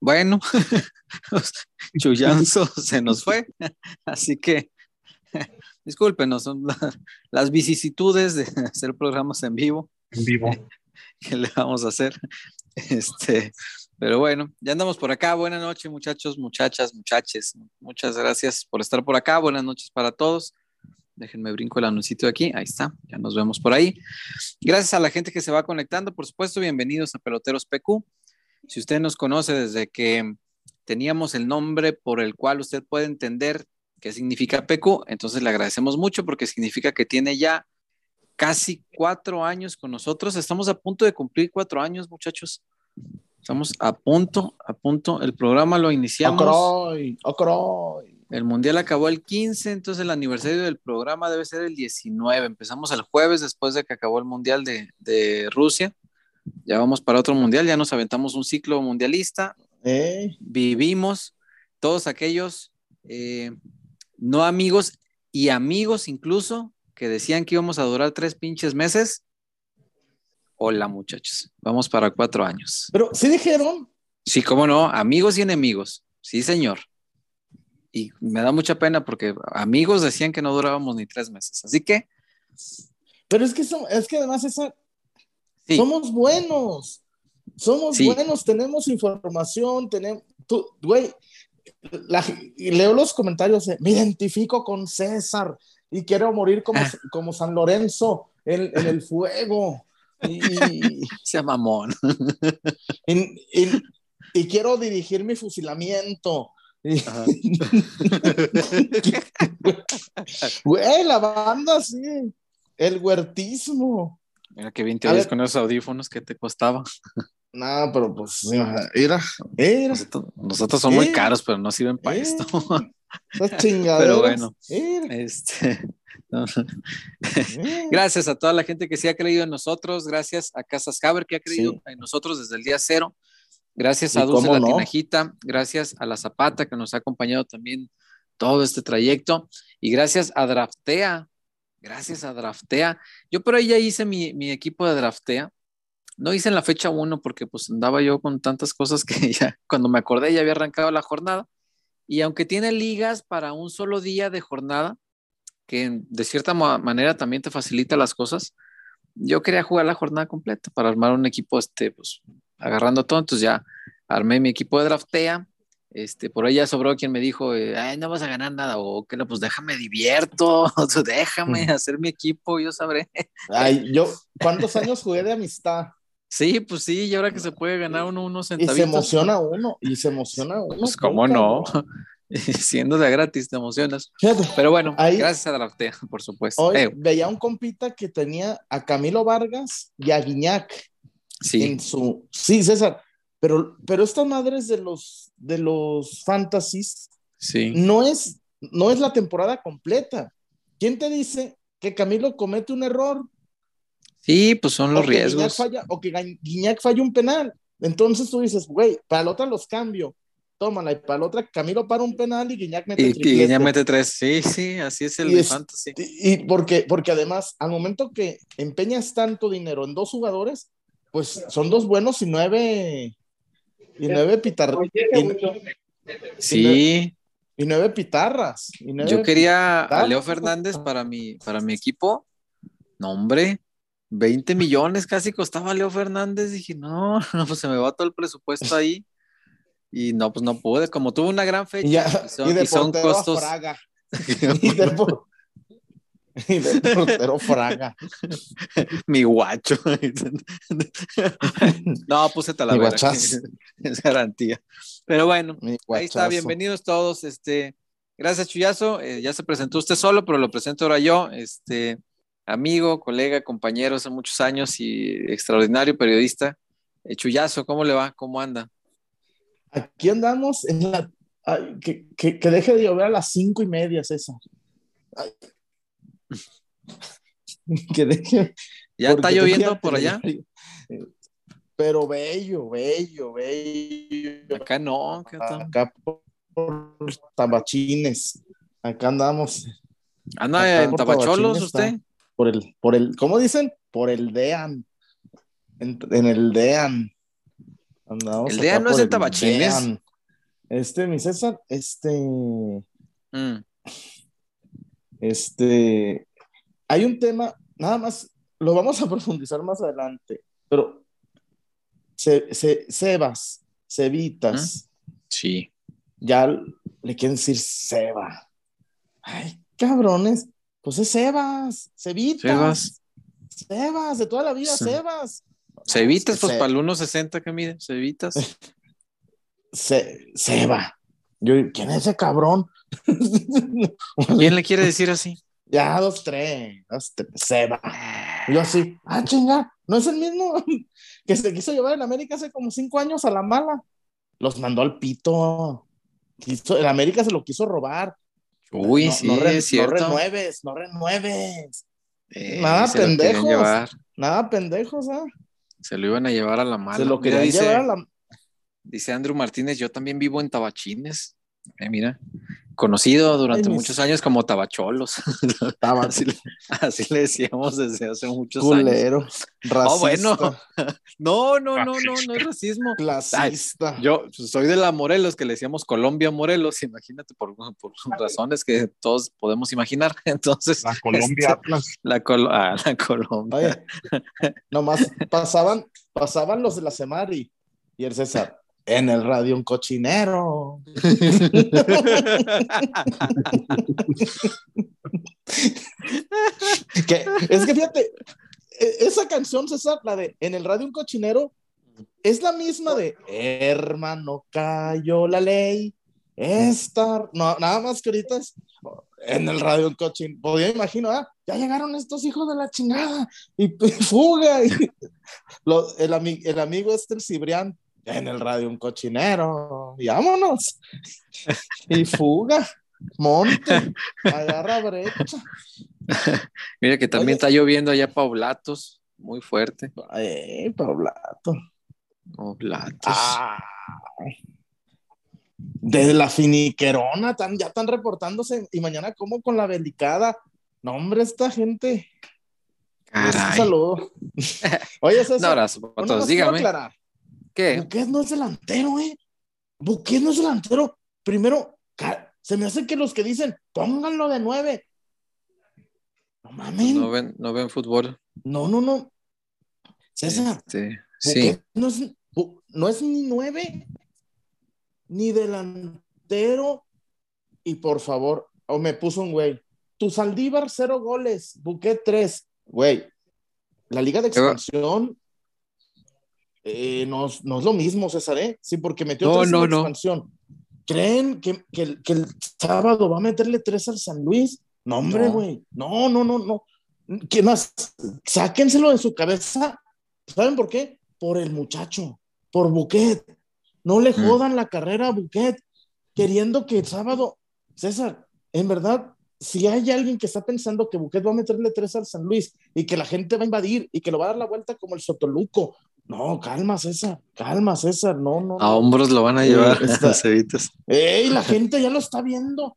Bueno, Chuyanzo se nos fue, así que discúlpenos, son las vicisitudes de hacer programas en vivo. En vivo. ¿Qué le vamos a hacer? Este, pero bueno, ya andamos por acá. Buenas noches, muchachos, muchachas, muchaches. Muchas gracias por estar por acá. Buenas noches para todos. Déjenme brinco el anuncito de aquí. Ahí está. Ya nos vemos por ahí. Gracias a la gente que se va conectando. Por supuesto, bienvenidos a Peloteros PQ. Si usted nos conoce desde que teníamos el nombre por el cual usted puede entender qué significa PQ, entonces le agradecemos mucho porque significa que tiene ya casi cuatro años con nosotros. Estamos a punto de cumplir cuatro años, muchachos. Estamos a punto, a punto. El programa lo iniciamos. Ocroy, ocroy. El mundial acabó el 15, entonces el aniversario del programa debe ser el 19. Empezamos el jueves después de que acabó el mundial de, de Rusia. Ya vamos para otro mundial, ya nos aventamos un ciclo mundialista. Eh, Vivimos todos aquellos eh, no amigos y amigos incluso que decían que íbamos a durar tres pinches meses. Hola muchachos, vamos para cuatro años. Pero sí dijeron, Sí, cómo no, amigos y enemigos. Sí, señor. Y me da mucha pena porque amigos decían que no durábamos ni tres meses. Así que, pero es que, son, es que además esa, sí, somos buenos. Somos Sí. buenos, tenemos información, tenemos, tú, güey, la- y leo los comentarios de, me identifico con César y quiero morir como, Ah. como San Lorenzo en, en el fuego. Y, sea mamón. y- y- y quiero dirigir mi fusilamiento. Güey, la banda, sí. El huertismo. Mira que bien te con esos audífonos que te costaba. No, pero pues, mira, mira, Nosotros, nosotros son muy Eh. caros, pero no sirven para esto. Pero bueno. Mira, Este, no. mira. Gracias a toda la gente que sí ha creído en nosotros. Gracias a Casas Haber que ha creído Sí. en nosotros desde el día cero. Gracias ¿Y a Dulce la no? Tinajita. Gracias a la Zapata que nos ha acompañado también todo este trayecto. Y gracias a Draftea. Gracias a Draftea. Yo por ahí ya hice mi, mi equipo de Draftea. No hice en la fecha 1 porque pues andaba yo con tantas cosas que ya cuando me acordé ya había arrancado la jornada. Y aunque tiene ligas para un solo día de jornada, que de cierta ma- manera también te facilita las cosas, yo quería jugar la jornada completa para armar un equipo, este, pues, agarrando todo. Entonces ya armé mi equipo de draftea. Este, por ahí ya sobró quien me dijo, eh, ay, no vas a ganar nada, o que no, pues déjame divierto, déjame hacer mi equipo, yo sabré. Ay, yo, ¿cuántos años jugué de amistad? Sí, pues sí, y ahora que se puede ganar uno unos Y centavitos. se emociona uno, y se emociona uno. Pues cómo no, siendo de gratis te emocionas. Fíjate, Pero bueno, Ahí- gracias a Draftea, por supuesto. hoy Eh, veía un compita que tenía a Camilo Vargas y a Guiñac sí, en su. Sí, César, pero, pero estas madres de los, de los fantasies sí. no es, no es la temporada completa. ¿Quién te dice que Camilo comete un error? Sí, pues son los o Guiñac riesgos. falla, o que Guiñac falla un penal. Entonces tú dices, güey, para la otra los cambio. Tómala, y para la otra Camilo para un penal y Guiñac mete Y, y ya mete tres. Sí, sí, así es el Y de es- fantasy. Y porque, porque además, al momento que empeñas tanto dinero en dos jugadores, pues son dos buenos y nueve y nueve pitar y, Sí, y nueve pitarras. y nueve yo quería a pitarras. Leo Fernández para mi, para mi equipo. No, hombre, 20 millones casi costaba Leo Fernández. Dije, no, no, pues se me va todo el presupuesto ahí. Y no, pues no pude. Como tuvo una gran fecha Y, ya, y son, y de y son costos. Fraga. Y de, por- y portero Fraga. mi guacho. no, puse Mi Talavera. Es garantía. Pero bueno, Ahí está, bienvenidos todos. Este, gracias, Chuyazo. Eh, ya se presentó usted solo, pero lo presento ahora yo. Este, amigo, colega, compañero hace muchos años y extraordinario periodista. Eh, Chuyazo, ¿cómo le va? ¿Cómo anda? Aquí andamos en la. ay, que, que, que deje de llover a las cinco y media, César. Ay. Que deje. ¿Ya está lloviendo por allá? Pero bello, bello, bello. Acá no. ¿qué tal? Acá por, por Tabachines. Acá andamos ¿Anda acá en Tabacholos usted? por el, por el, ¿cómo dicen? Por el DEAN. En, en el DEAN. Andamos El acá DEA no es el Tabachines. DEAN. Este, mi César, este, Mm, este, hay un tema, nada más, lo vamos a profundizar más adelante, pero se, se, Sebas, Cevitas, sí. ya le quieren decir Seba. Ay, cabrones, pues es Sebas, Cevitas. Sebas. Sebas, de toda la vida, Sí. Sebas. Que pues Se- para el 1.60 que mide, Cevitas. Se- Seba. Yo, ¿quién es ese cabrón? ¿Quién le quiere decir así? ya, dos, tres, dos, tres, Seba. Y yo así, ah, chinga, no es el mismo que se quiso llevar en América hace como cinco años a la mala. Los mandó al pito. Quiso, el América se lo quiso robar. Uy, no, sí, no re- es cierto. No renueves, no renueves. Eh, Nada, se pendejos. Nada, pendejos, ¿ah? Se lo iban a llevar a la mala. Se lo querían dice, llevar a la. dice Andrew Martínez, yo también vivo en Tabachines. Eh, mira, conocido durante Ay, mis- muchos años como Tabacholos. Así, le- así le decíamos desde hace muchos años. culero, racista, Oh, bueno. No, no, no, no, no es racismo. clasista. Yo soy de la Morelos, que le decíamos Colombia Morelos, imagínate por, por razones que todos podemos imaginar. Entonces, La Colombia este, Atlas. la, Col- ah, la Colombia. Oye, nomás pasaban, pasaban los de la Semari y el César. En el radio un cochinero. Es que fíjate, e- esa canción, César, la de En el radio un cochinero, es la misma de Hermano, cayó la ley. Esta, no, nada más que ahorita es en el radio un cochinero. Podía imagino, ah, ya llegaron estos hijos de la chingada y, fuga. y- lo- el, el amigo este, el Cibrián, en el radio un cochinero, y vámonos. Y fuga, monte, agarra brecha. Mira que también Oye. está lloviendo allá Paulatos, muy fuerte. Pablato. Paulatos. Ah. De la finiquerona, tan, ya están reportándose. Y mañana, como con la delicada. No, hombre, esta gente. Un Caray. saludo. Oye, César, Un abrazo para todos. Dígame, aclarar. ¿Qué? Buquet no es delantero, ¿eh? Buquet no es delantero. Primero, se me hace que los que dicen, pónganlo de nueve. No mames. ¿No ven, no ven fútbol? No, no, no. César, Este, sí. No es, no es ni nueve, ni delantero. Y por favor, o me puso un güey. Tu Saldívar, cero goles. Buquet, tres. Güey, la Liga de Expansión eh, no, es- no es lo mismo, César, ¿eh? Sí, porque metió No, tres expansión. ¿Creen que, que el- que el sábado va a meterle tres al San Luis? No, hombre, güey. No, no, no, no. ¿Qué más? Sáquenselo de su cabeza. ¿Saben por qué? Por el muchacho, por Buquet. No le Mm. jodan la carrera a Buquet, queriendo que el sábado, César, en verdad, si hay alguien que está pensando que Buquet va a meterle tres al San Luis y que la gente va a invadir y que lo va a dar la vuelta como el Sotoluco, no, calma, César, calma, César, no, no. A hombros lo van a Eh, llevar está- Cevitas. ¡Ey! La gente ya lo está viendo.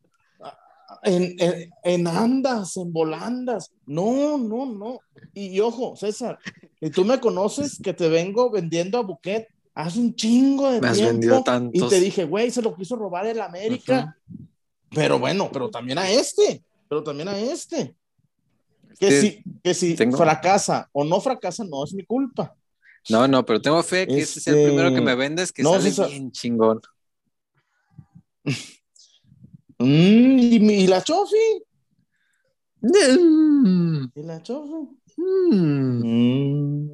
En, en, en andas, en volandas. No, no, no. Y, y ojo, César, y tú me conoces que te vengo vendiendo a Buquet hace un chingo de Me has tiempo. vendido Y tantos. te dije, güey, se lo quiso robar el América. Pero bueno, pero también a este. Pero también a este. Que si, que si tengo- fracasa o no fracasa, no es mi culpa. No, no, pero tengo fe que este, sea el Este, primero que me vendes que no, sale César. bien chingón. Mm, y, la Chofi. Mm, Y la Chofi. Mm.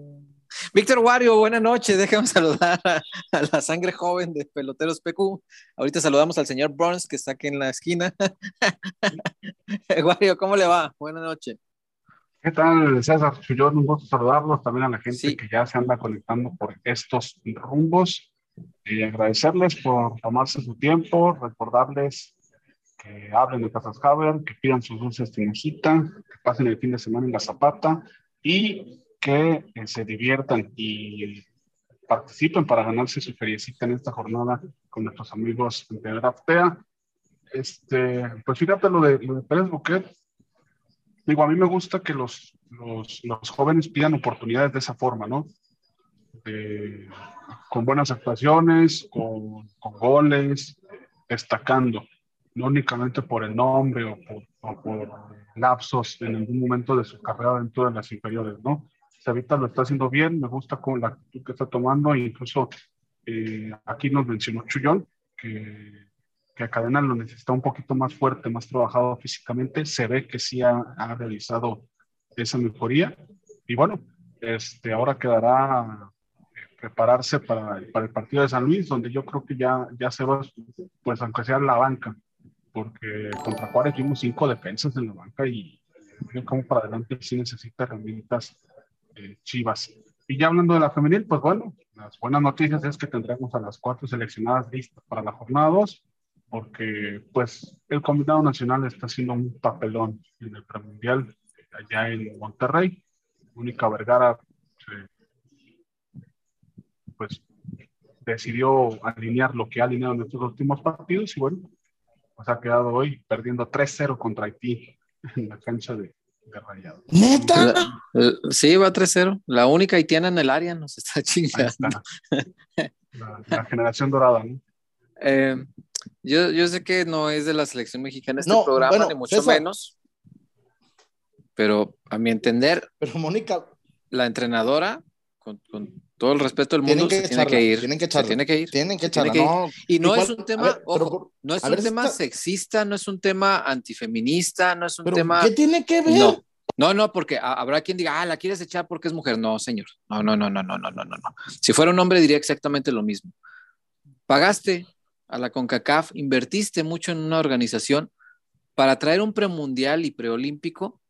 Víctor Wario, buenas noches. Déjame saludar a, a la sangre joven de Peloteros PQ. Ahorita saludamos al señor Burns que está aquí en la esquina. Wario, ¿cómo le va? Buenas noches. ¿Qué tal, César Chullón? Un gusto saludarlos, también a la gente Sí. que ya se anda conectando por estos rumbos. Y agradecerles por tomarse su tiempo, recordarles que hablen de Casas Haber, que pidan sus dulces tinejita, que pasen el fin de semana en la Zapata y que eh, se diviertan y participen para ganarse su feriecita en esta jornada con nuestros amigos de Draftea. Este, pues fíjate lo de, lo de Pérez Buquet, Digo, a mí me gusta que los, los, los jóvenes pidan oportunidades de esa forma, ¿no? con buenas actuaciones, con, con, goles, destacando, no únicamente por el nombre o por, por, lapsos en algún momento de su carrera dentro de las inferiores, ¿no? Savita lo está haciendo bien, me gusta con la actitud que está tomando, incluso eh, aquí nos mencionó Chullón, que, que Cadena lo necesita un poquito más fuerte, más trabajado físicamente, se ve que sí ha, ha realizado esa mejoría, y bueno, este, ahora quedará prepararse para, para, el partido de San Luis, donde yo creo que ya, ya se va, pues aunque sea la banca, porque contra Juárez tuvimos cinco defensas en la banca y como para adelante sí necesita herramientas eh, chivas. Y ya hablando de la femenil, pues bueno, las buenas noticias es que tendremos a las cuatro seleccionadas listas para la jornada 2, porque pues el combinado nacional está haciendo un papelón en el premundial allá en Monterrey. Única Vergara pues decidió alinear lo que ha alineado en estos últimos partidos y bueno, pues ha quedado hoy perdiendo 3-0 contra Haití en la cancha de, de Rayado. ¿Neta? sí, va 3-0. La única haitiana en el área nos está chingando. La, la, generación dorada, ¿no? Eh, yo, yo, sé que no es de la selección mexicana este No, programa, bueno, ni mucho César. menos. Pero a mi entender, Pero Mónica, la entrenadora, con, con todo el respeto del mundo, se tiene que ir. tienen que echarla. tiene que ir. tienen que echarla. que ir. No, Y no igual- es un tema, ver, pero ojo, por- no es un ver, tema esta- sexista, no es un tema antifeminista, no es un pero tema. ¿qué tiene que ver? No, no, no, porque ha- habrá quien diga, ah, la quieres echar porque es mujer. No, señor. No, no, no, no, no, no, no. no. Si fuera un hombre diría exactamente lo mismo. Pagaste a la CONCACAF, invertiste mucho en una organización para traer un premundial y preolímpico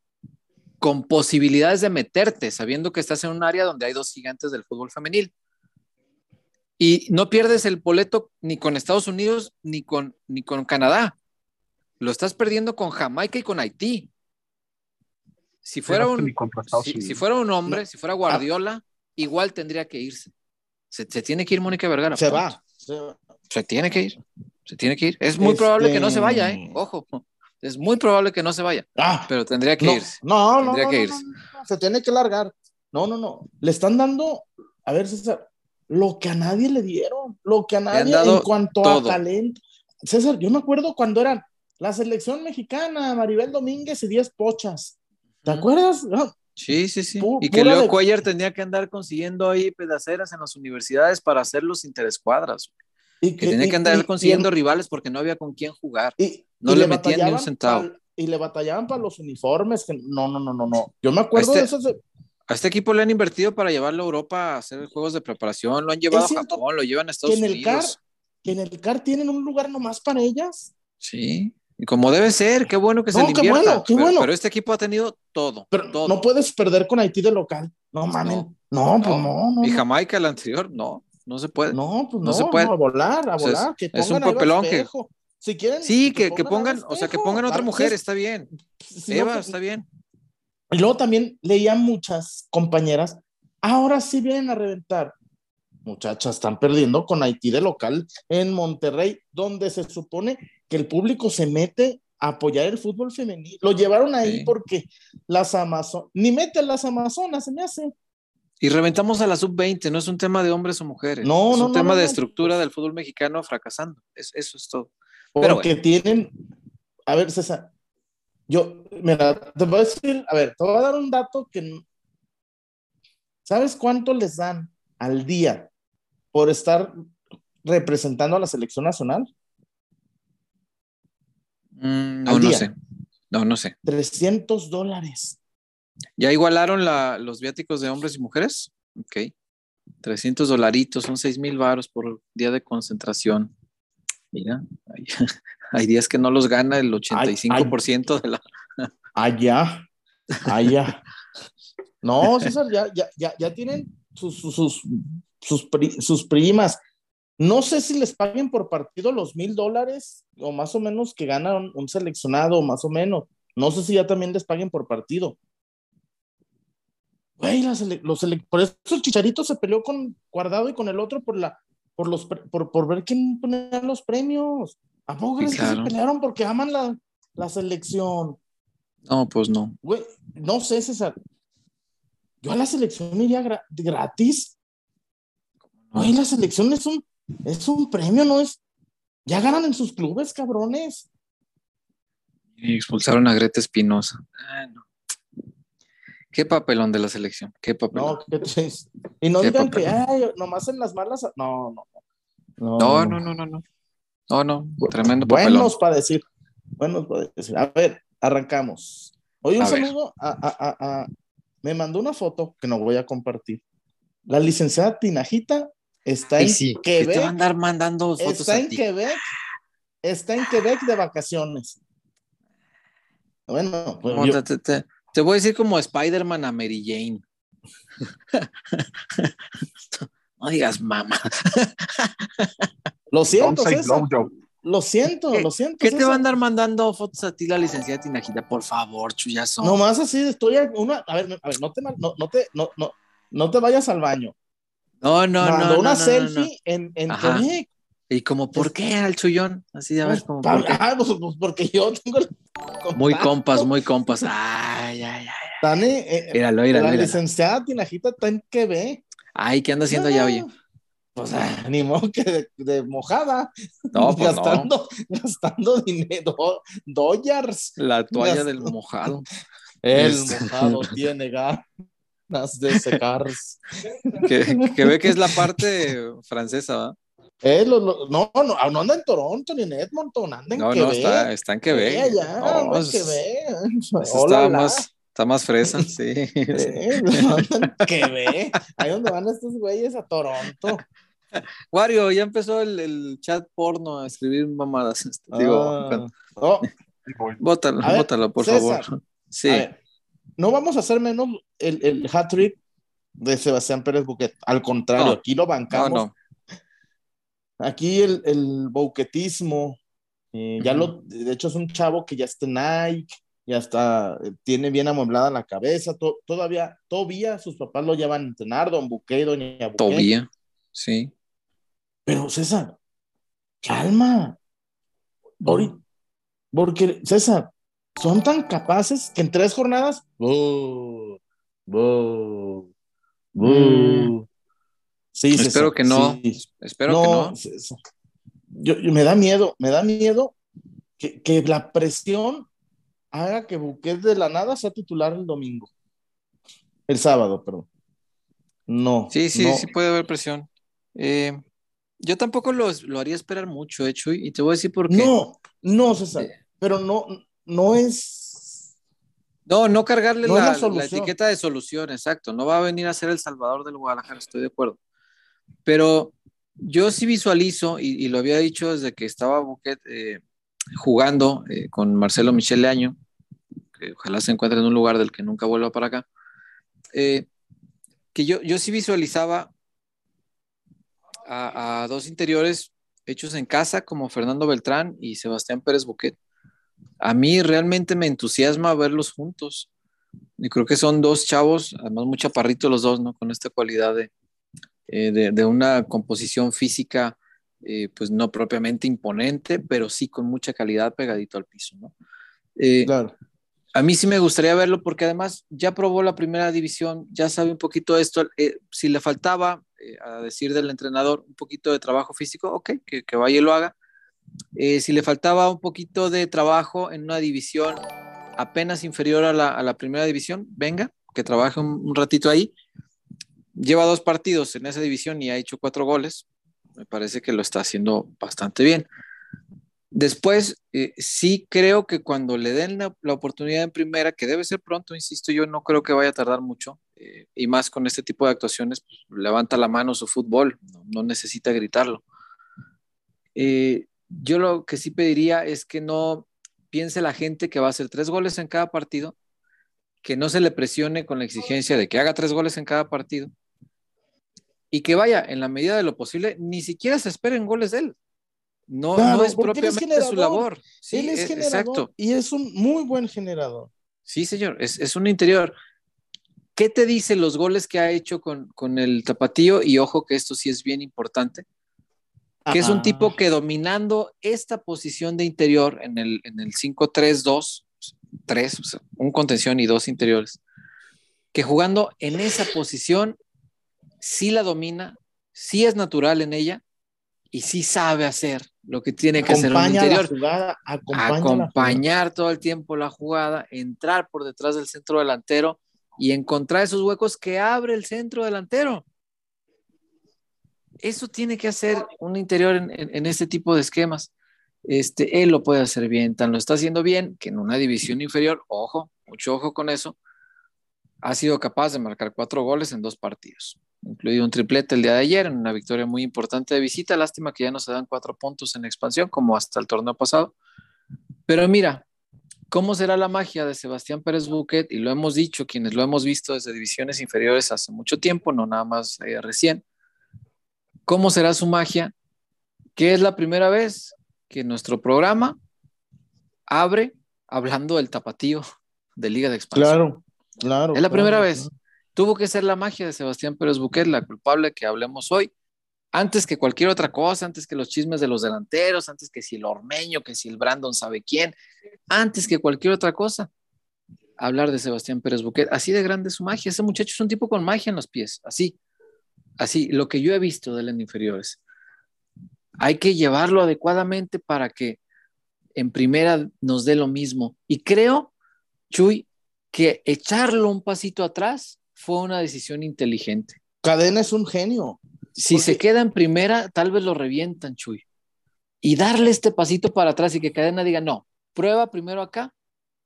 con posibilidades de meterte, sabiendo que estás en un área donde hay dos gigantes del fútbol femenil. Y no pierdes el boleto ni con Estados Unidos ni con, ni con Canadá. Lo estás perdiendo con Jamaica y con Haití. Si fuera un, si, si fuera un hombre, No. si fuera Guardiola, igual tendría que irse. Se, se tiene que ir Mónica Vergara. Se va. se va. Se tiene que ir. Se tiene que ir. Es muy probable que no se vaya, ¿eh? Este- Ojo. Es muy probable que no se vaya, Ah, pero tendría que no, irse. no, no, Tendría no, que no, irse. no, no, se tiene que largar. No, no, no. Le están dando, a ver, César, lo que a nadie le dieron, lo que a nadie en cuanto todo. a talento. César, yo me acuerdo cuando eran la selección mexicana, Maribel Domínguez y 10 pochas. ¿Te acuerdas? No, Sí, sí, sí. Y que Leo de- Cuellar tenía que andar consiguiendo ahí pedaceras en las universidades para hacer los interescuadras. Y Que tenía que andar y- consiguiendo y- rivales porque no había con quién jugar. y- No le metían ni un centavo. y le batallaban para los uniformes. Que, no, no, no, no, no. Yo me acuerdo Este- de esos. A este equipo le han invertido para llevarlo a Europa a hacer juegos de preparación. Lo han llevado a Japón, lo llevan a que Estados en el CAR, Unidos. que en el CAR tienen un lugar nomás para ellas. Sí. Y como debe ser, qué bueno que se No, le qué invierta. bueno, qué pero, bueno. pero este equipo ha tenido todo. Pero todo. no puedes perder con Haití de local. No mames. No, pues no, no. Y no. Jamaica, el anterior, no, no se puede. No, pues No no, se puede. no, a volar, a volar. que es un papelón que-. Si quieren. Sí, que, que pongan, o sea, que pongan otra mujer, está bien. si Eva, está bien. Y luego también leía muchas compañeras, ahora sí vienen a reventar. Muchachas, están perdiendo con Haití de local en Monterrey, donde se supone que el público se mete a apoyar el fútbol femenino. Lo llevaron ahí Sí. porque las Amazonas, ni meten las Amazonas, se me hace. Y reventamos a la sub-20, no es un tema de hombres o mujeres. No, es no, un no, tema no, de estructura del fútbol mexicano fracasando. Es- eso es todo. Pero Porque tienen, a ver, César, yo, mira, te voy a decir, a ver, te voy a dar un dato que, ¿sabes cuánto les dan al día por estar representando a la selección nacional? Mm, no, no sé. No, no sé. 300 dólares. ¿Ya igualaron la- los viáticos de hombres y mujeres? Ok. 300 dolaritos, son 6 mil varos por día de concentración. Mira, hay, hay días que no los gana el 85% de la... Allá, allá. No, César, ya, ya, ya, ya tienen sus, sus, sus, sus pri- sus primas. No sé si les paguen por partido los mil dólares o más o menos que gana un, un seleccionado, más o menos. No sé si ya también les paguen por partido. Güey, la sele- los por eso el Chicharito se peleó con Guardado y con el otro por la por los por, por ver quién ponía los premios. ¿A poco crees que se pelearon porque aman la, la selección? No, pues no. Güey, no sé, César. Yo a la selección iría gra- gratis. Oye, la selección es un, es un premio, ¿no? es Ya ganan en sus clubes, cabrones. Y expulsaron a Greta Espinosa. Ah, no. Qué papelón de la selección. Qué papelón. No, qué y no digan que ay, nomás en las malas. No, no. No, no, no, no, no. No, no, no. tremendo papelón. Buenos para decir. Buenos para decir. A ver, arrancamos. Hoy un saludo a, a, a, Me mandó una foto que no voy a compartir. La licenciada Tinajita está en sí, Quebec. Te va a andar mandando fotos Está en Quebec. Está en Quebec de vacaciones. Bueno, pues te, voy a decir como Spider-Man a Mary Jane. no digas mamá. Lo siento, Lo siento, lo siento. ¿Qué te va a andar mandando fotos a ti la licenciada Tinajita? Por favor, chuyazo. Nomás así estoy una. A ver, a ver, no te, no, no te, no, no, no te vayas al baño. No, no, Mandó no. una selfie en, en. ¿Y como por qué al chullón? Así de a ver, como. Ah, pues, pues, porque yo tengo. Muy compas, muy compas. Ay, ay, ay. Tani, eh, míralo, míralo, la licenciada Tinajita está en Quebec. Ay, ¿qué anda haciendo allá, oye? Pues ah, ni modo que de, mojada. No, pues gastando, gastando dinero, dollars. La toalla del mojado. El este. mojado tiene ganas de secarse. que, que ve que es la parte francesa, ¿va? Eh, no, no, no anda en Toronto ni en Edmonton, anda en no, Quebec. No, está, está en Quebec. Eh, allá, no, en Quebec. está, más, está más fresa, sí. Eh, anda en Quebec. Ahí donde van estos güeyes a Toronto. Wario, ya empezó el, el, chat porno a escribir mamadas. Este, digo, ah, oh. bótalo, bótalo, por favor. Sí. no vamos a hacer menos el, el hat trick de Sebastián Pérez Buquet. Al contrario, aquí lo bancamos Aquí el, el bouquetismo, eh, ya lo, de hecho es un chavo que ya está en Nike, ya está, eh, tiene bien amueblada la cabeza, todavía, todavía sus papás lo llevan a entrenar, don Buque, doña Buque. Todavía, sí. Pero César, calma. Porque, César, son tan capaces que en tres jornadas, ¡oh! ¡oh! Sí, espero que no. Espero que no. Yo, me da miedo, me da miedo que, la presión haga que Buquet de la nada sea titular el domingo. El sábado, perdón. No. Sí, sí, sí puede haber presión. Eh, yo tampoco lo, haría esperar mucho, hecho, eh, y te voy a decir por qué. No, no, César, eh. pero no, no es. No, no cargarle la, la, etiqueta de solución, exacto. No va a venir a ser el salvador del Guadalajara, estoy de acuerdo. Pero yo sí visualizo, y, lo había dicho desde que estaba Buquet eh, jugando eh, con Marcelo Michele Año, que ojalá se encuentre en un lugar del que nunca vuelva para acá, eh, que yo, yo sí visualizaba a, dos interiores hechos en casa como Fernando Beltrán y Sebastián Pérez Buquet. A mí realmente me entusiasma verlos juntos. Y creo que son dos chavos, además muy chaparritos los dos, ¿no? Con esta cualidad de, eh, de, una composición física, eh, pues no propiamente imponente, pero sí con mucha calidad pegadito al piso, ¿no? Eh, claro. A mí sí me gustaría verlo porque además ya probó la primera división, ya sabe un poquito esto. si le faltaba, a decir del entrenador, un poquito de trabajo físico, ok, que, que vaya y lo haga. si le faltaba un poquito de trabajo en una división apenas inferior a la, a la primera división, venga, que trabaje un ratito ahí lleva dos partidos en esa división y ha hecho cuatro goles. Me parece que lo está haciendo bastante bien. Después, eh, sí creo que cuando le den la, oportunidad en primera, que debe ser pronto, insisto, yo no creo que vaya a tardar mucho, eh, y más con este tipo de actuaciones, pues, levanta la mano su fútbol, no, necesita gritarlo. Eh, yo lo que sí pediría es que no piense la gente que va a hacer tres goles en cada partido, que no se le presione con la exigencia de que haga tres goles en cada partido, y que vaya, en la medida de lo posible, ni siquiera se esperen goles de él. No, no es propiamente su labor. Sí, él es, generador exacto. y es un muy buen generador. Sí, señor, es, un interior. ¿Qué te dice los goles que ha hecho con, el tapatío? Y ojo que esto sí es bien importante. Que es un tipo que dominando esta posición de interior en el, en el 5-3-2, 3, un contención y dos interiores, que jugando en esa posición sí la domina, sí es natural en ella y sí sabe hacer lo que tiene que hacer un la interior. jugada, acompaña la acompañar todo el tiempo la jugada, entrar por detrás del centro delantero y encontrar esos huecos que abre el centro delantero. Eso tiene que hacer un interior en, en- en este tipo de esquemas. Este, él lo puede hacer bien, tan lo está haciendo bien que en una división inferior, ojo, mucho ojo con eso, ha sido capaz de marcar cuatro goles en dos partidos, incluido un triplete el día de ayer en una victoria muy importante de visita. Lástima que ya no se dan cuatro puntos en expansión como hasta el torneo pasado. Pero mira, ¿cómo será la magia de Sebastián Pérez Buquet? Y lo hemos dicho, quienes lo hemos visto desde divisiones inferiores hace mucho tiempo, no nada más eh, recién. ¿Cómo será su magia? Que es la primera vez que nuestro programa abre hablando del tapatío de Liga de Expansión. Claro, claro. Es la claro, primera claro. vez. Tuvo que ser la magia de Sebastián Pérez Buquet la culpable que hablemos hoy. Antes que cualquier otra cosa, antes que los chismes de los delanteros, antes que si el Ormeño, que si el Brandon sabe quién, antes que cualquier otra cosa, hablar de Sebastián Pérez Buquet. Así de grande es su magia. Ese muchacho es un tipo con magia en los pies. Así, así, lo que yo he visto de él en inferiores. Hay que llevarlo adecuadamente para que en primera nos dé lo mismo. Y creo, Chuy, que echarlo un pasito atrás fue una decisión inteligente. Cadena es un genio. Si Porque- se queda en primera, tal vez lo revientan, Chuy. Y darle este pasito para atrás y que Cadena diga, no, prueba primero acá,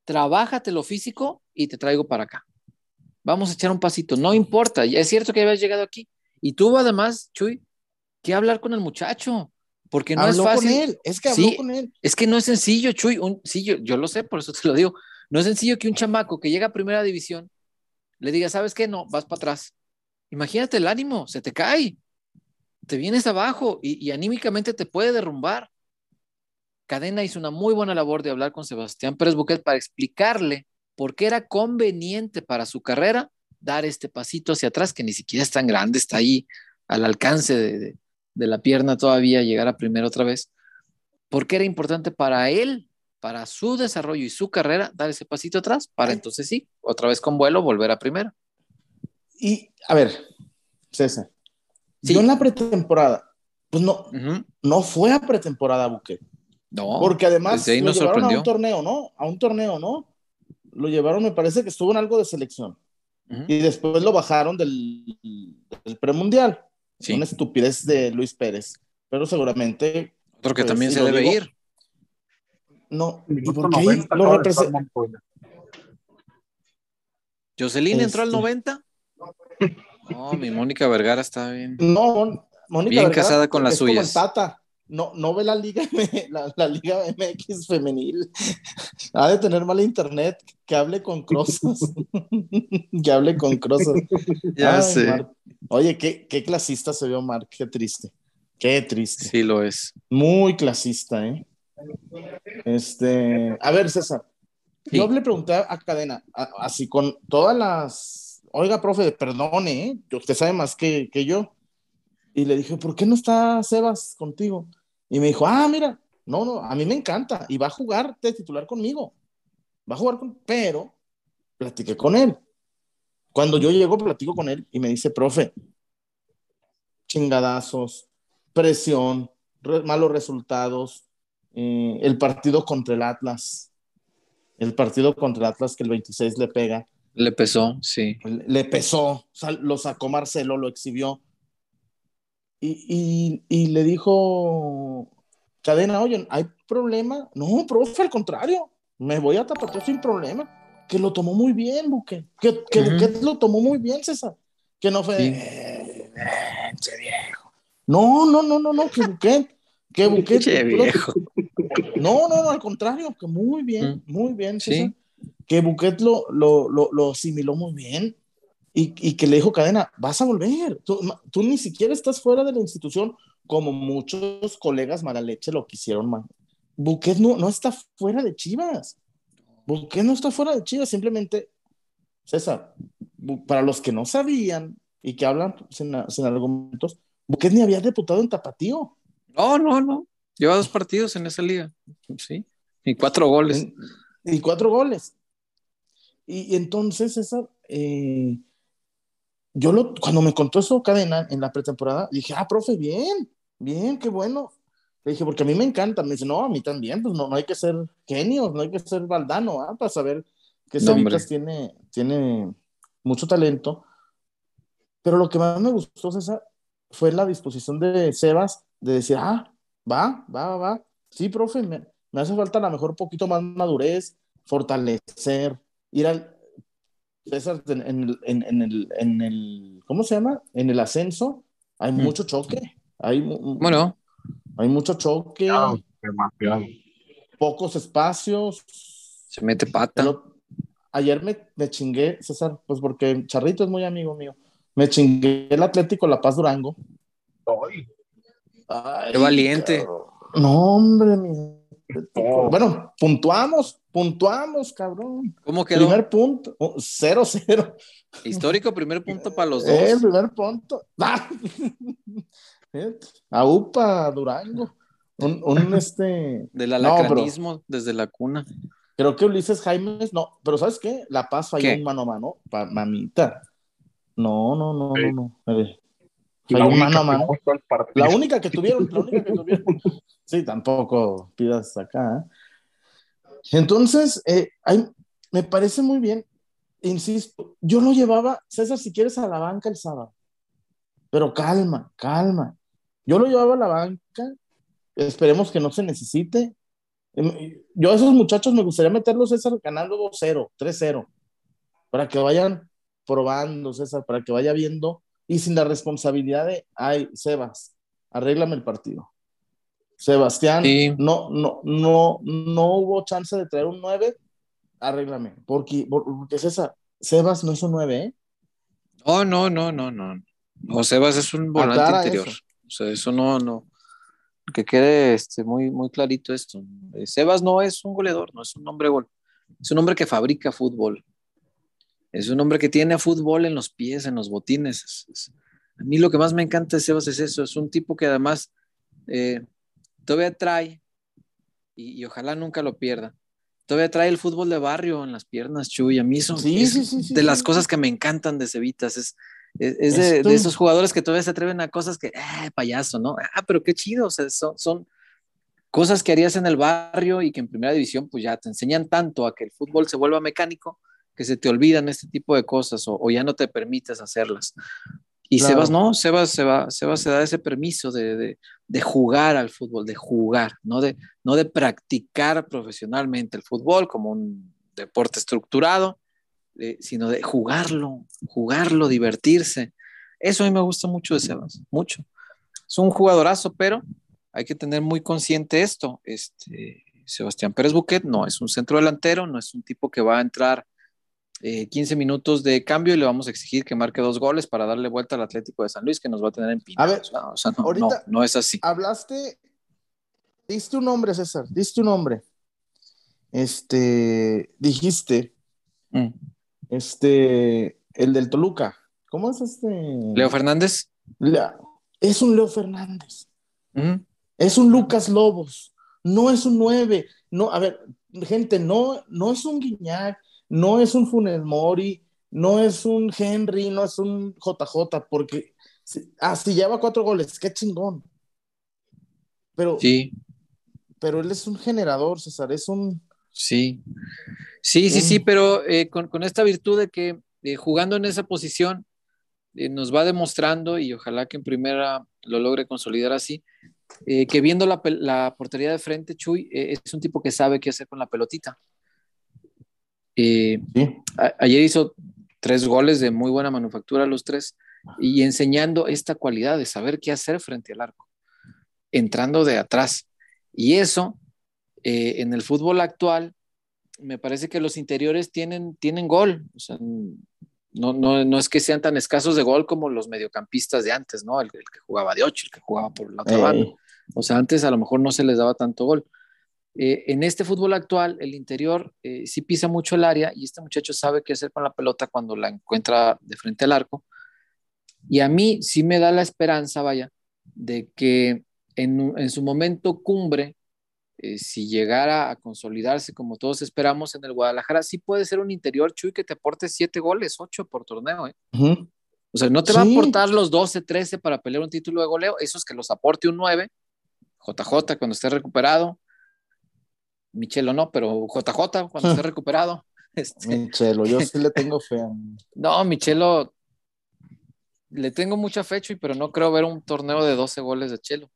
trabájate lo físico y te traigo para acá. Vamos a echar un pasito, no importa, es cierto que habías llegado aquí. Y tuvo además, Chuy, que hablar con el muchacho, porque no habló es fácil. con él, es que habló Sí. con él. Es que no es sencillo, Chuy. Un, sí, yo, yo lo sé, por eso te lo digo. No es sencillo que un chamaco que llega a primera división le diga, ¿sabes qué? No, vas para atrás. Imagínate el ánimo, se te cae. Te vienes abajo y, y anímicamente te puede derrumbar. Cadena hizo una muy buena labor de hablar con Sebastián Pérez Buquet para explicarle por qué era conveniente para su carrera dar este pasito hacia atrás, que ni siquiera es tan grande, está ahí al alcance de, de- de la pierna todavía, llegar a primera otra vez. ¿Por qué era importante para él, para su desarrollo y su carrera, dar ese pasito atrás? Para entonces sí, otra vez con vuelo, volver a primera. Y, a ver, César, Sí. yo en la pretemporada, pues no, no fue a pretemporada Buque. No, Porque además lo nos llevaron a sorprendió. un torneo, ¿no? A un torneo, ¿no? Lo llevaron, me parece que estuvo en algo de selección. Y después lo bajaron del, del premundial. Sí. Una estupidez de Luis Pérez. Pero seguramente, Otro que pues, también se debe digo. ir. no. ¿Y Minuto por qué 90 lo acaba de estar representa? ¿Jocelyn entró al Este. 90? No, mi Mónica Vergara está bien. No, Mónica Bien Vergara casada con las suyas. Tata. No, no ve la liga, la, la liga MX femenil. Ha de tener mal internet. Que hable con Crosas. que hable con Crosas. Ya Ay, sé. Oye, qué, qué clasista se vio Mark. Qué triste. Qué triste. Sí lo es. Muy clasista, ¿eh? Este, a ver, César. Sí. Yo le pregunté a Cadena, a- así con todas las. Oiga, profe, perdone, ¿eh? Usted sabe más que, que yo. Y le dije, ¿por qué no está Sebas contigo? Y me dijo, ah, mira, no, no, a mí me encanta. Y va a jugar de titular conmigo. Va a jugar con. Pero platiqué con él. Cuando yo llego, platico con él y me dice, profe, chingadazos, presión, re- malos resultados, eh, el partido contra el Atlas, el partido contra el Atlas que el 26 le pega, Le pesó, sí. le le pesó, o sea, lo sacó Marcelo, lo exhibió. Y, y- y le dijo, cadena, oye, ¿hay problema? No, profe, al contrario, me voy a tapar sin problema. Que lo tomó muy bien, Buque. Que, que. Buquet lo tomó muy bien, César. Que no fue, Sí. "Eh, viejo. No, no, no, no, no, que Buquet, que. Che, viejo. No, no, no, al contrario, que muy bien, muy bien, Sí. César. Que Buquet lo, lo, lo, lo asimiló muy bien y, y que le dijo Cadena, vas a volver, tú, tú ni siquiera estás fuera de la institución como muchos colegas mala leche lo quisieron. man. Buquet no, no está fuera de Chivas. Buquet no está fuera de Chivas, simplemente, César, para los que no sabían y que hablan sin, sin argumentos, Buquet ni había debutado en Tapatío. No, no, no. Lleva dos partidos en esa liga. Sí. Y cuatro goles. Y cuatro goles. Y, y entonces, César, eh, yo lo, cuando me contó eso cadena en la pretemporada, dije, ah, profe, bien, bien, qué bueno. Le dije, porque a mí me encanta. Me dice, no, a mí también, pues no, no hay que ser genios, no hay que ser baldano, ¿ah? para saber que Cevitas tiene, tiene mucho talento. Pero lo que más me gustó, César, fue la disposición de Sebas de decir, ah, va, va, va, va. Sí, profe, me, me hace falta a lo mejor un poquito más madurez, fortalecer, ir al, César, en, en, en, el, en, el, ¿cómo se llama? En el ascenso hay mm. mucho choque. Hay, bueno. Hay mucho choque. Pocos espacios. Se mete pata. ayer me, me, chingué, César, pues porque Charrito es muy amigo mío. Me chingué el Atlético La Paz Durango. Ay, Qué valiente. No, hombre, mi bueno, puntuamos, puntuamos, cabrón. ¿Cómo quedó? Primer punto, 0-0. Histórico primer punto para los dos. El primer punto. A UPA, Durango. Un, este. Del alacranismo desde la cuna. Creo que Ulises Jaimes, no, pero ¿sabes qué? La Paz falló un mano a mano, mamita. No, no, no, no, no. La única que tuvieron, la única que tuvieron. Sí, tampoco pidas acá. ¿eh? Entonces, eh, me parece muy bien. Insisto, yo lo llevaba, César, si quieres, a la banca el sábado. Pero calma, calma. Yo lo llevaba a la banca. Esperemos que no se necesite. Em, yo a esos muchachos me gustaría meterlos, César, ganando 2-0, 3-0, para que vayan probando, César, para que vaya viendo y sin la responsabilidad de, ay, Sebas, arréglame el partido. Sebastián, no, no, no, no hubo chance de traer un 9, arréglame, porque, porque César, Sebas no es un 9, ¿eh? Oh, no, no, no, no. No, Sebas es un volante interior. Sea, eso no, no. Que quede este, muy, muy clarito esto. Eh, Sebas no es un goleador, no es un hombre gol. Es un hombre que fabrica fútbol. Es un hombre que tiene fútbol en los pies, en los botines. a mí lo que más me encanta de Sebas es eso. Es un tipo que además eh, todavía trae, y, ojalá nunca lo pierda, todavía trae el fútbol de barrio en las piernas, Chuy. A mí son de las cosas que me encantan de Cevitas. Es, es, de, esos jugadores que todavía se atreven a cosas que, eh, payaso, ¿no? Ah, pero qué chido. O sea, son, son cosas que harías en el barrio y que en primera división, pues ya te enseñan tanto a que el fútbol se vuelva mecánico que se te olvidan este tipo de cosas o, ya no te permites hacerlas. Y Sebas no, Sebas se, va, Sebas se da ese permiso de, jugar al fútbol, de jugar, no de, no de practicar profesionalmente el fútbol como un deporte estructurado, eh, sino de jugarlo, jugarlo, divertirse. Eso a mí me gusta mucho de Sebas, mucho. Es un jugadorazo, pero hay que tener muy consciente esto. Este, Sebastián Pérez Buquet no es un centro delantero, no es un tipo que va a entrar 15 eh, minutos de cambio y le vamos a exigir que marque dos goles para darle vuelta al Atlético de San Luis que nos va a tener en pino. A ver, o sea, no, ahorita no, es así. Hablaste, diste un nombre, César, diste un nombre. Este, dijiste, mm. Este, el del Toluca. ¿Cómo es este? Leo Fernández. es un Leo Fernández. Es un Lucas Lobos. No es un 9. No, a ver, gente, no, no es un Guiñac, no es un Funes Mori, no es un Henry, no es un JJ, porque ah, si lleva cuatro goles, qué chingón. Pero, sí. pero él es un generador, César, es un. Sí, sí, sí, sí, pero eh, con, esta virtud de que eh, jugando en esa posición eh, nos va demostrando, y ojalá que en primera lo logre consolidar así, que viendo la, la, portería de frente, Chuy es un tipo que sabe qué hacer con la pelotita. Ayer hizo tres goles de muy buena manufactura, los tres, y enseñando esta cualidad de saber qué hacer frente al arco, entrando de atrás. Y eso, eh, en el fútbol actual, me parece que los interiores tienen, tienen gol. O sea, no, no, no, es que sean tan escasos de gol como los mediocampistas de antes, ¿no? El, que jugaba de ocho, el que jugaba por la otra banda. O sea, antes a lo mejor no se les daba tanto gol. Eh, en este fútbol actual, el interior eh, sí pisa mucho el área y este muchacho sabe qué hacer con la pelota cuando la encuentra de frente al arco. Y a mí sí me da la esperanza, vaya, de que en, su momento cumbre, eh, si llegara a consolidarse como todos esperamos en el Guadalajara, sí puede ser un interior, Chuy, que te aporte siete goles, ocho por torneo. O sea, no te va a aportar los 12, 13 para pelear un título de goleo, esos que los aporte un 9, JJ cuando esté recuperado, Michelo no, pero JJ cuando esté recuperado. Este... Michelo, yo sí le tengo fe. no, Michelo, le tengo mucha fecha, pero no creo ver un torneo de 12 goles de Chelo.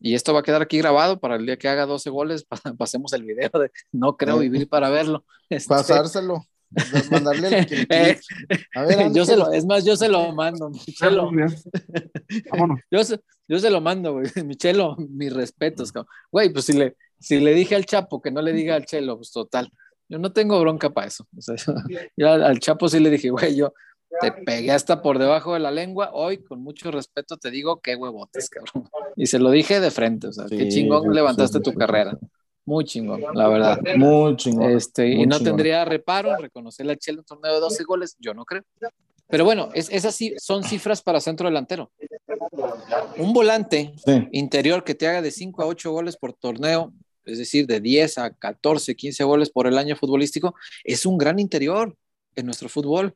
Y esto va a quedar aquí grabado para el día que haga 12 goles, pasemos el video de no creo vivir para verlo. Este... Pasárselo. Mandarle el eh, a ver, yo se lo, es más, yo se lo mando, Michelo. yo, se, yo se lo mando, güey. Michelo, mis respetos, güey. Pues si le, si le dije al Chapo que no le diga al Chelo, pues total. Yo no tengo bronca para eso. O sea, yo, al Chapo sí le dije, güey, yo te pegué hasta por debajo de la lengua. Hoy, con mucho respeto, te digo qué huevotes, cabrón. Y se lo dije de frente, o sea, qué chingón levantaste tu carrera. Muy chingón, la verdad. Muy chingón. Este, y no tendría reparo en reconocerle a Chelo un torneo de 12 goles, yo no creo. Pero bueno, es, esas sí son cifras para centro delantero. Un volante interior que te haga de 5 a 8 goles por torneo, es decir, de 10 a 14, 15 goles por el año futbolístico, es un gran interior en nuestro fútbol.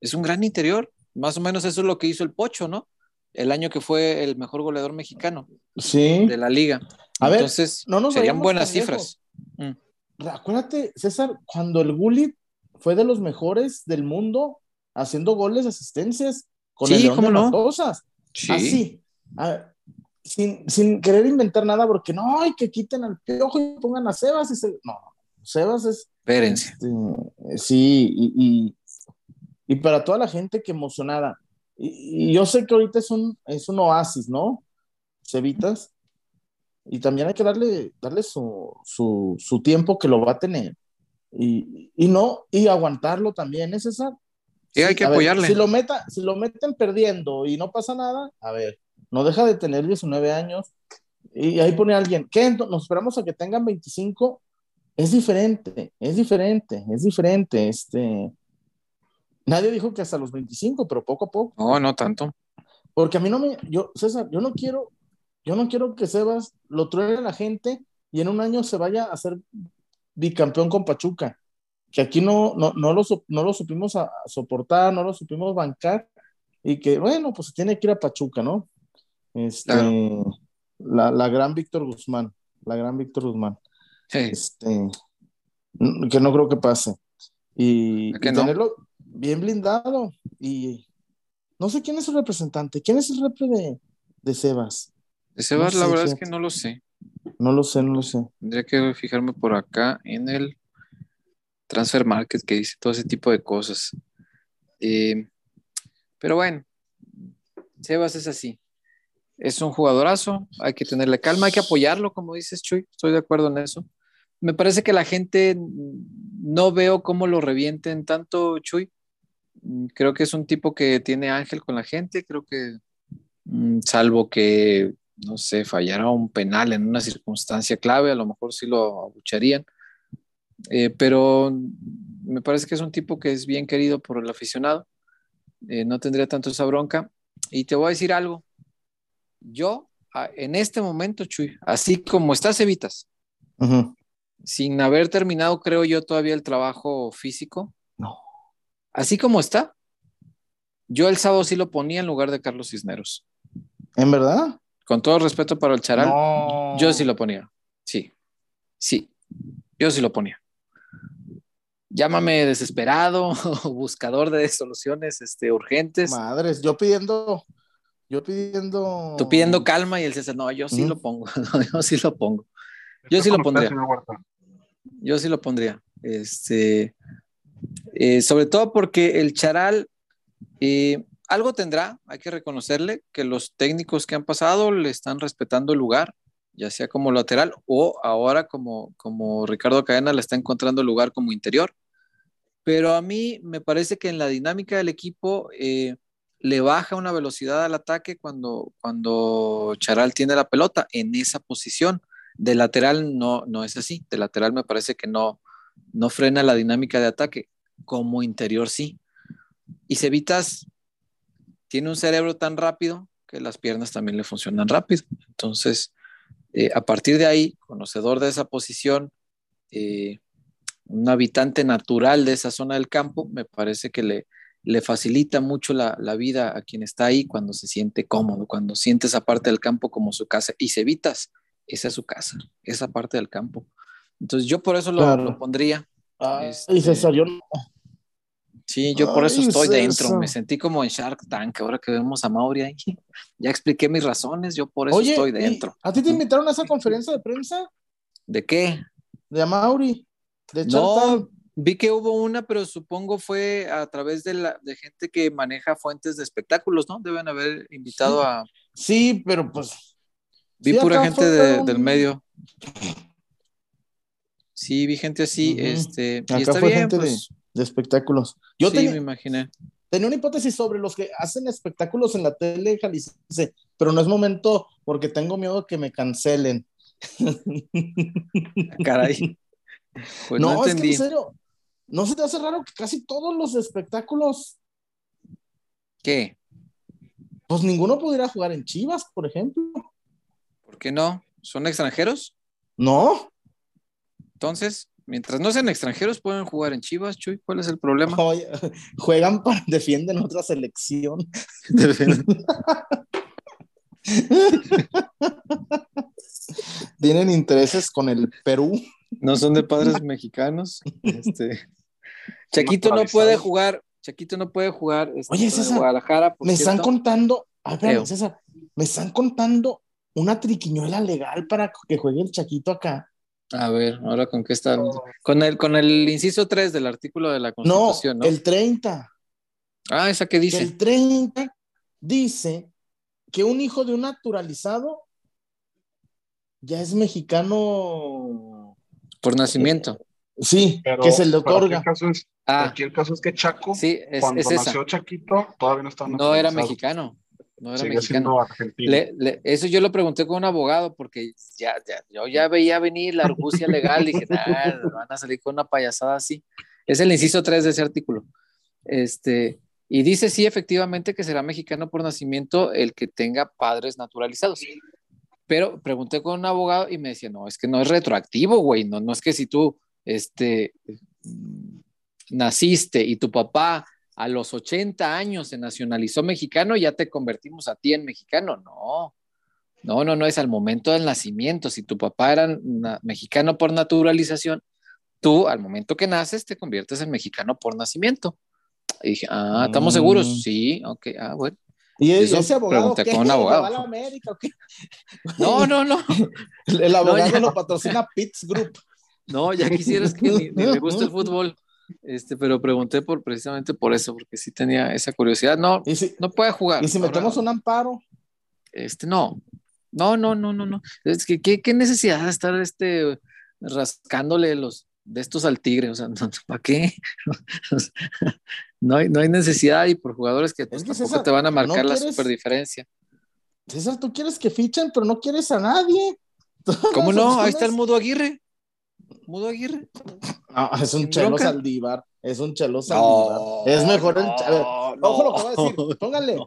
Es un gran interior. Más o menos eso es lo que hizo el Pocho, ¿no? El año que fue el mejor goleador mexicano sí. de la liga. A Entonces, no nos serían buenas cifras. Mm. Acuérdate, César, cuando el Gullit fue de los mejores del mundo haciendo goles, asistencias con el León de no? Sí. Así. sin, sin, querer inventar nada, porque no, hay que quiten al piojo y pongan a Sebas. Y No, Sebas es. Espérense. Este, sí, y, y, para toda la gente que emocionada. Y, yo sé que ahorita es un, es un oasis, ¿no? Cevitas y también hay que darle, darle su, su, su tiempo que lo va a tener. Y, y, no, y aguantarlo también, ¿es esa? Sí, hay que apoyarle. si, lo meta, si lo meten perdiendo y no pasa nada, a ver, no deja de tener 19 años. Y ahí pone alguien, ¿qué? Nos esperamos a que tengan 25. Es diferente, es diferente, es diferente. Este, nadie dijo que hasta los 25, pero poco a poco. No, no tanto. Porque a mí no me, yo, César, yo no quiero yo no quiero que Sebas lo truene a la gente y en un año se vaya a ser bicampeón con Pachuca. Que aquí no, no, no, lo, no lo supimos a, soportar, no lo supimos bancar y que, bueno, pues tiene que ir a Pachuca, ¿no? Este, la, la, gran Víctor Guzmán, la gran Víctor Guzmán. Este, que no creo que pase. Y, tenerlo bien blindado. Y no sé quién es su representante. ¿Quién es el repre de, de Sebas? De Sebas, la verdad es que no lo sé. No lo sé, no lo sé. Tendría que fijarme por acá en el Transfer Market que dice todo ese tipo de cosas. Eh, pero bueno, Sebas es así. Es un jugadorazo, hay que tenerle calma, hay que apoyarlo, como dices, Chuy. Estoy de acuerdo en eso. Me parece que la gente no veo cómo lo revienten tanto, Chuy. Creo que es un tipo que tiene ángel con la gente. Creo que, mm, salvo que no sé, fallara un penal en una circunstancia clave, a lo mejor sí lo abucharían. Eh, pero me parece que es un tipo que es bien querido por el aficionado. Eh, no tendría tanto esa bronca. Y te voy a decir algo. Yo, en este momento, Chuy, así como estás, Evitas, sin haber terminado, creo yo, todavía el trabajo físico. Así como está, yo el sábado sí lo ponía en lugar de Carlos Cisneros. ¿En verdad? con todo respeto para el charal, yo sí lo ponía. Sí, sí, yo sí lo ponía. Llámame desesperado o buscador de soluciones este, urgentes. Madres, yo pidiendo, yo pidiendo. Tú pidiendo calma y el César, no, yo sí lo pongo, yo sí lo pongo. Yo sí lo pondría. Yo sí lo pondría. Este, eh, sobre todo porque el charal, eh, algo tendrá, hay que reconocerle que los técnicos que han pasado le están respetando el lugar, ya sea como lateral o ahora como, como Ricardo Cadena le está encontrando lugar como interior. Pero a mí me parece que en la dinámica del equipo eh, le baja una velocidad al ataque cuando, cuando Charal tiene la pelota en esa posición. De lateral no, no es así, de lateral me parece que no, no frena la dinámica de ataque, como interior sí. Y Cevitas tiene un cerebro tan rápido que las piernas también le funcionan rápido. Entonces, eh, a partir de ahí, conocedor de esa posición, eh, un habitante natural de esa zona del campo, me parece que le, le facilita mucho la, la, vida a quien está ahí cuando se siente cómodo, cuando siente esa parte del campo como su casa y se evitas, esa es su casa, esa parte del campo. Entonces yo por eso lo, claro. lo pondría. Ah, este, y César, yo no. Sí, yo por eso Ay, estoy dentro. Me sentí como en Shark Tank, ahora que vemos a Mauri ahí. Ya expliqué mis razones, yo por eso Oye, estoy dentro. ¿A ti te invitaron a esa conferencia de prensa? ¿De qué? De a Mauri. De No, vi que hubo una, pero supongo fue a través de, la, de gente que maneja fuentes de espectáculos, ¿no? Deben haber invitado a... Sí, pero pues. Vi Sí, pura gente fue de- un- del medio. Sí, vi gente así, este, y Acá está fue bien, gente de- pues, de espectáculos. Yo sí, tenía, me imaginé. tenía una hipótesis sobre los que hacen espectáculos en la tele jalisciense, pero no es momento porque tengo miedo que me cancelen. Caray. Pues no, no, es que en serio, ¿no se te hace raro que casi todos los espectáculos, ¿Qué? pues ninguno pudiera jugar en Chivas, por ejemplo? ¿Por qué no? ¿Son extranjeros? No, Entonces, mientras no sean extranjeros, pueden jugar en Chivas, Chuy. ¿Cuál es el problema? Oye, juegan para, defienden otra selección. Tienen intereses con el Perú. no son de padres mexicanos. Este, Chaquito no puede jugar. Chaquito no puede jugar. este, Oye, César, Guadalajara. Me están contando, a ver, Eo. César, me están contando una triquiñuela legal para que juegue el Chaquito acá. A ver, ahora con qué está. Con el, con el inciso 3 del artículo de la No, Constitución, ¿no? el 30. Ah, esa que que dice. el 30 dice que un hijo de un naturalizado ya es mexicano. Por nacimiento. Sí, Pero, que se le otorga. el caso es, Ah, aquí el caso es que Chaco, sí, es, cuando es nació Chaquito, todavía no estaba No era mexicano. No era Sigue mexicano. argentino. Le- le- eso yo lo pregunté con un abogado porque ya, ya, yo ya veía venir la argucia legal. Dije, nah, van a salir con una payasada así. Es el inciso 3 de ese artículo. Este, y dice, sí, efectivamente, que será mexicano por nacimiento el que tenga padres naturalizados. Pero pregunté con un abogado y me decía, no, es que no es retroactivo, güey. No, no es que si tú este, mm, naciste y tu papá a los 80 años se nacionalizó mexicano, ya te convertimos a ti en mexicano. No, no, no, no es al momento del nacimiento. Si tu papá era mexicano por naturalización, tú al momento que naces te conviertes en mexicano por nacimiento. Y dije, ah, ¿estamos Mm. seguros? Sí, ok, ah, bueno. Y Eso ese abogado pregunté ¿qué? con un abogado. ¿Va a la América o qué? No, no, no, El, abogado lo patrocina Pitts Group. no, ya quisieras que ni, ni me gusta el fútbol. Este, pero pregunté por precisamente por eso, porque sí tenía esa curiosidad. No, si, no puede jugar. y si metemos un amparo, Este, no. No, no, no, no, no. Es que, ¿qué, qué necesidad de estar este, rascándole los de estos al tigre? O sea, no, ¿para qué? no, hay, no hay necesidad y por jugadores que pues, que, tampoco César, te van a marcar no la quieres- superdiferencia. César, tú quieres que fichen, pero no quieres a nadie. Todas ¿Cómo no? Ahí está el Mudo Aguirre. Mudo Aguirre. No, es un chelo bronca. Saldívar. Es un chelo Saldívar. es mejor el. A ver, ojo lo que voy a decir. Póngale.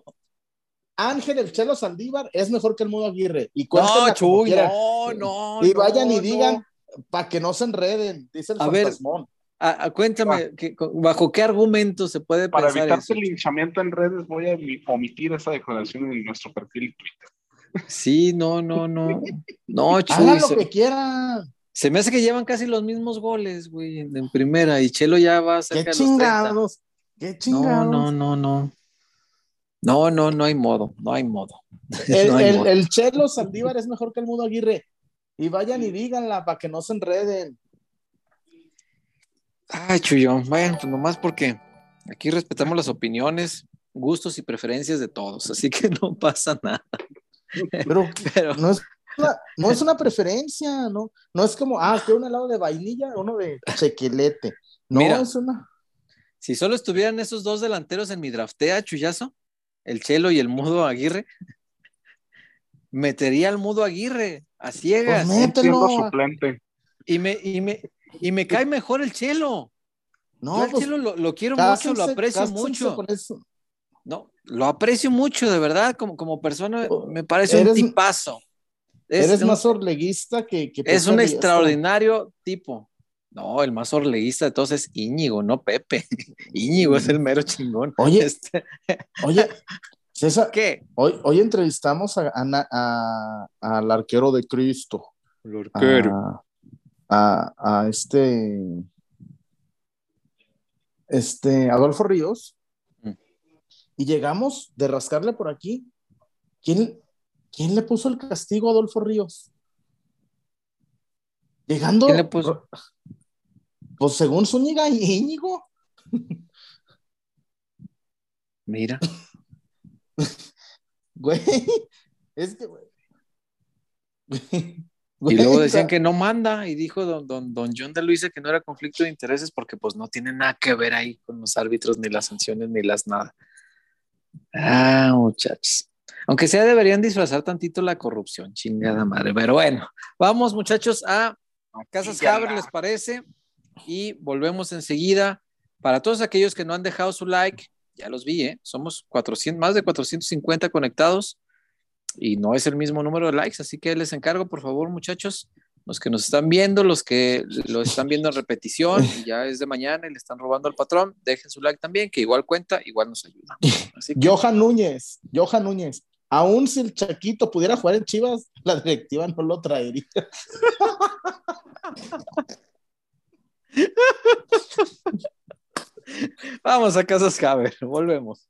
Ángel el Chelo Saldívar es mejor que el Mudo Aguirre. Y No, Chuy, no, no. Y no, vayan y no. digan para que no se enreden, dice el A ver, fantasmón. Ah, ah, cuéntame, ¿qué- ¿bajo qué argumento se puede Para pensar evitar eso? el linchamiento en redes, voy a omi- omitir esa declaración en nuestro perfil de Twitter. Sí, no, no, no. No, Chuy, Hagan lo se- que quieran. Se me hace que llevan casi los mismos goles, güey, en, en primera. Y Chelo ya va Qué cerca de los 30. chingados. Qué chingados. no, no, no. No, no, no hay modo, no hay modo. El, No hay el- modo. el Chelo Saldívar es mejor que el Mudo Aguirre. Y vayan y díganla para que no se enreden. Ay, Chuyo, bueno, pues nomás porque aquí respetamos las opiniones, gustos y preferencias de todos, así que no pasa nada. Pero Pero no es una, no es una preferencia, ¿no? No es como, ah, quiero un helado de vainilla, uno de chequelete. No, Mira. es una. si solo estuvieran esos dos delanteros en mi draftea, Chuyazo, el Chelo y el Mudo Aguirre, metería al Mudo Aguirre a ciegas. Pues mételo. Siendo a- suplente. Y me, y me, y me cae mejor el Chelo. Yo No, al pues. Chelo lo, lo quiero mucho, lo aprecio mucho. con eso. No, lo aprecio mucho, de verdad, como, como persona, me parece un tipazo. Es Eres un, más orleguista que. que es un extraordinario tipo. No, el más orleísta de todos es Íñigo, no Pepe. Íñigo es el mero chingón. Oye, Este, oye, César, ¿Qué? hoy, hoy entrevistamos a, a- a- al arquero de Cristo. a, a- a este este Adolfo Ríos Mm. y llegamos de rascarle por aquí. ¿Quién, quién le puso el castigo a Adolfo Ríos? Llegando, ¿Quién le puso? pues según Zúñiga y Íñigo. Mira. Güey, es que, güey. Y luego decían que no manda y dijo don, don, don John de Luisa que no era conflicto de intereses porque pues no tiene nada que ver ahí con los árbitros, ni las sanciones, ni las nada. Ah, muchachos. Aunque sea, deberían disfrazar tantito la corrupción, chingada madre. Pero bueno, vamos muchachos a, Casas. Haber, ¿les parece? Y volvemos enseguida. Para todos aquellos que no han dejado su like, ya los vi, ¿eh? Somos 400, más de 450 conectados y no es el mismo número de likes, así que les encargo, por favor, muchachos, los que nos están viendo, los que lo están viendo en repetición, y ya es de mañana y le están robando al patrón, dejen su like también, que igual cuenta, igual nos ayuda. Así que, Johan Núñez, Johan Núñez. Aún si el Chaquito pudiera jugar en Chivas, la directiva no lo traería. vamos a Casas Haber, volvemos.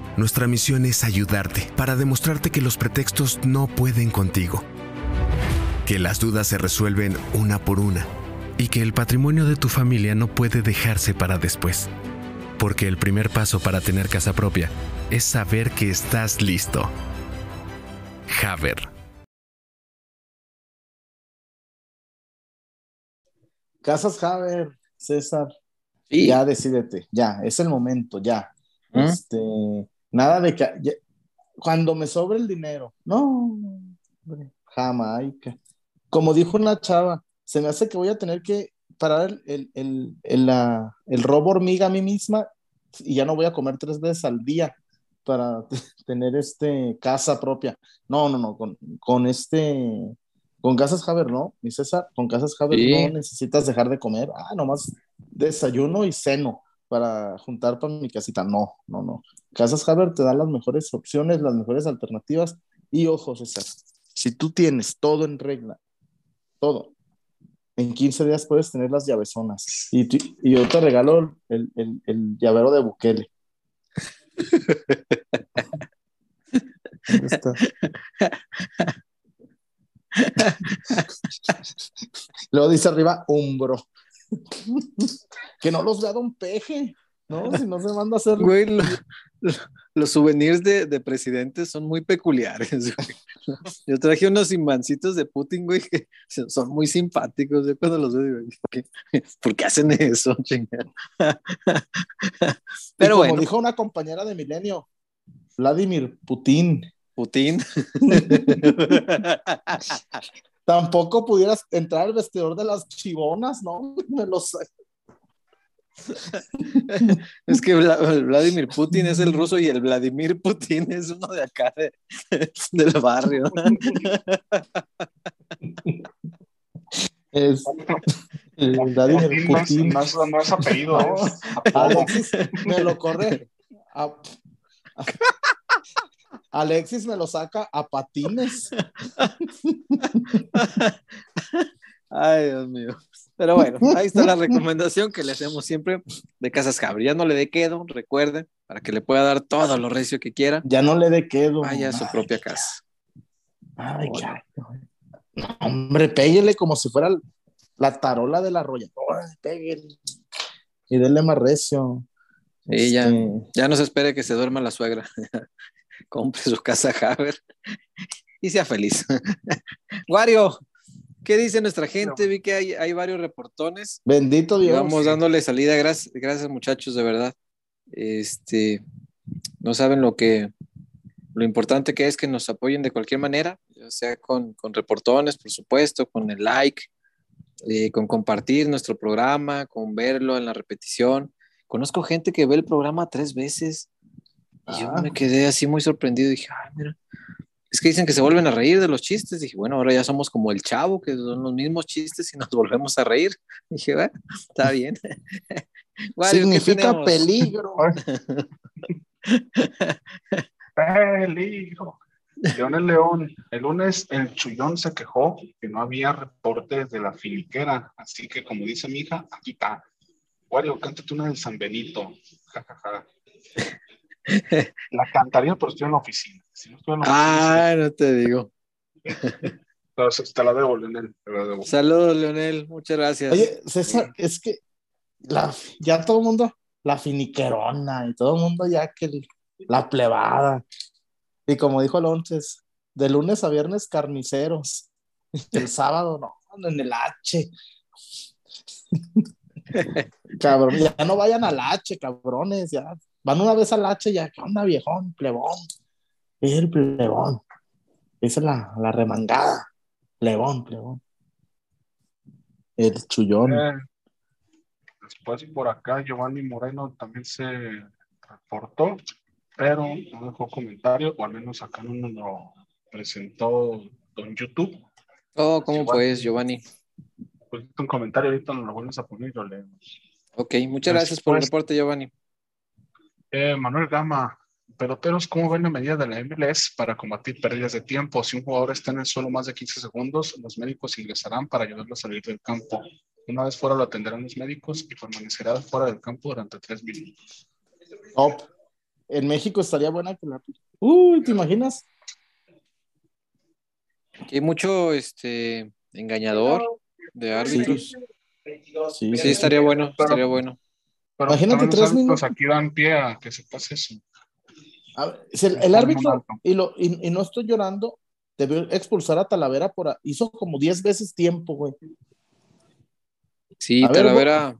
nuestra misión es ayudarte para demostrarte que los pretextos no pueden contigo. Que las dudas se resuelven una por una y que el patrimonio de tu familia no puede dejarse para después. Porque el primer paso para tener casa propia es saber que estás listo. Haber. Casas Haber, César, Sí, ya decídete, ya, es el momento, ya. ¿Mm? Este, nada de que ya- cuando me sobre el dinero, no, Jamaica. Como dijo una chava, se me hace que voy a tener que parar el, el, el, el, la- el robo hormiga a mí misma y ya no voy a comer tres veces al día para tener este casa propia. No, no, no, con, con este, con Casas Haber, no, mi César, con Casas Haber Sí. no necesitas dejar de comer. Ah, nomás desayuno y ceno para juntar para mi casita. No, no, no. Casas Haber te da las mejores opciones, las mejores alternativas. Y ojo, César, si tú tienes todo en regla, todo, en 15 días puedes tener las llavezonas. Y, tú- y yo te regalo el, el- el llavero de Bukele. Luego dice arriba, umbro. que no los vea Don Peje, ¿no? Si no se manda a hacer. Güey, lo- lo- los souvenirs de, de presidentes son muy peculiares, güey. Yo traje unos imancitos de Putin, güey, que son muy simpáticos. Yo cuando los veo, digo, ¿qué- ¿por qué hacen eso, chingada? Y Pero como bueno, dijo una compañera de Milenio, Vladimir Putin, Putin. Tampoco pudieras entrar al vestidor de las chivonas, ¿no? Me los... Es que Vla- Vladimir Putin es el ruso y el Vladimir Putin es uno de acá de- del barrio. Es, el Vladimir Putin. no es apellido, No. Alexis me lo corre. A- Alexis me lo saca a patines. Ay, Dios mío. Pero bueno, ahí está la recomendación que le hacemos siempre de Casas Cabri. Ya no le dé quedo, recuerden, para que le pueda dar todo lo recio que quiera. Ya no le de quedo. Vaya a su propia casa. ay, ya. No, hombre, péguele como si fuera la tarola de la arrolladora. Péguele. Y denle más recio. Sí, ya. Este, Ya no se espere que se duerma la suegra. Compre su casa Haber y sea feliz. Wario, ¿Qué dice nuestra gente? Vi que hay, hay varios reportones. Bendito Dios. Vamos dándole salida. Gracias, gracias, muchachos, de verdad. Este, no saben lo que, lo importante que es que nos apoyen de cualquier manera, ya sea con, con reportones, por supuesto, con el like, eh, con compartir nuestro programa, con verlo en la repetición. Conozco gente que ve el programa tres veces. Y yo Ah. me quedé así muy sorprendido. Dije, ay, mira. Es que dicen que se vuelven a reír de los chistes. Dije, bueno, ahora ya somos como el chavo, que son los mismos chistes y nos volvemos a reír. Dije, bueno, está bien. Wario, ¿qué Significa peligro. Peligro. Leonel León, el lunes el Chullón se quejó que no había reportes de la finiquera, así que como dice mi hija, aquí está. Wario, cántate una del San Benito. Ja, ja, ja. La cantaría, pero estoy en la oficina. Si no estoy en la oficina, Ah, no te digo. te la debo, Leonel, te la debo. Saludos, Leonel. Muchas gracias. Oye, César, es que la, ya todo el mundo, la finiquerona y todo el mundo ya que el- la plebada. Y como dijo Alonso, es de lunes a viernes carniceros. El sábado no, en el H. Cabrón, ya no vayan al H, cabrones, ya. Van una vez al H, ya, ¿qué onda, viejón? Plebón. Es el plebón. Esa es la, la remangada. Plebón, plebón. El chullón. Eh, después por acá Giovanni Moreno también se reportó, pero no dejó comentario, o al menos acá no nos lo presentó don YouTube. Oh, ¿cómo Igual. pues, Giovanni? Pues un comentario ahorita nos lo vuelves a poner y lo leemos. Ok, muchas gracias por el reporte, Giovanni. Eh, Manuel Gama, peloteros, ¿cómo ven la medida de la MLS para combatir pérdidas de tiempo? Si un jugador está en el suelo más de 15 segundos, los médicos ingresarán para ayudarlo a salir del campo. Una vez fuera lo atenderán los médicos y permanecerá fuera del campo durante tres minutos. Top. En México estaría buena que la. Uy, ¿te imaginas? Hay mucho este engañador de árbitros. Sí, Sí, estaría bueno, estaría bueno. Pero Imagínate tres minutos. aquí dan pie a que se pase eso. A ver, si el, árbitro, y, lo, y, y no estoy llorando, debió expulsar a Talavera por. a- hizo como 10 veces tiempo, güey. Sí, A ver, Talavera,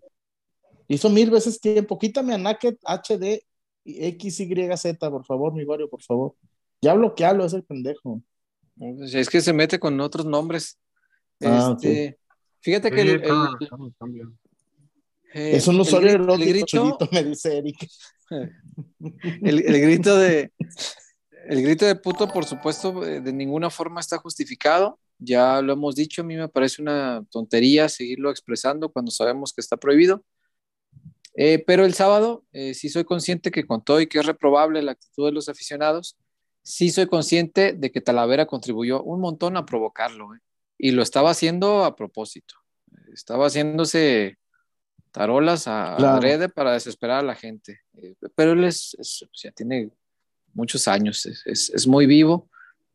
Hizo mil veces tiempo. Quítame a Naked HD y XYZ, por favor, mi barrio, por favor. Ya bloquealo, es el pendejo. pues, es que se mete con otros nombres. Ah, Este, Fíjate que Sí, el, cada- el- cada cambia. Eh, es un el usuario gri- el erótico, grito, chulito, me dice Eric. el, el grito de el grito de puto, por supuesto, eh, de ninguna forma está justificado. Ya lo hemos dicho, a mí me parece una tontería seguirlo expresando cuando sabemos que está prohibido. Eh, pero el sábado eh, sí soy consciente que con todo y que es reprobable la actitud de los aficionados, sí soy consciente de que Talavera contribuyó un montón a provocarlo. eh, y lo estaba haciendo a propósito. Estaba haciéndose tarolas a, Claro. adrede para desesperar a la gente. Eh, pero él es, sea, tiene muchos años, es, es- es muy vivo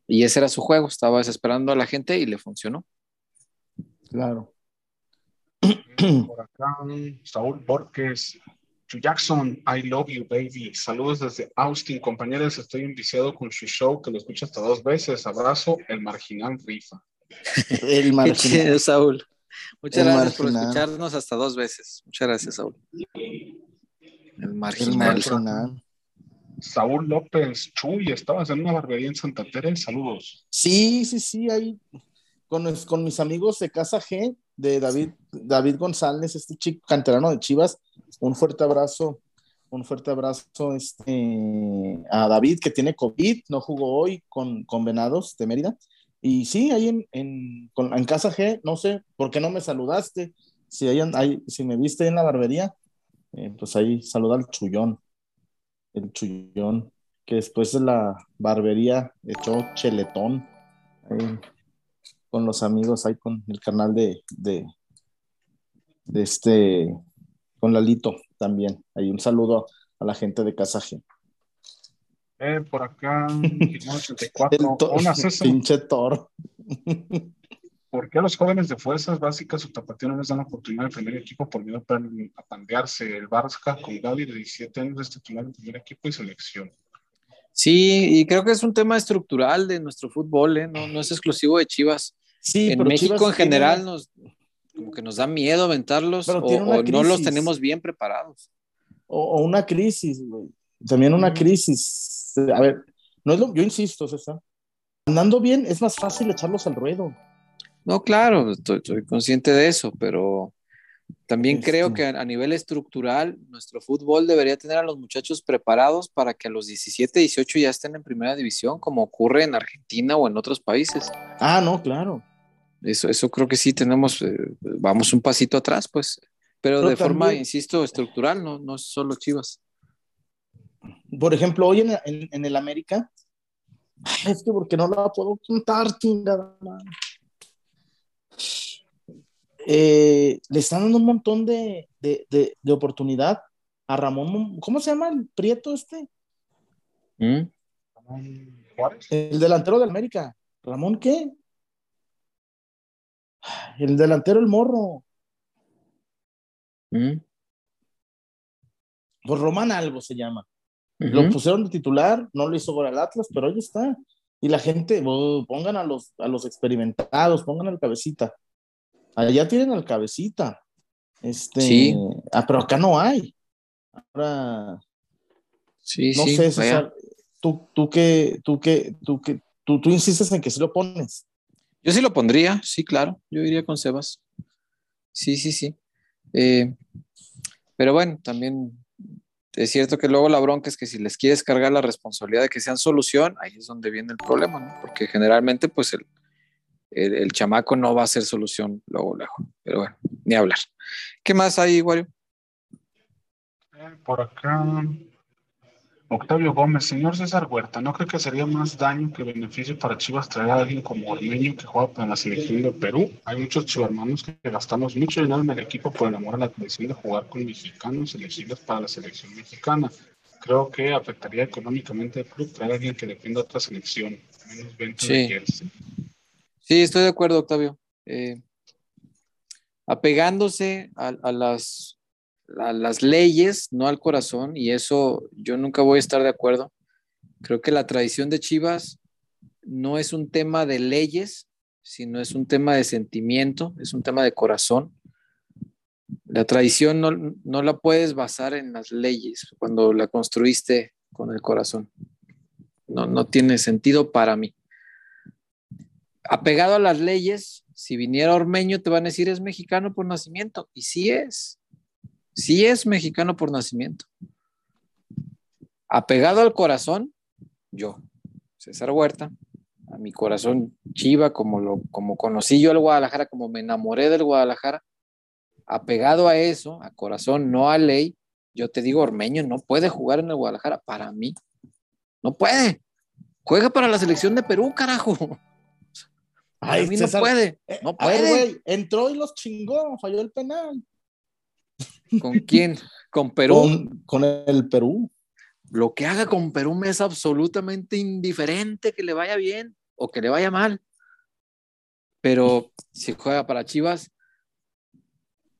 y ese era su juego. Estaba desesperando a la gente y le funcionó. Claro. Por acá, Saúl Borges. Chu Jackson, I love you, baby. Saludos desde Austin, compañeros. Estoy enviciado con su show, que lo escucho hasta dos veces. Abrazo, el marginal rifa. El marginal. Saúl. Muchas El gracias por marginal. escucharnos hasta dos veces. Muchas gracias, Saúl. El El marginal. marginal. Saúl López, Chuy, estabas en una barbería en Santa Teresa. Saludos. Sí, sí, sí, ahí con, con mis amigos de Casa G, de David, David González, este chico canterano de Chivas, un fuerte abrazo, un fuerte abrazo este, a David que tiene COVID, no jugó hoy con, con Venados de Mérida. Y sí, ahí en, en, en Casa G, no sé, ¿por qué no me saludaste? Si, ahí, si me viste en la barbería, eh, pues ahí saluda al chullón, el chullón, que después de la barbería echó cheletón con los amigos, ahí con el canal de, de, de este, con Lalito también. Ahí un saludo a la gente de Casa G. Eh, por acá, Gilmán 84. El to- Hola, César. pinche toro. ¿Por qué a los jóvenes de fuerzas básicas o tapatío no les dan la oportunidad de primer equipo por miedo a pandearse? El Barça con Gaby de 17 años es titular en primer equipo y selección. Sí, y creo que es un tema estructural de nuestro fútbol, ¿eh? no, no es exclusivo de Chivas. Sí, en pero México Chivas en general tiene- nos, como que nos da miedo aventarlos o, una o no los tenemos bien preparados. o, o una crisis, güey. También una crisis. A ver, no es lo, yo insisto, César. Andando bien, es más fácil echarlos al ruedo. No, claro, estoy, estoy consciente de eso, pero también Este- creo que a, a nivel estructural nuestro fútbol debería tener a los muchachos preparados para que a los 17, 18 ya estén en primera división, como ocurre en Argentina o en otros países. Ah, no, claro. Eso, eso creo que sí tenemos, eh, vamos un pasito atrás, pues, pero, Pero de forma, insisto, estructural, no, no es solo Chivas. Por ejemplo, hoy en, en- en el América, es que porque no la puedo contar, chingada. Eh, le están dando un montón de, de, de- de oportunidad a Ramón, ¿cómo se llama el prieto este? ¿Mm? El delantero de América. ¿Ramón qué? El delantero, el morro. ¿Mm? Pues Román algo se llama. Lo pusieron de titular, no le hizo gol al Atlas, pero ahí está. Y la gente, oh, pongan a los, a los experimentados, pongan al cabecita. Allá tienen al cabecita. Este, Sí. ah, pero acá no hay. Ahora, Sí, no sí, sé. César, tú, tú que, tú que, tú que, tú, tú insistes en que sí lo pones. Yo sí lo pondría, sí, claro. Yo iría con Sebas. Sí, sí, sí. Eh, pero bueno, también es cierto que luego la bronca es que si les quieres cargar la responsabilidad de que sean solución, ahí es donde viene el problema, ¿no? Porque generalmente, pues el, el, chamaco no va a ser solución luego, luego. Pero bueno, ni hablar. ¿Qué más hay, Wario? Eh, Por acá, Octavio Gómez, señor César Huerta, ¿no cree que sería más daño que beneficio para Chivas traer a alguien como Ormeño que juega para la selección de Perú? Hay muchos chivarmanos que gastamos mucho dinero en el equipo por el amor a la tradición de jugar con mexicanos elegidos para la selección mexicana. Creo que afectaría económicamente al club traer a alguien que defienda otra selección, menos venta Sí. de. Sí, estoy de acuerdo, Octavio. Eh, apegándose a, a las, las leyes, no al corazón, y eso yo nunca voy a estar de acuerdo. Creo que la tradición de Chivas no es un tema de leyes, sino es un tema de sentimiento, es un tema de corazón. La tradición no, no la puedes basar en las leyes cuando la construiste con el corazón. No, no tiene sentido para mí apegado a las leyes, si viniera Ormeño, te van a decir es mexicano por nacimiento. Y sí es. Sí es mexicano por nacimiento. Apegado al corazón, yo, César Huerta, a mi corazón chiva, como, lo, como conocí yo el Guadalajara, como me enamoré del Guadalajara, apegado a eso, a corazón, no a ley, yo te digo, Ormeño no puede jugar en el Guadalajara, para mí. No puede. Juega para la selección de Perú, carajo. Ay, a mí César, no puede. eh, No A ver, puede. entró y los chingó, falló el penal. ¿Con quién? Con Perú. Con, con el Perú. Lo que haga con Perú me es absolutamente indiferente que le vaya bien o que le vaya mal. Pero si juega para Chivas,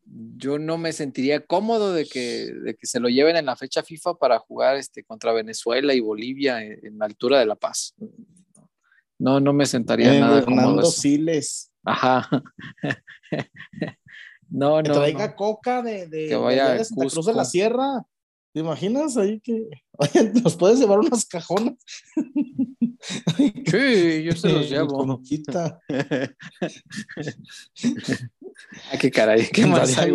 yo no me sentiría cómodo de que, de que se lo lleven en la fecha FIFA para jugar este, contra Venezuela y Bolivia en, en la altura de La Paz. No, no me sentaría Eh, nada cómodo. Fernando eso. Siles. Ajá. no, Que no. traiga no. coca de, de, Que vaya de Santa Cruz de la Sierra. ¿Te imaginas ahí que oye, nos puedes llevar unas cajonas? Sí, yo se los llevo. hojita. Ah, qué caray, qué más hay.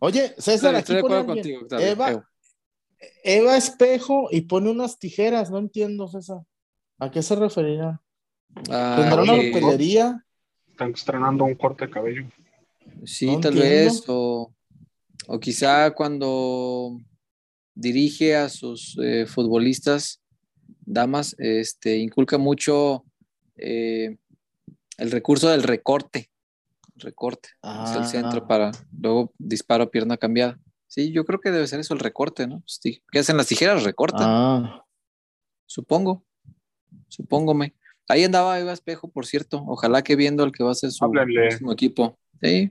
Oye, César, aquí Estoy de acuerdo contigo, Octavio. Eva, Evo. Eva Espejo y pone unas tijeras, no entiendo, César. ¿A qué se referirá? Ah, ¿Tendrá una peluquería? Están estrenando un corte de cabello. Sí, No tal entiendo. vez, o, o quizá cuando dirige a sus eh, futbolistas, damas, este, inculca mucho eh, el recurso del recorte, recorte hacia el Ah. centro para luego disparo a pierna cambiada. Sí, yo creo que debe ser eso el recorte, ¿no? Sí, ¿Qué hacen las tijeras? Recortan, Ah, supongo, supóngome. Ahí andaba Eva Espejo, por cierto. Ojalá que viendo el que va a ser su Háblenle. próximo equipo. Sí,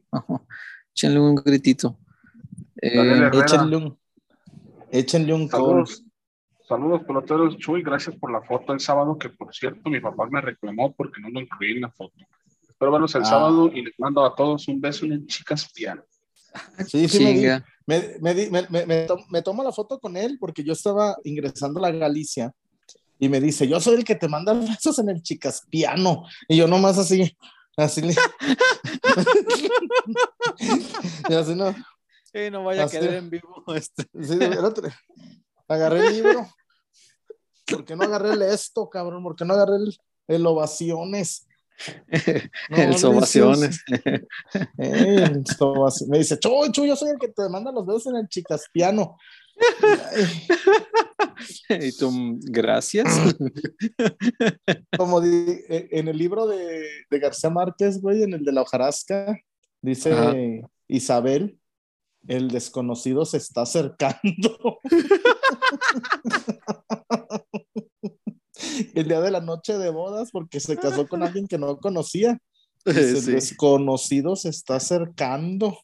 échenle un gritito. Eh, échenle un, échenle un call. Saludos. Saludos, peloteros. Chuy, gracias por la foto el sábado, que por cierto mi papá me reclamó porque no lo incluí en la foto. Espero verlos el Ah. sábado y les mando a todos un beso en el Chicas Piano. Sí, sí, me, me, me, di- me, me, me to- me tomo la foto con él porque yo estaba ingresando a la Galicia y me dice, yo soy el que te manda besos en el chicas piano. Y yo nomás así, así le... y así no, Eh, no vaya a quedar en vivo este. sí, espérate. agarré el libro. ¿Por qué no agarré el esto, cabrón? ¿Por qué no agarré el, el ovaciones? No, el sobaciones. Eh, el Me dice, Chuy, Chuy, yo soy el que te manda los besos en el chicas piano. Y tú, gracias. como di- e- en el libro de, de García Márquez, güey, en el de la hojarasca, dice Ajá. Isabel, el desconocido se está acercando. el día de la noche de bodas, porque se casó con alguien que no conocía. Dice, El desconocido se está acercando.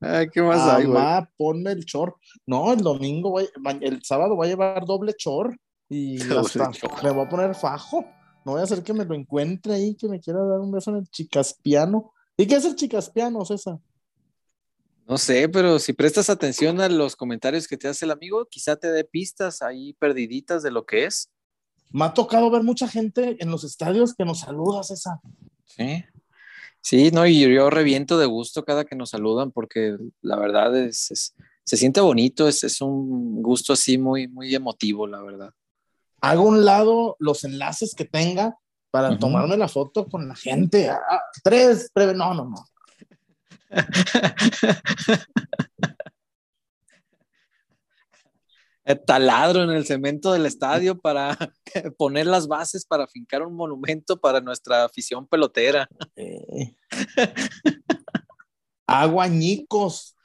Ay, ¿qué más hay, güey? Mamá, ponme el short. No, el domingo, voy- el sábado voy a llevar doble short y hasta me voy a poner fajo. No voy a hacer que me lo encuentre ahí, que me quiera dar un beso en el chicaspiano. ¿Y qué es el chicaspiano, César? No sé, pero si prestas atención a los comentarios que te hace el amigo, quizá te dé pistas ahí perdiditas de lo que es. Me ha tocado ver mucha gente en los estadios que nos saluda, César. Sí. Sí, no, y yo reviento de gusto cada que nos saludan porque la verdad es, es- se siente bonito, es, es un gusto así muy, muy emotivo, la verdad. Hago un lado los enlaces que tenga para tomarme la foto con la gente. Ah, ah, tres, breve. No, no, no. Taladro en el cemento del estadio para poner las bases para fincar un monumento para nuestra afición pelotera. Eh. Hago añicos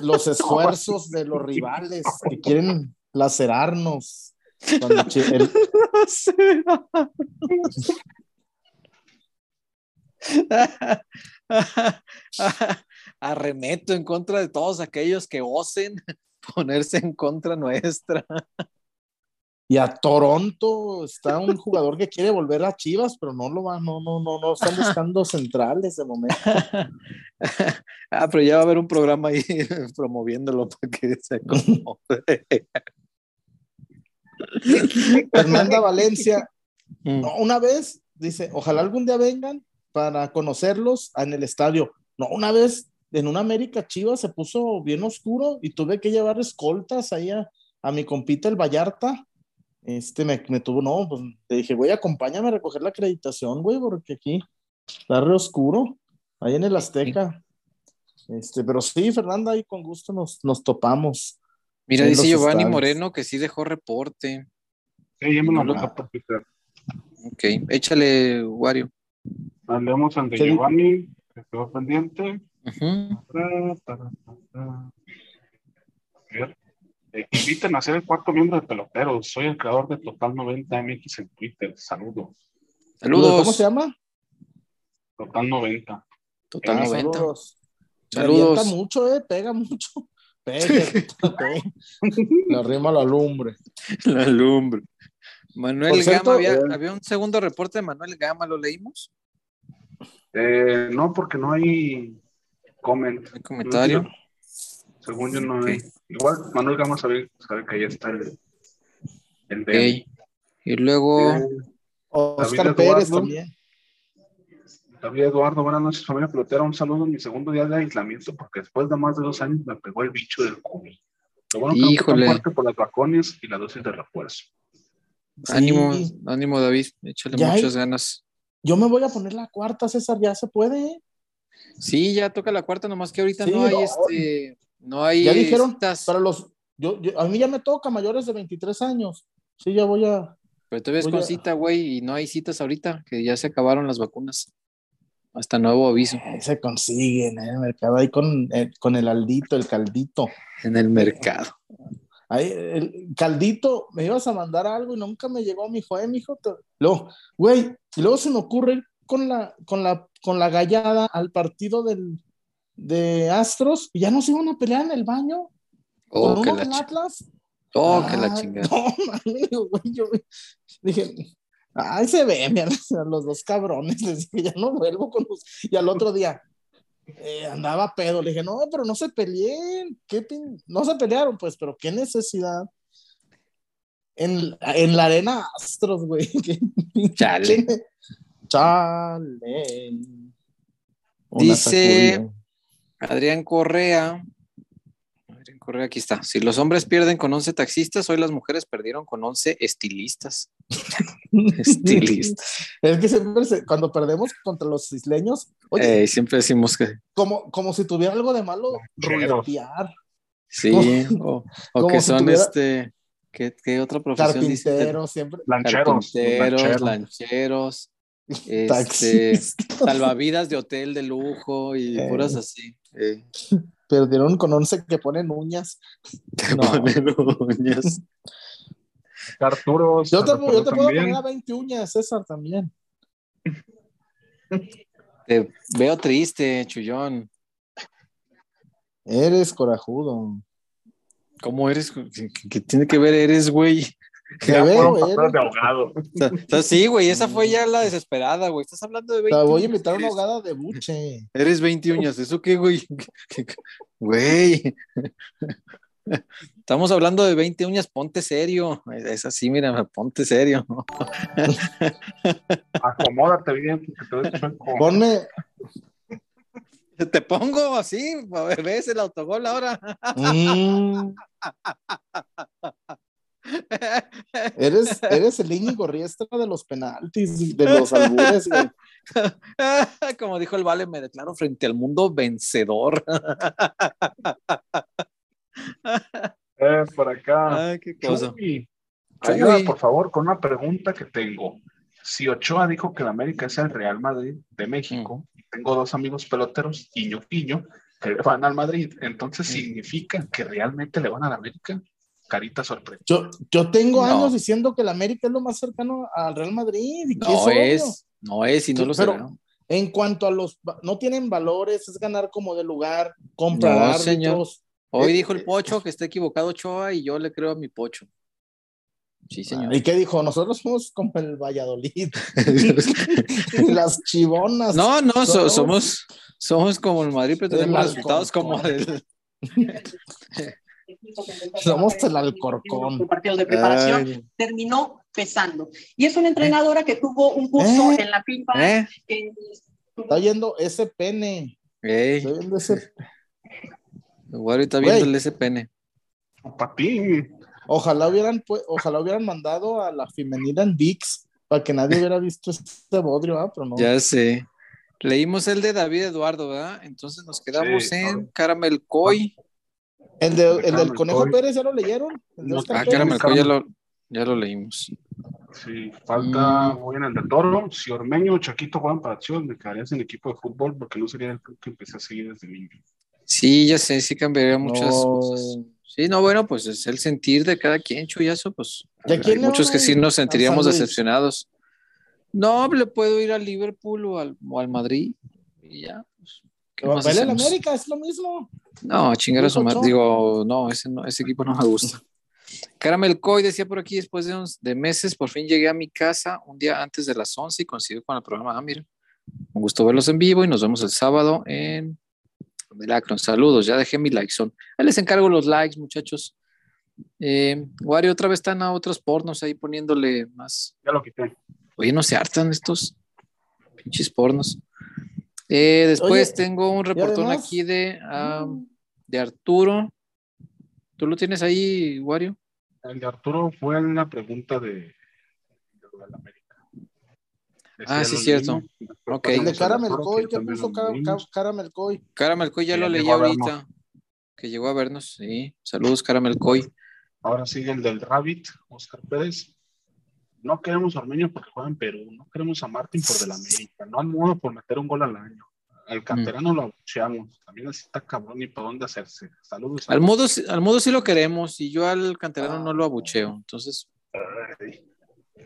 los esfuerzos de los rivales que quieren lacerarnos. El- Arremeto en contra de todos aquellos que osen ponerse en contra nuestra. y a Toronto está un jugador que quiere volver a Chivas, pero no lo va, no, no, no, no están buscando centrales de momento. Ah, pero ya va a haber un programa ahí promoviéndolo para que se acomode. Fernanda Valencia, Mm. no, una vez dice, ojalá algún día vengan para conocerlos en el estadio. No, una vez en una América Chivas se puso bien oscuro y tuve que llevar escoltas ahí a, a mi compita el Vallarta. Este me, me tuvo, no, pues le dije, güey, acompáñame a recoger la acreditación, güey, porque aquí está re oscuro, ahí en el Azteca. Este, pero sí, Fernanda, ahí con gusto nos, nos topamos. Mira, dice Giovanni. Moreno que sí dejó reporte. Sí, ya me lo. Ok, échale, Wario. De Sí. Giovanni, que quedó pendiente. Eh, inviten a ser el cuarto miembro de Peloteros. Soy el creador de Total 90 MX en Twitter. Saludos. Saludos. ¿Cómo se llama? Total 90. Total 90. Saludos. Saludos. Mucho, eh, pega mucho. Pega, pega. Le arrima la lumbre. La lumbre. Manuel Por cierto, Gama, había, eh, había un segundo reporte de Manuel Gama, ¿lo leímos? Eh, no, porque no hay comment. ¿El comentario? Según yo no hay. Igual Manuel Gama sabe, sabe que ahí está el, el Y luego, Eh, Oscar David Pérez Eduardo. también. David Eduardo, buenas noches, familia pelotera. Un saludo en mi segundo día de aislamiento, porque después de más de dos años me pegó el bicho del COVID. Lo bueno que Híjole. fuerte por las vacunas y la dosis de refuerzo. ánimo, Sí. ánimo David, échale hay- muchas ganas. Yo me voy a poner la cuarta, César, ya se puede. ¿Eh? Sí, ya toca la cuarta, nomás que ahorita Sí, no hay no. este, no hay Ya dijeron, citas, Para los, yo, yo- a mí ya me toca mayores de 23 años. Sí, ya voy a. pero ves voy con a- cita, güey, y no hay citas ahorita, que ya se acabaron las vacunas. Hasta nuevo aviso Ahí se consiguen en el mercado, ahí con, eh, con el aldito, el caldito. en el mercado. Ahí, el caldito, me ibas a mandar algo y nunca me llegó, mi hijo, eh, mi hijo. te- Luego, güey, y luego se me ocurre ir con la, con la, con la gallada al partido del, de Astros y ya nos iban a pelear en el baño Oh, con que uno la, del Atlas. oh, que la chingada. No, mames, güey, yo dije, Ay, se ve, mira, los dos cabrones. Les dije, ya no vuelvo con los. Y al otro día, eh, andaba pedo. Le dije, no, pero no se peleen. ¿Qué pin... No se pelearon, pues, pero qué necesidad. En, en la arena Astros, güey. Chale. Chale. Una Dice sacudida. Adrián Correa. Adrián Correa, aquí está. Si los hombres pierden con 11 taxistas, hoy las mujeres perdieron con 11 estilistas. estilistas. Es que siempre se- cuando perdemos contra los isleños, oye, Eh, siempre decimos que como, como si tuviera algo de malo ruletear. sí, o, que si son tuviera- este. ¿qué, qué otra profesión dice? Carpintero, siempre. Lancheros. Carpinteros, lancheros. lancheros, este, salvavidas de hotel de lujo y Eh. puras así. eh, Perdieron con 11 que ponen uñas. que No. ponen uñas. Arturo. Yo te, yo te puedo poner a 20 uñas, César, también. Te veo triste, Chullón. Eres corajudo. ¿Cómo eres? ¿Qué, qué- qué tiene que ver eres, güey? Te Ya fueron papeles de ahogado. O sea, o sea, sí, güey, esa fue ya la desesperada, güey. Estás hablando de Te 20 voy a invitar a una ahogada de buche. Eres 20 uñas, ¿eso qué, güey? ¿Qué- qué- Güey. Estamos hablando de 20 uñas, ponte serio. Es así, mira, ponte serio. Acomódate bien, que te ves. Ponme. Te pongo así, ves el autogol ahora. Mm, eres, eres el Íñigo Riestra de los penaltis, de los albures, güey. Como dijo el Vale, me declaro frente al mundo vencedor. Eh, por acá. Ay, qué cosa. Chuy, Chuy. ayuda, por favor, con una pregunta que tengo. Si Ochoa dijo que la América es el Real Madrid de México, Mm. tengo dos amigos peloteros, Quiño Quiño, que le van al Madrid, entonces Mm. significa que realmente le van a la América. Carita sorpresa. Yo, yo tengo No. años diciendo que el América es lo más cercano al Real Madrid. Y No obvio. es, no es y no Sí, lo pero- será. En cuanto a los, no tienen valores, es ganar como de lugar, comprar No, señor. Hoy Eh, dijo el eh, Pocho que está equivocado Ochoa y yo le creo a mi Pocho. Sí, señor. ¿Y qué dijo? Nosotros somos como el Valladolid. Las chivonas. No, no, so- Somos- somos, como el Madrid, pero tenemos resultados como el. Somos el Alcorcón. Un partido de preparación Ay, terminó pesando. Y es una entrenadora que tuvo un curso ¿Eh? en la FIFA. ¿Eh? que- Está yendo ese pene. Ey, Está yendo ese. Guaro está viendo el SPN. Para ti, Ojalá hubieran, pu- ojalá hubieran mandado a la femenina en VIX para que nadie hubiera visto este bodrio, ¿ah? pero no. Ya sé. Leímos el de David Eduardo, ¿verdad? Entonces nos quedamos Sí, en claro. Caramel Coy. El, de, el del Conejo Coy. Pérez, ¿ya lo leyeron? El de No, Oscar Ah, Pérez. Caramel Coy ya lo, ya lo leímos. Sí, falta Mm. muy en el de Toro. Si Ormeño o Chaquito juegan para Chivas, me quedaría sin equipo de fútbol porque no sería el club que empecé a seguir desde niño. Sí, ya sé, sí cambiaría muchas No. cosas. Sí, no, bueno, pues es el sentir de cada quien, Chuyazo, pues. ¿Y a hay muchos que sí nos ¿A sentiríamos decepcionados. No, le puedo ir al Liverpool o al, o al Madrid y ya. pues, ¿qué más Vale? América es lo mismo. No, chingar a su madre. Digo, no ese, no, ese equipo no me gusta. Caramel Coy decía por aquí, después de, de meses, por fin llegué a mi casa un día antes de las 11 y coincidió con el programa. Ah, mira, un gusto verlos en vivo y nos vemos el sábado en Melacron. Saludos, ya dejé mi like son. Ahí les encargo los likes, muchachos. Eh, Wario, otra vez están a otros pornos ahí poniéndole más. Ya lo quité. Oye, no se hartan estos pinches pornos. Eh, después Oye, tengo un reportón además- aquí de, ah, de Arturo. ¿Tú lo tienes ahí, Wario? El de Arturo fue en la pregunta de, de América. Ah, ya sí, cierto. Ok. El de al Caramel Arturo, Coy, que ¿qué también puso lo Ca- Ca- leímos. Caramel Coy? Caramel Coy ya Que lo ya leí ahorita. Que llegó a vernos, sí. Saludos, Caramel Coy. Ahora sigue el del Rabbit, Oscar Pérez. No queremos a Ormeño porque juega en Perú. No queremos a Martín por del América. No al modo por meter un gol al año. Mm. Al canterano lo abucheamos. También así está cabrón ni para dónde hacerse. Saludos. Al modo, sí- al modo sí lo queremos y yo al canterano no lo abucheo. Entonces, Ay,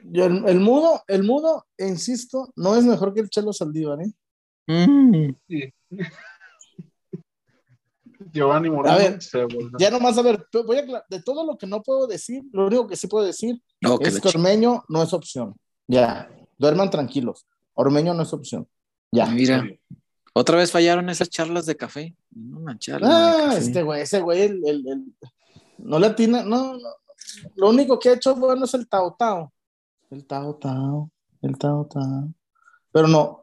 Yo, el, el mudo, el mudo, insisto, no es mejor que el Chelo Saldívar, ¿eh? mm, Giovanni Moreno A ver, se Ya nomás, a ver, voy a de todo lo que no puedo decir, lo único que sí puedo decir no, que es que Ormeño no es opción. Ya, duerman tranquilos. Ormeño no es opción. Ya. Mira, otra vez fallaron esas charlas de café. Una charla de Ah, café. este güey, ese güey, el, el- el- no le atina, no, no. Lo único que ha hecho bueno es el Tao Tao. El Tao Tao, el Tao Tao. Pero no,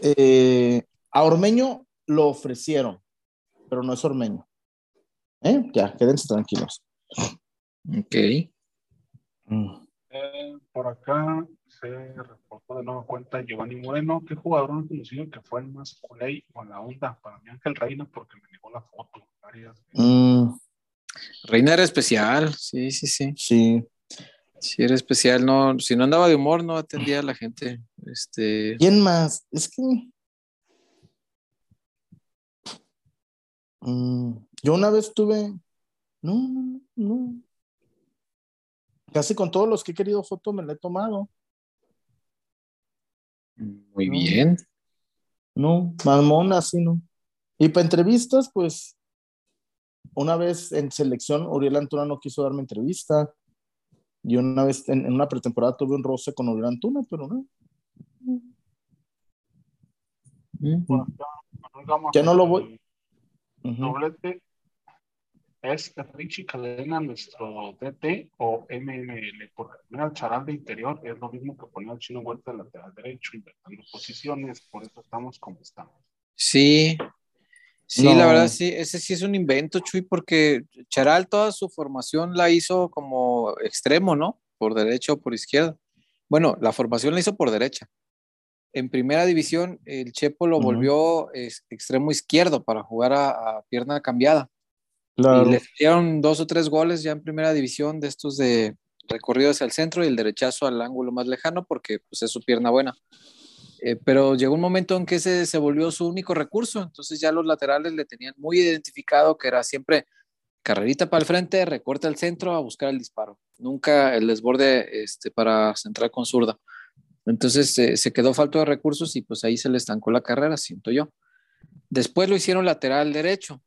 eh, a Ormeño lo ofrecieron, pero no es Ormeño. ¿Eh? Ya, quédense tranquilos. Ok. Mm. Eh, por acá se reportó de nueva cuenta Giovanni Moreno. ¿Qué jugador no conocido que fue el más culé o la onda? Para mí Ángel Reina porque me negó la foto. Mm, Reina era especial, sí, sí, sí. sí. Sí, era especial. No, si no andaba de humor, no atendía a la gente. Este, ¿Quién más? Es que. Mm, yo una vez tuve. No, no, no. Casi con todos los que he querido foto me la he tomado. muy No. bien. No, mamón, así no. Y para entrevistas, pues. Una vez en selección, Uriel Antuna no quiso darme entrevista. Y una vez en, en una pretemporada tuve un roce con Uriel Antuna, pero no. Mm. Ya no lo voy- Doblete. ¿Es Richie Cadena nuestro DT o MML? Porque poner al charal de interior es lo mismo que poner al chino vuelta de lateral derecho, inventando posiciones, por eso estamos como estamos. Sí, sí, No. la verdad sí, ese sí es un invento, Chuy, porque Charal toda su formación la hizo como extremo, ¿no? Por derecha o por izquierda. Bueno, la formación la hizo por derecha. En primera división, el Chepo lo volvió es, extremo izquierdo para jugar a, a pierna cambiada. Claro. Y le dieron dos o tres goles ya en primera división de estos de recorrido hacia el centro y el derechazo al ángulo más lejano porque pues, es su pierna buena. Eh, pero llegó un momento en que ese se volvió su único recurso, entonces ya los laterales le tenían muy identificado que era siempre carrerita para el frente, recorte al centro a buscar el disparo, nunca el desborde este, para centrar con zurda. Entonces eh, se quedó falto de recursos y pues ahí se le estancó la carrera, siento yo. Después lo hicieron lateral derecho,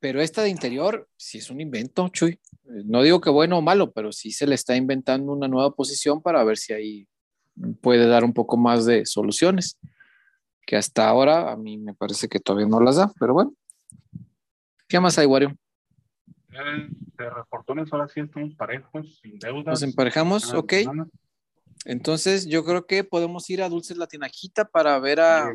pero esta de interior sí es un invento, Chuy. Eh, No digo que bueno o malo, pero sí se le está inventando una nueva posición para ver si ahí puede dar un poco más de soluciones, que hasta ahora a mí me parece que todavía no las da, pero bueno. ¿Qué más hay, Wario? Eh, de ahora sí estamos parejos, sin deudas. Nos emparejamos, ok. nada. Entonces yo creo que podemos ir a Dulces La Tinajita para ver a,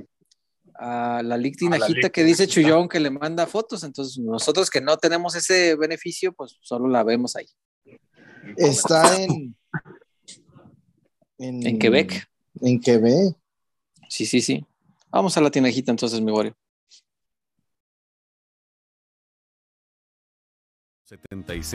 a la Lic Tinajita que dice. Chuyón que le manda fotos. Entonces nosotros que no tenemos ese beneficio, pues solo la vemos ahí. Está en. En, En Quebec. En Quebec. Sí, sí, sí. Vamos a La Tinajita entonces, mi Wario. 76.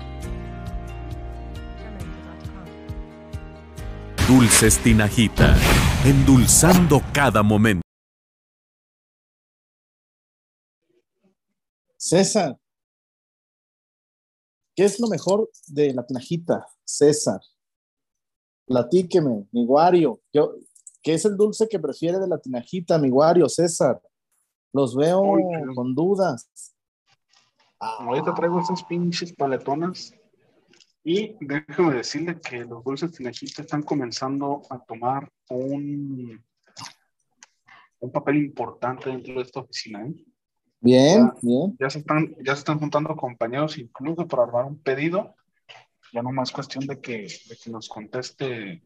Dulces Tinajita, endulzando cada momento. César. ¿Qué es lo mejor de la tinajita? César. Platíqueme, mi Wario. Yo, ¿qué es el dulce que prefiere de la tinajita, mi Wario, César? Los veo con dudas. Ahorita traigo esas pinches paletonas. Y déjame decirle que los dulces tinajita están comenzando a tomar un, un papel importante dentro de esta oficina. ¿eh? Bien, Ya. bien. Ya, se están, ya se están juntando compañeros incluso para armar un pedido. Ya no más cuestión de que, de que nos conteste eh,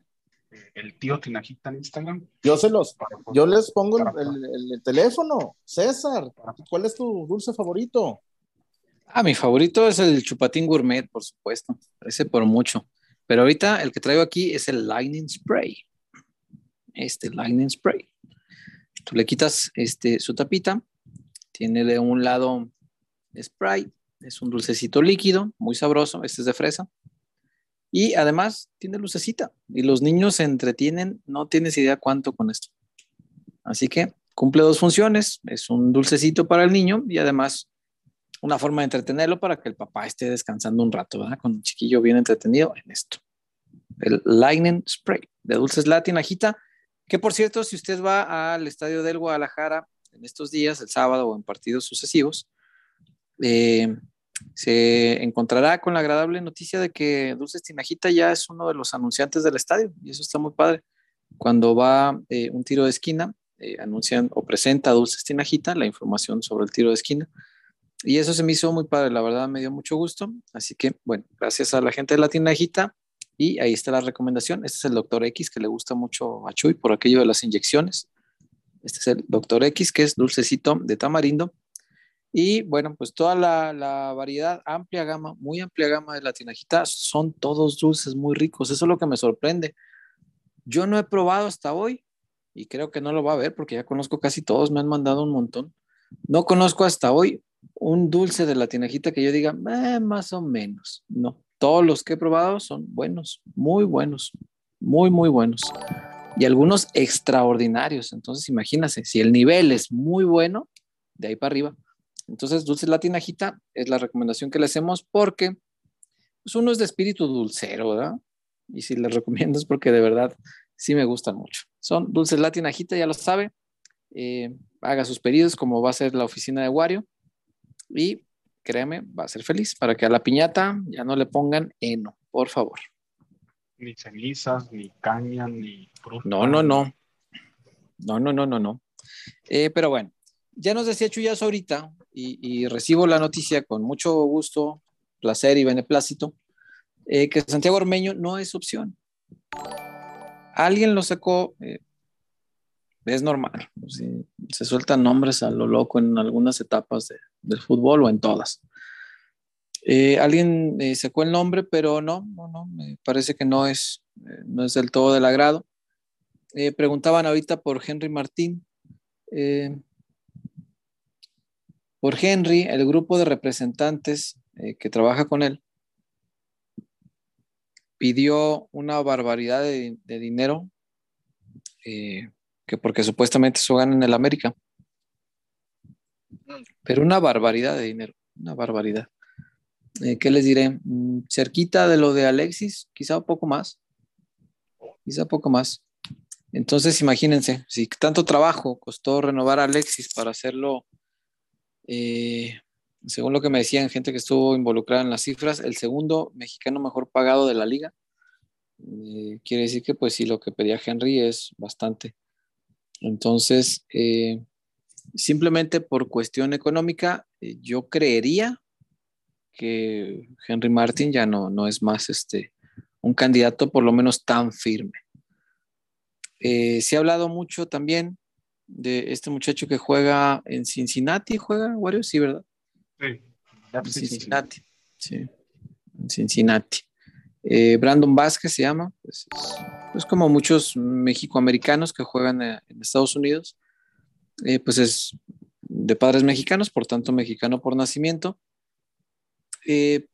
el tío Tinajita en Instagram. Yo se los, para, yo les pongo el- el teléfono. César, ¿cuál es tu dulce favorito? Ah, mi favorito es el chupatín gourmet, por supuesto. Ese por mucho. Pero ahorita el que traigo aquí es el Lightning Spray. Este Lightning Spray. Tú le quitas este, su tapita. Tiene de un lado spray. Es un dulcecito líquido, muy sabroso. Este es de fresa. Y además tiene lucecita. Y los niños se entretienen. No tienes idea cuánto con esto. Así que cumple dos funciones. Es un dulcecito para el niño y además una forma de entretenerlo para que el papá esté descansando un rato, ¿verdad? Con un chiquillo bien entretenido en esto. El Lightning Spray de Dulces Latin Ajita, que por cierto, si usted va al estadio del Guadalajara en estos días, el sábado o en partidos sucesivos, eh, se encontrará con la agradable noticia de que Dulces Tinajita ya es uno de los anunciantes del estadio y eso está muy padre. Cuando va eh, un tiro de esquina, eh, anuncian o presenta a Dulces Tinajita la información sobre el tiro de esquina. Y eso se me hizo muy padre, la verdad me dio mucho gusto. Así que, bueno, gracias a la gente de la tinajita. Y ahí está la recomendación. Este es el doctor X que le gusta mucho a Chuy por aquello de las inyecciones. Este es el doctor X que es dulcecito de tamarindo. Y bueno, pues toda la, la variedad, amplia gama, muy amplia gama de la tinajita, son todos dulces muy ricos. Eso es lo que me sorprende. Yo no he probado hasta hoy y creo que no lo va a ver porque ya conozco casi todos, me han mandado un montón. No conozco hasta hoy un dulce de la tinajita que yo diga, "Eh, más o menos. No, todos los que he probado son buenos, muy buenos, muy, muy buenos. Y algunos extraordinarios. Entonces, imagínense, si el nivel es muy bueno, de ahí para arriba. Entonces, dulce de la tinajita es la recomendación que le hacemos porque pues, uno es de espíritu dulcero, ¿verdad? Y si les recomiendo es porque de verdad sí me gustan mucho. Son dulces de la ya lo sabe. Eh, haga sus pedidos como va a ser la oficina de Wario y créame, va a ser feliz para que a la piñata ya no le pongan heno, por favor. Ni cenizas, ni caña, ni fruta. No, no, no. No, no, no, no, no. Eh, pero bueno, ya nos decía Chuyas ahorita y, y recibo la noticia con mucho gusto, placer y beneplácito, eh, que Santiago Ormeño no es opción. Alguien lo sacó, eh, es normal, se sueltan nombres a lo loco en algunas etapas de- del fútbol o en todas. Eh, alguien eh, sacó el nombre, pero no, no, me parece que no es, eh, no es del todo del agrado. Eh, preguntaban ahorita por Henry Martín. Por Henry, el grupo de representantes que trabaja con él pidió una barbaridad de, de dinero, que porque supuestamente eso gana en el América. Pero una barbaridad de dinero, una barbaridad. Eh, ¿Qué les diré? Mm, cerquita de lo de Alexis, quizá un poco más. Quizá poco más. Entonces, imagínense, si tanto trabajo costó renovar a Alexis para hacerlo, eh, según lo que me decían gente que estuvo involucrada en las cifras, el segundo mexicano mejor pagado de la liga. Eh, quiere decir que, pues sí, lo que pedía Henry es bastante. Entonces, simplemente por cuestión económica, eh, yo creería que Henry Martin ya no, no es más este, un candidato por lo menos tan firme. Eh, se ha hablado mucho también de este muchacho que juega en Cincinnati, juega Wario, sí, ¿verdad? Sí, En sí. Cincinnati, sí, en Cincinnati. Eh, Brandon Vázquez se llama, pues es, pues como muchos mexicoamericanos que juegan en Estados Unidos, eh, pues es de padres mexicanos, por tanto mexicano por nacimiento. Eh,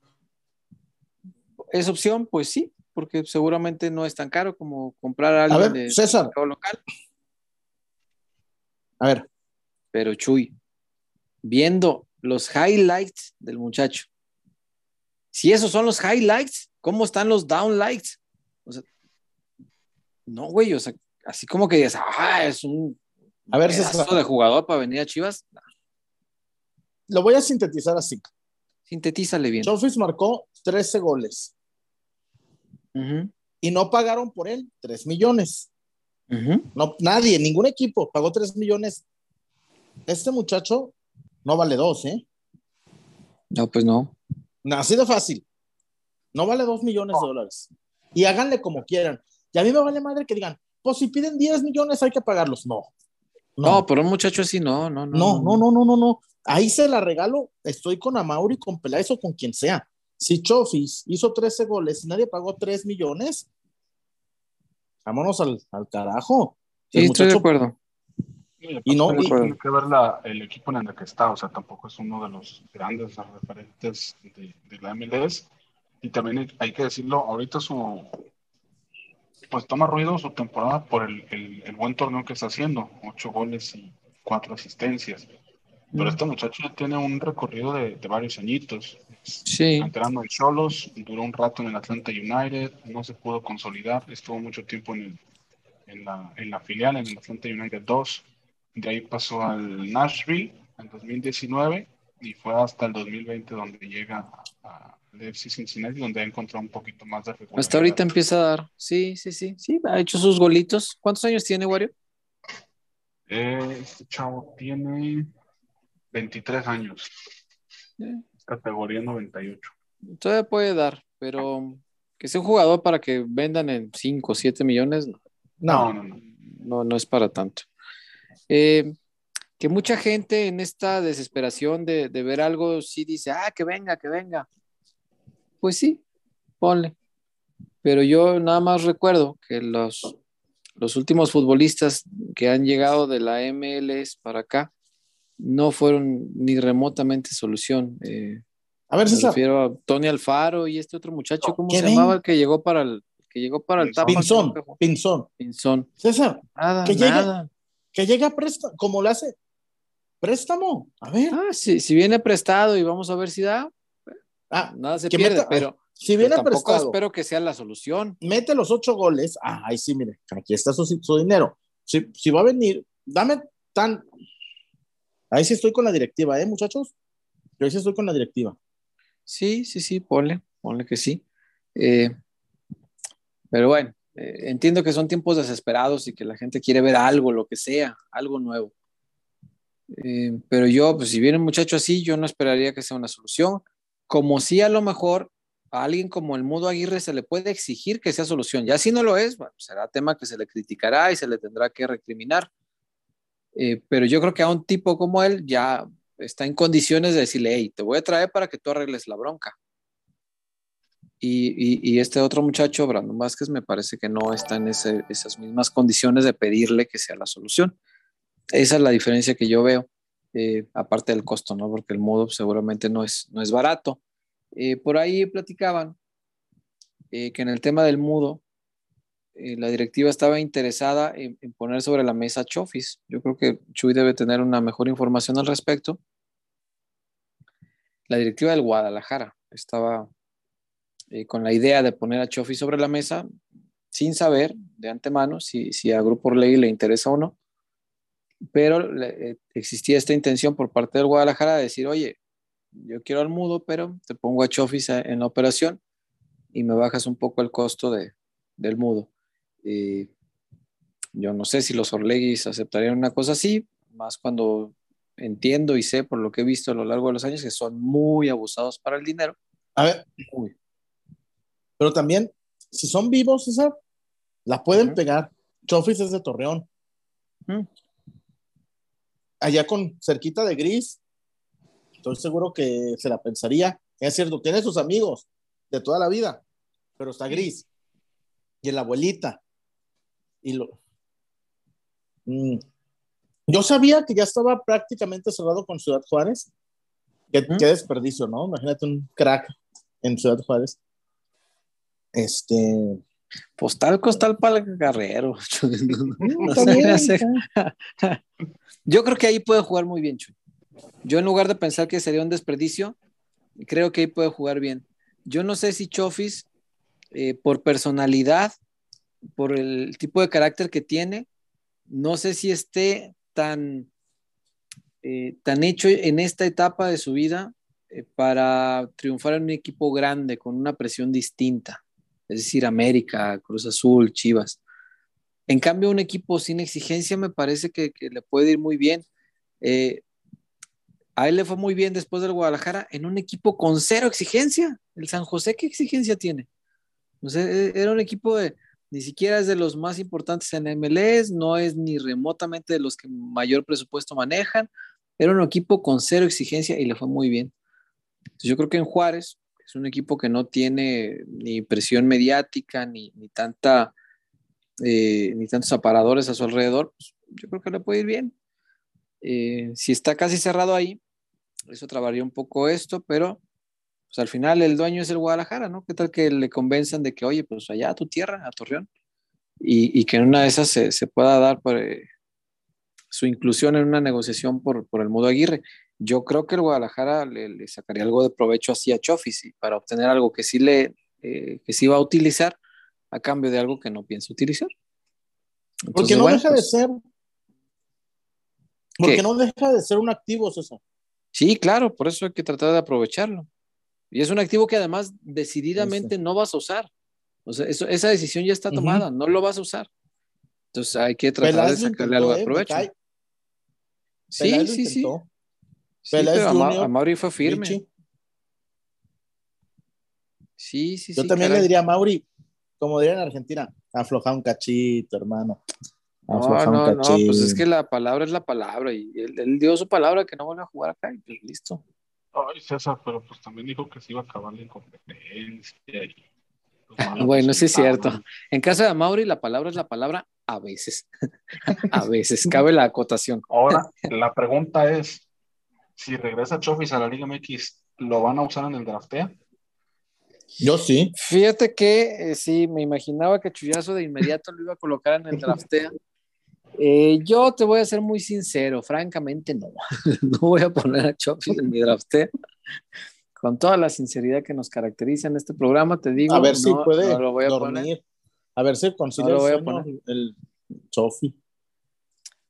¿Es opción? Pues sí, porque seguramente no es tan caro como comprar a A alguien ver, de César, mercado local. a ver, Pero Chuy, viendo los highlights del muchacho, si esos son los highlights, ¿cómo están los downlights? O sea, no, güey, o sea, así como que dices, ah, es un A ver, César, de jugador para venir a Chivas. lo voy a sintetizar así. Sintetízale bien. Chofis marcó 13 goles y no pagaron por él 3 millones. No, nadie, ningún equipo pagó 3 millones. Este muchacho no vale 2, ¿eh? No, pues no. Así de fácil. No vale 2 millones de dólares. Y háganle como quieran. Y a mí me vale madre que digan, pues si piden 10 millones hay que pagarlos. No. No, pero un muchacho así no, no, no. No, no, no, no, no, no. Ahí se la regalo. Estoy con Amauri, con Peláez o con quien sea. Si Chofis hizo 13 goles y nadie pagó 3 millones, vámonos al, al carajo. Sí, El estoy de acuerdo. Y no, Tiene- y- tiene que ver la- el equipo en el que está, o sea, tampoco es uno de los grandes referentes de, de la MLS. Y también hay, hay que decirlo, ahorita su, pues toma ruido su temporada por el, el- el buen torneo que está haciendo, ocho goles y cuatro asistencias. Pero este muchacho ya tiene un recorrido de, de varios añitos. Sí, Entrando en Cholos, duró un rato en el Atlanta United, no se pudo consolidar, estuvo mucho tiempo en, el, en, la, en la filial, en el Atlanta United 2. De ahí pasó al Nashville en 2019 y fue hasta el 2020 donde llega a- al FC Cincinnati, donde ha encontrado un poquito más de regularidad. hasta ahorita empieza a dar. Sí, sí, sí. Sí, ha hecho sus golitos. ¿Cuántos años tiene, Wario? Eh, este chavo tiene 23 años, Eh, categoría 98. Todavía puede dar, pero que sea un jugador para que vendan en 5 o 7 millones, no, No, no, no. no, no es para tanto. Eh, que mucha gente en esta desesperación de, de ver algo sí dice, ah, que venga, que venga. Pues sí, ponle. Pero yo nada más recuerdo que los, los últimos futbolistas que han llegado de la MLS para acá no fueron ni remotamente solución. Eh, a ver, me César, refiero a Tony Alfaro y este otro muchacho, ¿cómo ¿Qué se ven? llamaba el que llegó para el que llegó para el Pinzón. Tapa? Pinzón, Pinzón. Pinzón. César, Nada, Que llegue- nada. que llega a préstamo, como le hace préstamo. A ver, Ah, sí, si viene prestado y vamos a ver si da, ah, nada se que pierde, meta- pero, si viene pero tampoco prestado, espero que sea la solución. mete los ocho goles. Ah, ahí sí, mire, aquí está su, su dinero. Si, si va a venir, dame tan. Ahí sí estoy con la directiva, ¿eh, muchachos? Yo ahí sí estoy con la directiva. Sí, sí, sí, ponle, ponle que sí. Eh, pero bueno, eh, entiendo que son tiempos desesperados y que la gente quiere ver algo, lo que sea, algo nuevo. Eh, pero yo, pues si viene un muchacho así, yo no esperaría que sea una solución. Como si a lo mejor a alguien como el Mudo Aguirre se le puede exigir que sea solución. Ya si no lo es, será tema que se le criticará y se le tendrá que recriminar. Eh, pero yo creo que a un tipo como él ya está en condiciones de decirle, hey, te voy a traer para que tú arregles la bronca. Y, este otro muchacho, Brandon Vázquez, me parece que no está en esas mismas condiciones de pedirle que sea la solución. Esa es la diferencia que yo veo, eh, aparte del costo, ¿no? Porque el modo seguramente no es, no es barato. Eh, por ahí platicaban eh, que en el tema del mudo, la directiva estaba interesada en, en poner sobre la mesa Chofis. Yo creo que Chuy debe tener una mejor información al respecto. La directiva del Guadalajara estaba con la idea de poner a Chofis sobre la mesa sin saber de antemano si, si a Grupo Orlegui le interesa o no. Pero eh, existía esta intención por parte del Guadalajara de decir, oye, yo quiero al mudo, pero te pongo a Chofis en la operación y me bajas un poco el costo de, del mudo. Eh, yo no sé si los Orleguis aceptarían una cosa así, más cuando entiendo y sé por lo que he visto a lo largo de los años que son muy abusados para el dinero. A ver, pero también, si son vivos, César, la pueden pegar. Chofis es de Torreón. Ujú. Allá con cerquita de Gris, estoy seguro que se la pensaría. Es cierto, tiene sus amigos de toda la vida, pero está Gris. Y el abuelita. Y lo. Mm. Yo sabía que ya estaba prácticamente cerrado con Ciudad Juárez. Qué, qué desperdicio, ¿no? Imagínate un crack en Ciudad Juárez. Este. Postal costal para el No bien, está- Yo creo que ahí puede jugar muy bien, Chuy. Yo en lugar de pensar que sería un desperdicio, creo que ahí puede jugar bien. Yo no sé si Chofis, eh, por personalidad, por el tipo de carácter que tiene, no sé si esté tan, eh, tan hecho en esta etapa de su vida eh, para triunfar en un equipo grande con una presión distinta, es decir, América, Cruz Azul, Chivas. En cambio, un equipo sin exigencia me parece que, le puede ir muy bien. Eh, a él le fue muy bien después del Guadalajara en un equipo con cero exigencia. El San José, ¿qué exigencia tiene? E, era un equipo de, ni siquiera es de los más importantes en MLS, no es ni remotamente de los que mayor presupuesto manejan. Era un equipo con cero exigencia y le fue muy bien. yo creo que en Juárez es un equipo que no tiene ni presión mediática ni, ni tanta eh, ni tantos aparadores a su alrededor, pues, yo creo que le puede ir bien. Eh, si está casi cerrado ahí, eso trabaría un poco esto, pero pues al final el dueño es el Guadalajara, ¿no? ¿Qué tal que le convenzan de que, oye, pues allá a tu tierra, a Torreón, y, que en una de esas se, pueda dar eh, su inclusión en una negociación por, por el modo Aguirre? Yo creo que el Guadalajara le, sacaría algo de provecho así a Chofis para obtener algo que sí le que sí va a utilizar a cambio de algo que no piensa utilizar. porque no deja de pues, ser. Porque no deja de ser un activo, César. Sí, claro, por eso hay que tratar de aprovecharlo. Y es un activo que además decididamente no vas a usar. O sea, esa decisión ya está tomada, no lo vas a usar. Entonces hay que tratar de sacarle algo de ¿eh? provecho. Sí, sí, sí, sí. pero a, Mauri fue firme. Sí, sí, Yo también le diría a Mauri, como dirían en Argentina, afloja un cachito, hermano. no, no, no, pues es que la palabra es la palabra y él, dio su palabra que no vuelve a jugar acá y pues listo. Ay, César, pero pues también dijo que se iba a acabar la incompetencia. bueno, sí es cierto. En caso de Mauri, la palabra es la palabra a veces. a veces, cabe la acotación. Ahora, la pregunta es, si regresa Chofis a la Liga MX, ¿lo van a usar en el draftea? Yo sí. Fíjate que eh, sí, me imaginaba que Chuyazo de inmediato lo iba a colocar en el draftea. Eh, yo te voy a ser muy sincero, francamente no. no voy a poner a Chofis en mi draftea. Con toda la sinceridad que nos caracteriza en este programa, te digo. A ver si puede lo voy a dormir. A ver si consigue el, el Chofi.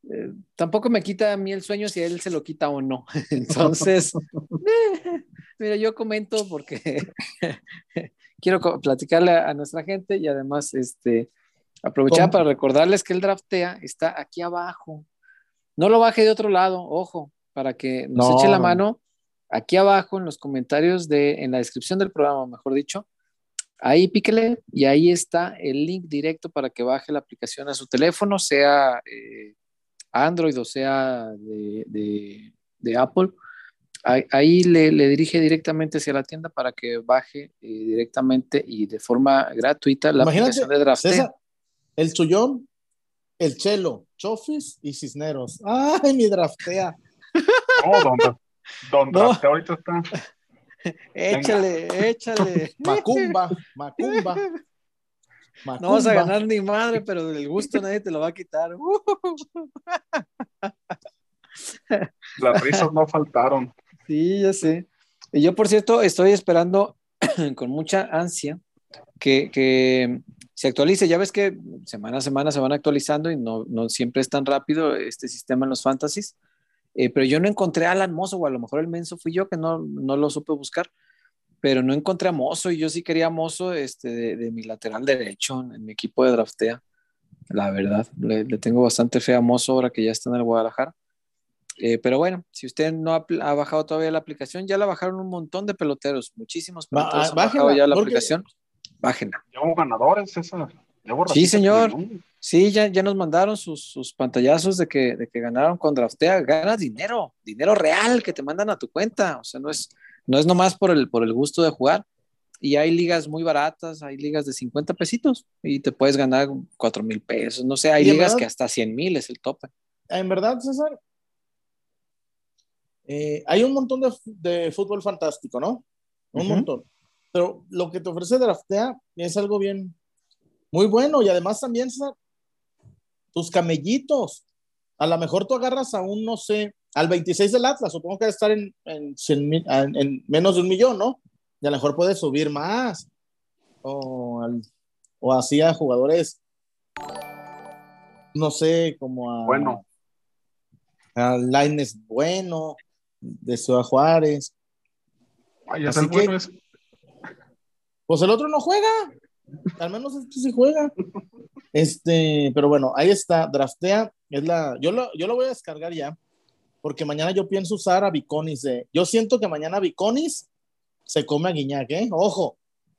Eh, tampoco me quita a mí el sueño si a él se lo quita o no. Entonces, Mira, yo comento porque quiero platicarle a, nuestra gente y además este, aprovechar para recordarles que el draftea está aquí abajo. No lo baje de otro lado, ojo, para que nos eche la mano aquí abajo en los comentarios de, en la descripción del programa, mejor dicho. Ahí píquele y ahí está el link directo para que baje la aplicación a su teléfono, sea eh, Android o sea de, de Apple ahí, le, dirige directamente hacia la tienda para que baje eh, directamente y de forma gratuita la aplicación de Draftea. el Chullón, el Chelo, Chofis y Cisneros. ¡Ay, mi Draftea! No, don, don Draftea ahorita está. échale, échale. Macumba, Macumba. No vas a ganar ni madre, pero del gusto nadie te lo va a quitar. Las risas no faltaron. Sí, ya sé. Y yo, por cierto, estoy esperando con mucha ansia que, se actualice. Ya ves que semana a semana se van actualizando y no, siempre es tan rápido este sistema en los fantasies. Eh, pero yo no encontré a Alan Mozo, o a lo mejor el menso fui yo que no, lo supe buscar, pero no encontré a Mozo y yo sí quería a Mozo este, de, mi lateral derecho en, mi equipo de draftea. La verdad, le, le, tengo bastante fe a Mozo ahora que ya está en el Guadalajara. Eh, pero bueno, si usted no ha, bajado todavía la aplicación, ya la bajaron un montón de peloteros, muchísimos peloteros han bajado ya la aplicación. Bájenla. Llevamos ganadores, César. Sí, señor. Sí, ya, ya nos mandaron sus, sus, pantallazos de que, de que ganaron con Draftea. Ganas dinero, dinero real que te mandan a tu cuenta. O sea, no es, no es nomás por el, por el gusto de jugar. Y hay ligas muy baratas, hay ligas de 50 pesitos y te puedes ganar 4 mil pesos. No sé, hay ligas que hasta 100 mil es el tope. En verdad, César, eh, hay un montón de, fútbol fantástico, ¿no? Un montón. Pero lo que te ofrece Draftea es algo bien, muy bueno. Y además también tus camellitos. A lo mejor tú agarras a un, no sé, al 26 del Atlas, supongo que debe estar en, en, menos de un millón, ¿no? Y a lo mejor puedes subir más. O, o así a jugadores no sé, como a. Bueno. A Laines Bueno, de Ciudad Juárez. Ay, Así bueno que- es- Pues el otro no juega. Al menos este sí juega. Este, pero bueno, ahí está. Draftea. Es la, yo, lo, yo lo voy a descargar ya. Porque mañana yo pienso usar a Viconis. de- yo siento que mañana Viconis se come a Guiñac, ¿eh? Ojo,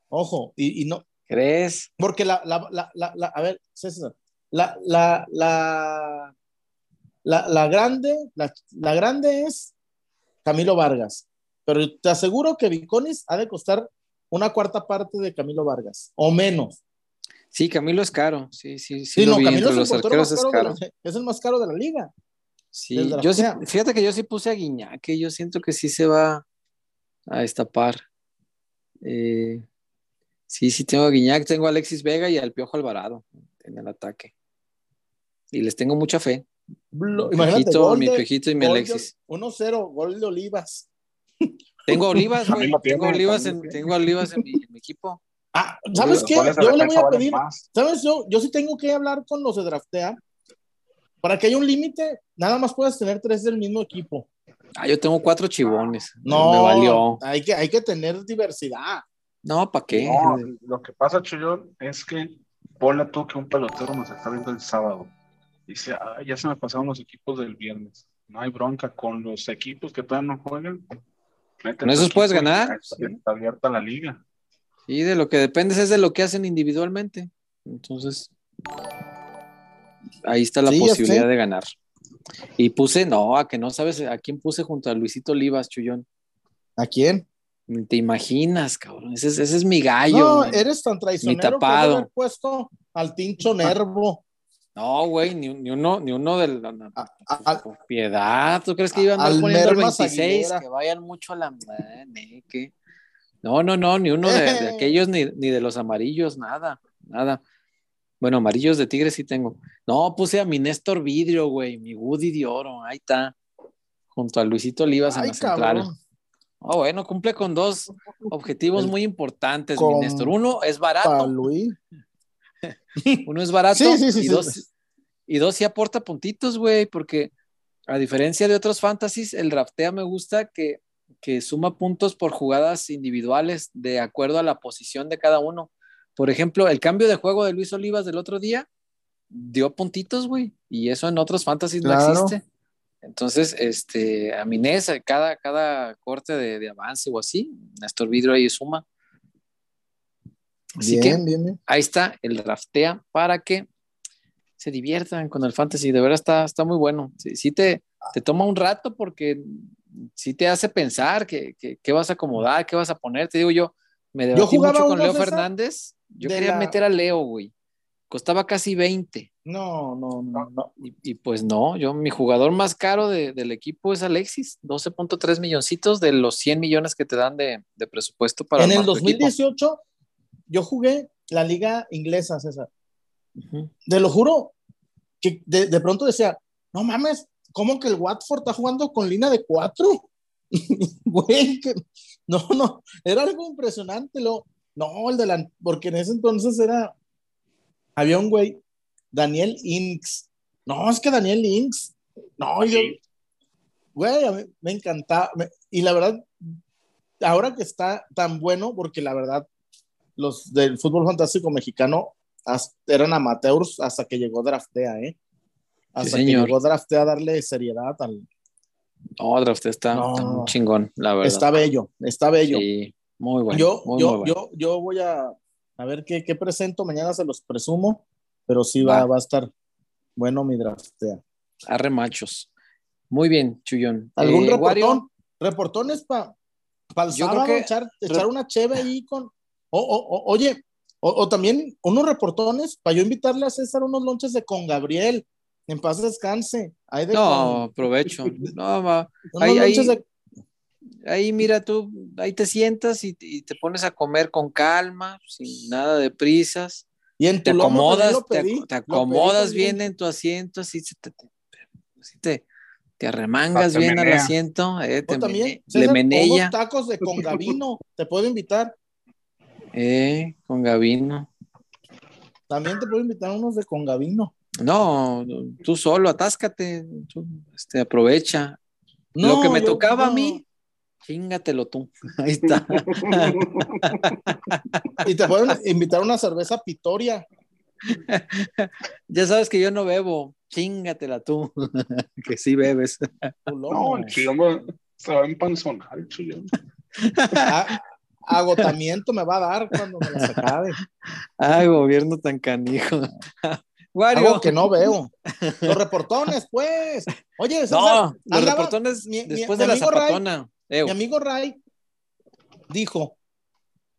ojo. Y, y no, ¿Crees? porque la, la, la, la, la- a ver, César, la, la, la, la, la grande, la, la grande es Camilo Vargas, pero te aseguro que Viconis ha de costar una cuarta parte de Camilo Vargas, o menos. Sí, Camilo es caro. Sí, sí, sí. Sí, no, Camilo es los arqueros más es caro, caro. de la- es el más caro de la liga. Sí, yo sí, fíjate que yo sí puse a Guiñac, yo siento que sí se va a destapar. Eh, sí, sí tengo a Guiñac, tengo a Alexis Vega y al Piojo Alvarado en el ataque. Y les tengo mucha fe. Blo- Mi Imagínate, Piojito, gol mi de- Piojito y mi gol Alexis. 1-0, gol de Olivas. Tengo a Olivas, güey. Tengo a Olivas, en, tengo Olivas en mi, en mi equipo. Ah, ¿sabes qué? Yo le voy a pedir. ¿Sabes? Yo, yo sí tengo que hablar con los de draftea. Para que haya un límite, nada más puedes tener tres del mismo equipo. Ah, yo tengo cuatro chivones. No, Me valió. Hay que, hay que tener diversidad. No, ¿para qué? No, lo que pasa, Chuyón, es que ponle tú que un pelotero nos está viendo el sábado. Dice, "Ay, ya se me pasaron los equipos del viernes. No hay bronca con los equipos que todavía no juegan. Con esos puedes ganar, está abierta la liga. Y de lo que dependes es de lo que hacen individualmente. Entonces, ahí está la Sí, posibilidad de ganar. Y puse, no, a que no sabes a quién puse junto a Luisito Olivas, Chuyón. ¿A quién? Te imaginas, cabrón. Ese es, ese es mi gallo. no, eres tan traicionero que de tapado. haber puesto al Tincho Nervo. No, güey, ni, ni uno, ni uno del. A- a- al- Con piedad, ¿tú crees que iban a Al poniendo el Mermas 26? Aguilera. Que vayan mucho a la. eh, ¿qué? No, no, no, ni uno de, de aquellos, ni, ni de los amarillos, nada, nada. Bueno, amarillos de tigre sí tengo. No, puse a mi Néstor Vidrio, güey, mi Woody de oro, ahí está. Junto a Luisito Olivas en la central. cabrón. Oh, bueno, cumple con dos objetivos El- muy importantes, mi Néstor. Uno es barato, Luis. uno es barato Sí, sí, sí, y, dos, y dos sí aporta puntitos, güey, porque a diferencia de otros fantasies, el draftea me gusta que, que suma puntos por jugadas individuales de acuerdo a la posición de cada uno. Por ejemplo, el cambio de juego de Luis Olivas del otro día dio puntitos, güey, y eso en otros fantasies Claro. no existe. Entonces, este, a Minés, cada, cada corte de, de avance o así, Néstor Vidrio ahí suma. Así bien, que bien, bien. ahí está el draftea para que se diviertan con el fantasy. De verdad está, está muy bueno. Sí, sí te, te toma un rato porque sí te hace pensar que, que- qué vas a acomodar, qué vas a poner. Te digo yo, me debatí mucho con Leo Fernández. Yo de quería la- meter a Leo, güey. Costaba casi 20. No, no, no, no. Y, y pues no, yo, mi jugador más caro de- del equipo es Alexis, 12.3 milloncitos de los 100 millones que te dan de, de presupuesto para En el armar tu equipo. 2018, yo jugué la liga inglesa, César. Ujú. Te lo juro, que de, de pronto decía, no mames, ¿cómo que el Watford está jugando con línea de cuatro? Güey, que no, no, era algo impresionante. Lo, no, el de la, porque en ese entonces era, había un güey, Daniel Inks. No, es que Daniel Inks, no, yo, güey, a mí me encantaba. me- y la verdad, ahora que está tan bueno, porque la verdad, los del fútbol fantástico mexicano eran amateurs hasta que llegó Draftea, ¿eh? Hasta que señor. llegó Draftea a darle seriedad al... No, draft está, No. está muy chingón, la verdad. Está bello, está bello. Sí, muy bueno. yo, muy, yo, muy bueno. yo, yo voy a, a ver qué, qué presento, mañana se los presumo, pero sí va, Va. va a estar bueno mi Draftea. Arre machos. Muy bien, Chuyón. ¿Algún Eh, reportón? Reportones para el Yo sábado, creo que- echar, echar una cheve ahí con... O, o- o- oye, o, también unos reportones para yo invitarle a César unos lonches de con Gabriel. En paz descanse. De no, con- aprovecho. No, va. unos ahí- de- Ahí mira tú, ahí te sientas y, y te pones a comer con calma, sin nada de prisas. Y en Te acomodas, te, acomodas bien en tu asiento, así se te, te- así te, te arremangas bien al asiento, eh, te también, mene- César, le tacos de con Gavino. te puedo invitar. eh, con Gavino. También te puedo invitar unos de con Gavino. No, tú solo, atáscate, tú, este, aprovecha. Lo que me tocaba a no. mí, chingatelo tú. Ahí está. Y te pueden invitar a una cerveza Pitoria. ya sabes que yo no bebo, chingatela tú, que sí bebes. No, el se va a empanzonar, el Chuyón. A- agotamiento me va a dar cuando me las acabe. Ay, gobierno tan canijo. Wario. Algo que no veo. Los reportones, pues. Oye, César, No, los andaba- reportones mi- mi- después mi de la amigo Ray- zapatona. Ew. mi amigo Ray dijo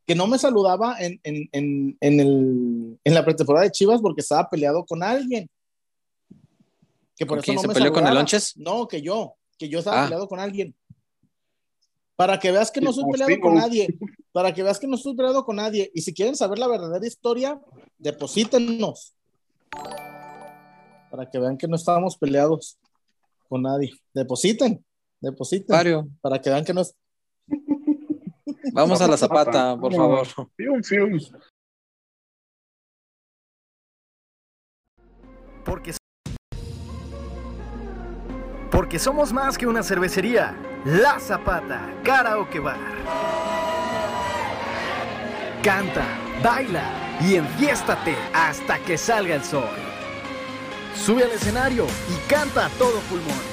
que no me saludaba en, en, en, en, el, en la pretemporada de Chivas porque estaba peleado con alguien. Que por ¿Con eso quién no se me peleó con el. Lonches? No, que yo, que yo estaba Ah. peleado con alguien. Para que veas que no soy Tipo peleado con nadie. Para que veas que no estoy peleado con nadie. Y si quieren saber la verdadera historia, deposítennos. Para que vean que no estábamos peleados con nadie. Depositen, depositen. Wario, Para que vean que no es. vamos a la zapata, por favor. Fium, fium. Porque, porque somos más que una cervecería. La Zapata, Karaoke Bar. Canta, baila y enfiéstate hasta que salga el sol. Sube al escenario y canta a todo pulmón.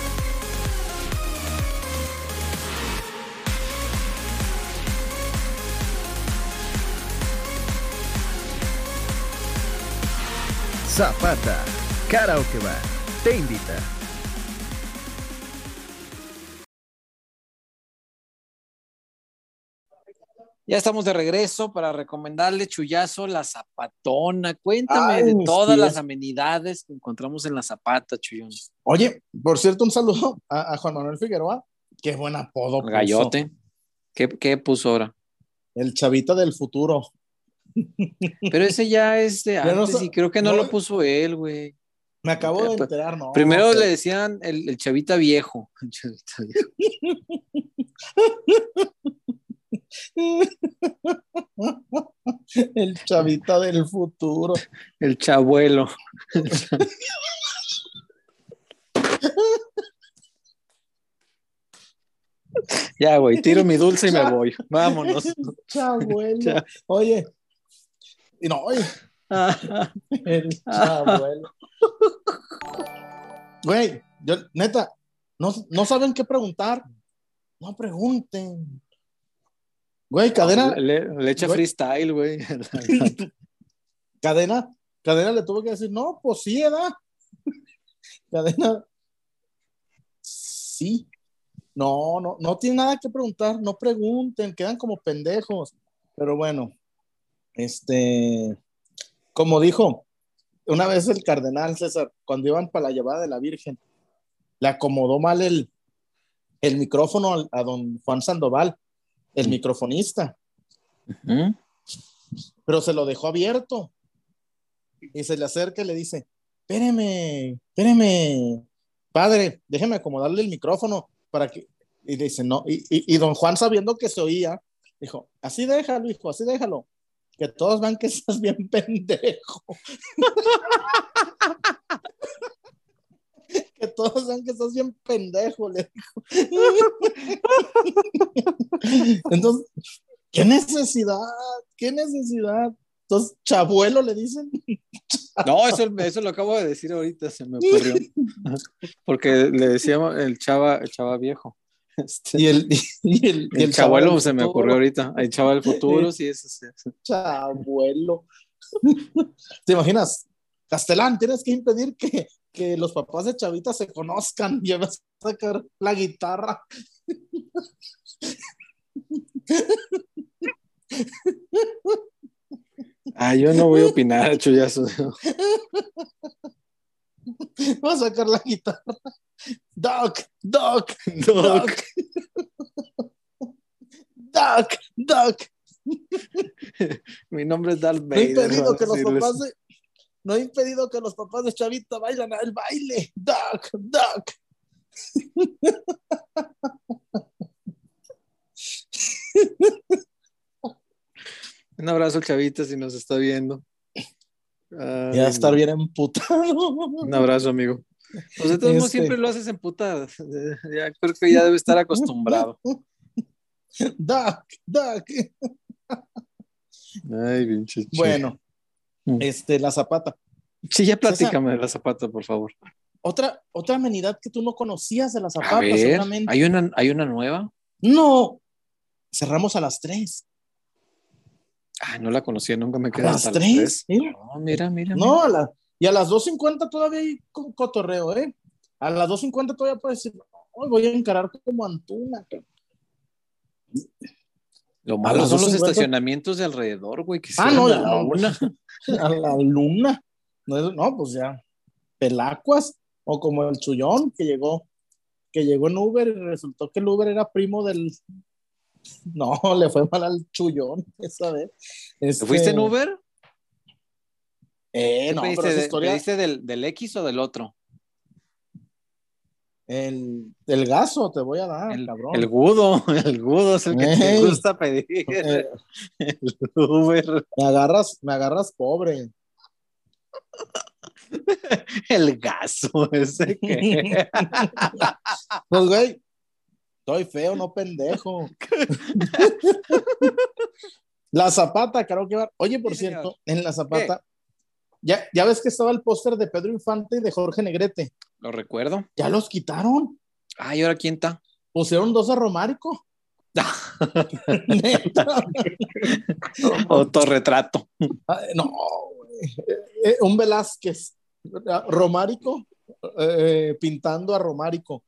Zapata, Karaoke Bar, te invita. Ya estamos de regreso para recomendarle Chuyazo la zapatona. Cuéntame Ay, de todas las amenidades que encontramos en la zapata, Chuyón. Oye, por cierto, un saludo a, a Juan Manuel Figueroa. Qué buen apodo. El puso. gallote. ¿Qué, qué puso ahora? El chavita del futuro. Pero ese ya es de no antes sa- y creo que no, no- lo puso él, güey. Me acabo de Eh, enterar, ¿no? Primero le decían el, el chavita viejo. El chavita viejo. El chavita del futuro. El chabuelo. ya, güey, tiro mi dulce y me voy. Vámonos. Chabuelo. Cha- Oye. Y no, oye, el chabuelo. Güey, yo, neta, no, no saben qué preguntar. No pregunten. Güey, cadena, Le, le echa Güey. freestyle, güey. cadena, cadena le tuvo que decir, no, pues sí, ¿verdad? Cadena, sí. No, no, no tiene nada que preguntar, no pregunten, quedan como pendejos. Pero bueno, este, como dijo una vez el cardenal César, cuando iban para la llevada de la Virgen, le acomodó mal el, el micrófono a don Juan Sandoval, el microfonista. Pero se lo dejó abierto. Y se le acerca y le dice, espéreme, espéreme, padre, déjeme acomodarle el micrófono para que... Y le dice, no, y, y- y don Juan sabiendo que se oía, dijo, así déjalo, hijo, así déjalo, que todos vean que estás bien pendejo. que todos vean que estás bien pendejo, le dijo. Entonces, ¿qué necesidad? ¿Qué necesidad? Entonces, chabuelo le dicen. No, eso, eso lo acabo de decir ahorita, se me ocurrió. Porque le decíamos el chava, el chava viejo. Este, Y el, y el, y el, chabuelo chabuelo se me ocurrió ahorita. El chava del futuro, sí, eso sí. Chabuelo. ¿Te imaginas? Castelán, tienes que impedir que, que los papás de Chavita se conozcan y vas a sacar la guitarra. Ah, yo no voy a opinar, chullazo. Vas a sacar la guitarra. Doc, Doc, Doc. Doc, Doc. Mi nombre es Darth No he impedido que los papás de, no he impedido que los papás de Chavita bailan el baile. Doc, Doc. Un abrazo al chavita si nos está viendo. Ay, Ya estar bien emputado. Un abrazo, amigo. Pues de todos modos Este- siempre lo haces. Eh, Ya creo que ya debe estar acostumbrado. Doc, Doc. Ay, che. Bueno, Mm. este, la zapata. Sí, ya platícame de la zapata, por favor. Otra, otra amenidad que tú no conocías de la zapata, A ver, seguramente. ¿hay una, ¿hay una nueva? No, cerramos a las tres. Ah, no la conocía, nunca me ¿A quedé las hasta tres? Mira. No, mira, mira. No, a la- y a las 2.50 todavía hay co- cotorreo, ¿eh? A las 2.50 todavía puedes decir, hoy voy a encarar como Antuna. cabrón". Lo A malo son los 2:50. estacionamientos de alrededor, güey. Que Ah, no, a la no. una. A la luna. No, no, pues ya. Pelacuas. O como el chullón que llegó, que llegó en Uber y resultó que el Uber era primo del. No, le fue mal al chullón esa vez. ¿Te Este, fuiste en Uber? Eh, ¿Qué no, pediste, pero esa historia. pediste del, del X o del otro? El, el gaso te voy a dar, El, cabrón. el gudo, el gudo es el que te gusta pedir. Eh, El Uber, me agarras, me agarras pobre. el gaso, ese que. Pues, güey, estoy feo, no pendejo. la zapata, creo que va. Oye, por Sí, señor. cierto, en la zapata, ya, ya ves que estaba el póster de Pedro Infante y de Jorge Negrete. Lo recuerdo. Ya los quitaron. Ay, ¿ahora quién está? Pusieron dos a Romárico. Neta. Autorretrato. No. Eh, eh, un Velázquez. Romárico eh, pintando a Romárico.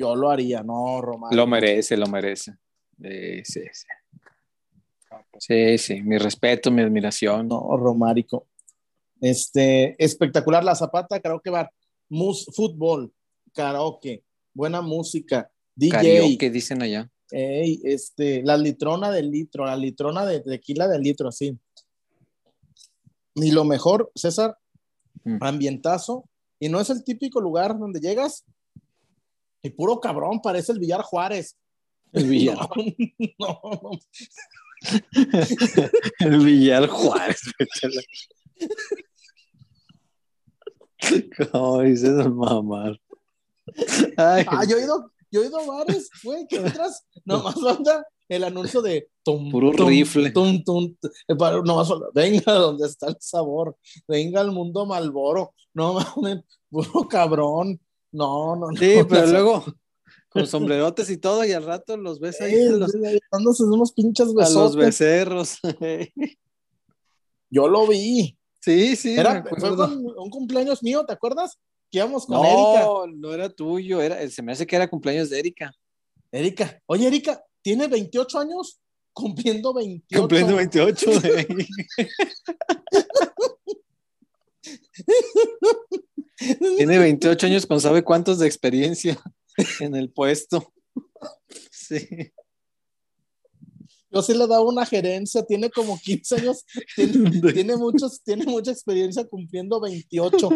Yo lo haría, no, Romárico. Lo merece, lo merece. Sí, sí, sí. Sí, sí, mi respeto, mi admiración. No, Romárico. Este, espectacular la zapata, karaoke bar, mus, fútbol, karaoke, buena música, DJ, Karaoke, dicen allá. ey, este, la litrona del litro, la litrona de tequila del litro, así. Y lo mejor, César, Mm. ambientazo, y no es el típico lugar donde llegas y puro cabrón, parece el Villar Juárez. El Villar. No, no, no. El Villar Juárez. ¿Cómo dices mamar? Ay, Ah, yo he ido, yo he ido a bares, güey, que entras, nomás manda el anuncio de tum, Puro tum, rifle. tum, tum, tum, eh, para- nomás, venga donde está el sabor, venga al mundo Malboro, no mames, puro cabrón, no, no, no. sí, pero luego con sombrerotes y todo, y al rato los ves ahí a los, dándose unos pinches a los becerros. Yo lo vi. Sí, sí. Era, fue un cumpleaños mío, ¿te acuerdas? Que íbamos con Erika. No, no era tuyo, era, se me hace que era cumpleaños de Erika. Erika, oye, Erika, tiene 28 años, cumpliendo 28. Cumpliendo 28. güey. Tiene 28 años con sabe cuántos de experiencia en el puesto. Sí. Yo sí le daba una gerencia, tiene como 15 años, tiene, tiene muchos, tiene mucha experiencia cumpliendo 28.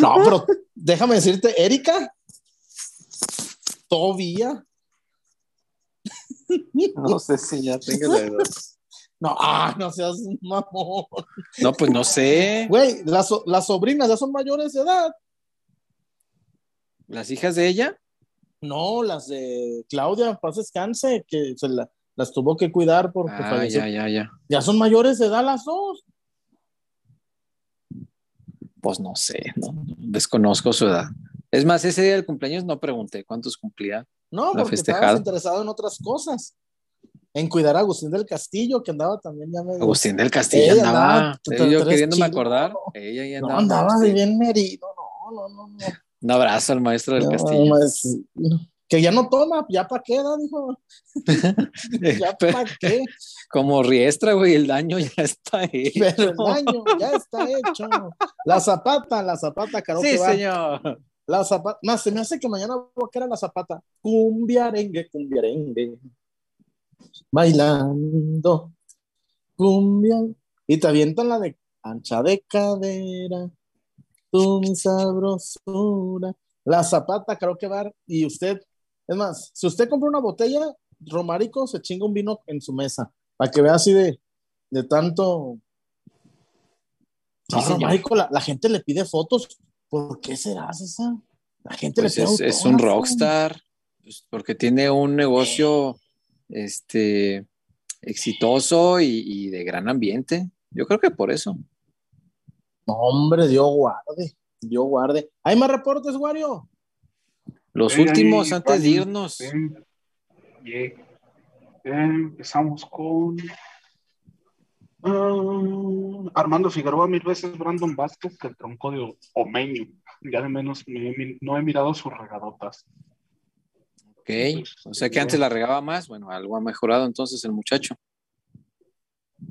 No, pero déjame decirte, Erika, todavía. No sé si ya tenga la edad. No, ah, no seas un mamón. No, pues no sé. Güey, las, las sobrinas ya son mayores de edad. ¿Las hijas de ella? No, las de Claudia, paz descanse, que se la- las tuvo que cuidar porque Ah, falleció. ya, ya, ya. ya son mayores de edad las dos. Pues no sé, no, desconozco su edad. Es más, ese día del cumpleaños no pregunté cuántos cumplía. No, porque estabas interesado en otras cosas. En cuidar a Agustín del Castillo, que andaba también ya medio. Agustín del Castillo Ella andaba. andaba, yo tres queriéndome acordar. Ella ya No, andaba. andaba de bien merido. No, no, no. no. Un abrazo al maestro del No, Castillo. que ya no toma, ya para qué, ¿no? dijo. ya para qué. Como Riestra, güey, el daño ya está hecho. Pero el daño ya está hecho. La zapata, la zapata, caro. Sí, señor. La zapata. Más, se me hace que mañana voy a quedar la zapata. Cumbiarengue, cumbiarengue. Bailando. Cumbia. Y te avientan la de ancha de cadera. Tu sabrosura. La zapata, creo que va. Y usted, es más, si usted compra una botella, Romarico se chinga un vino en su mesa. Para que vea así de, de tanto. Sí, señor. Romarico, la, la gente le pide fotos. ¿Por qué será esa? La gente Pues le pide es, es un rockstar, pues, porque tiene un negocio este, exitoso y, y de gran ambiente. Yo creo que por eso. No, hombre, Dios guarde. Dios guarde. ¿Hay más reportes, Wario? Los últimos ahí, antes de irnos. Eh, empezamos con ah, Armando Figueroa mil veces Brandon Vázquez que el tronco de Omeño. Ya de menos me no he mirado sus regadotas. Ok, o sea que antes la regaba más. Bueno, algo ha mejorado entonces el muchacho.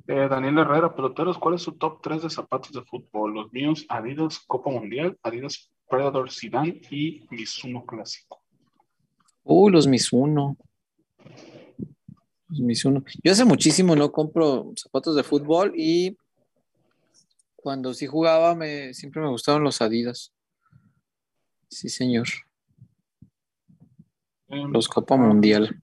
Eh, Daniel Herrera, peloteros, ¿cuál es su top 3 de zapatos de fútbol? Los míos, Adidas Copa Mundial, Adidas Predator Zidane y Mizuno Clásico. Uy, los Mizuno. Los Mizuno. Yo hace muchísimo no compro zapatos de fútbol y cuando sí jugaba me, siempre me gustaron los Adidas. Sí, señor. Los Copa Mundial.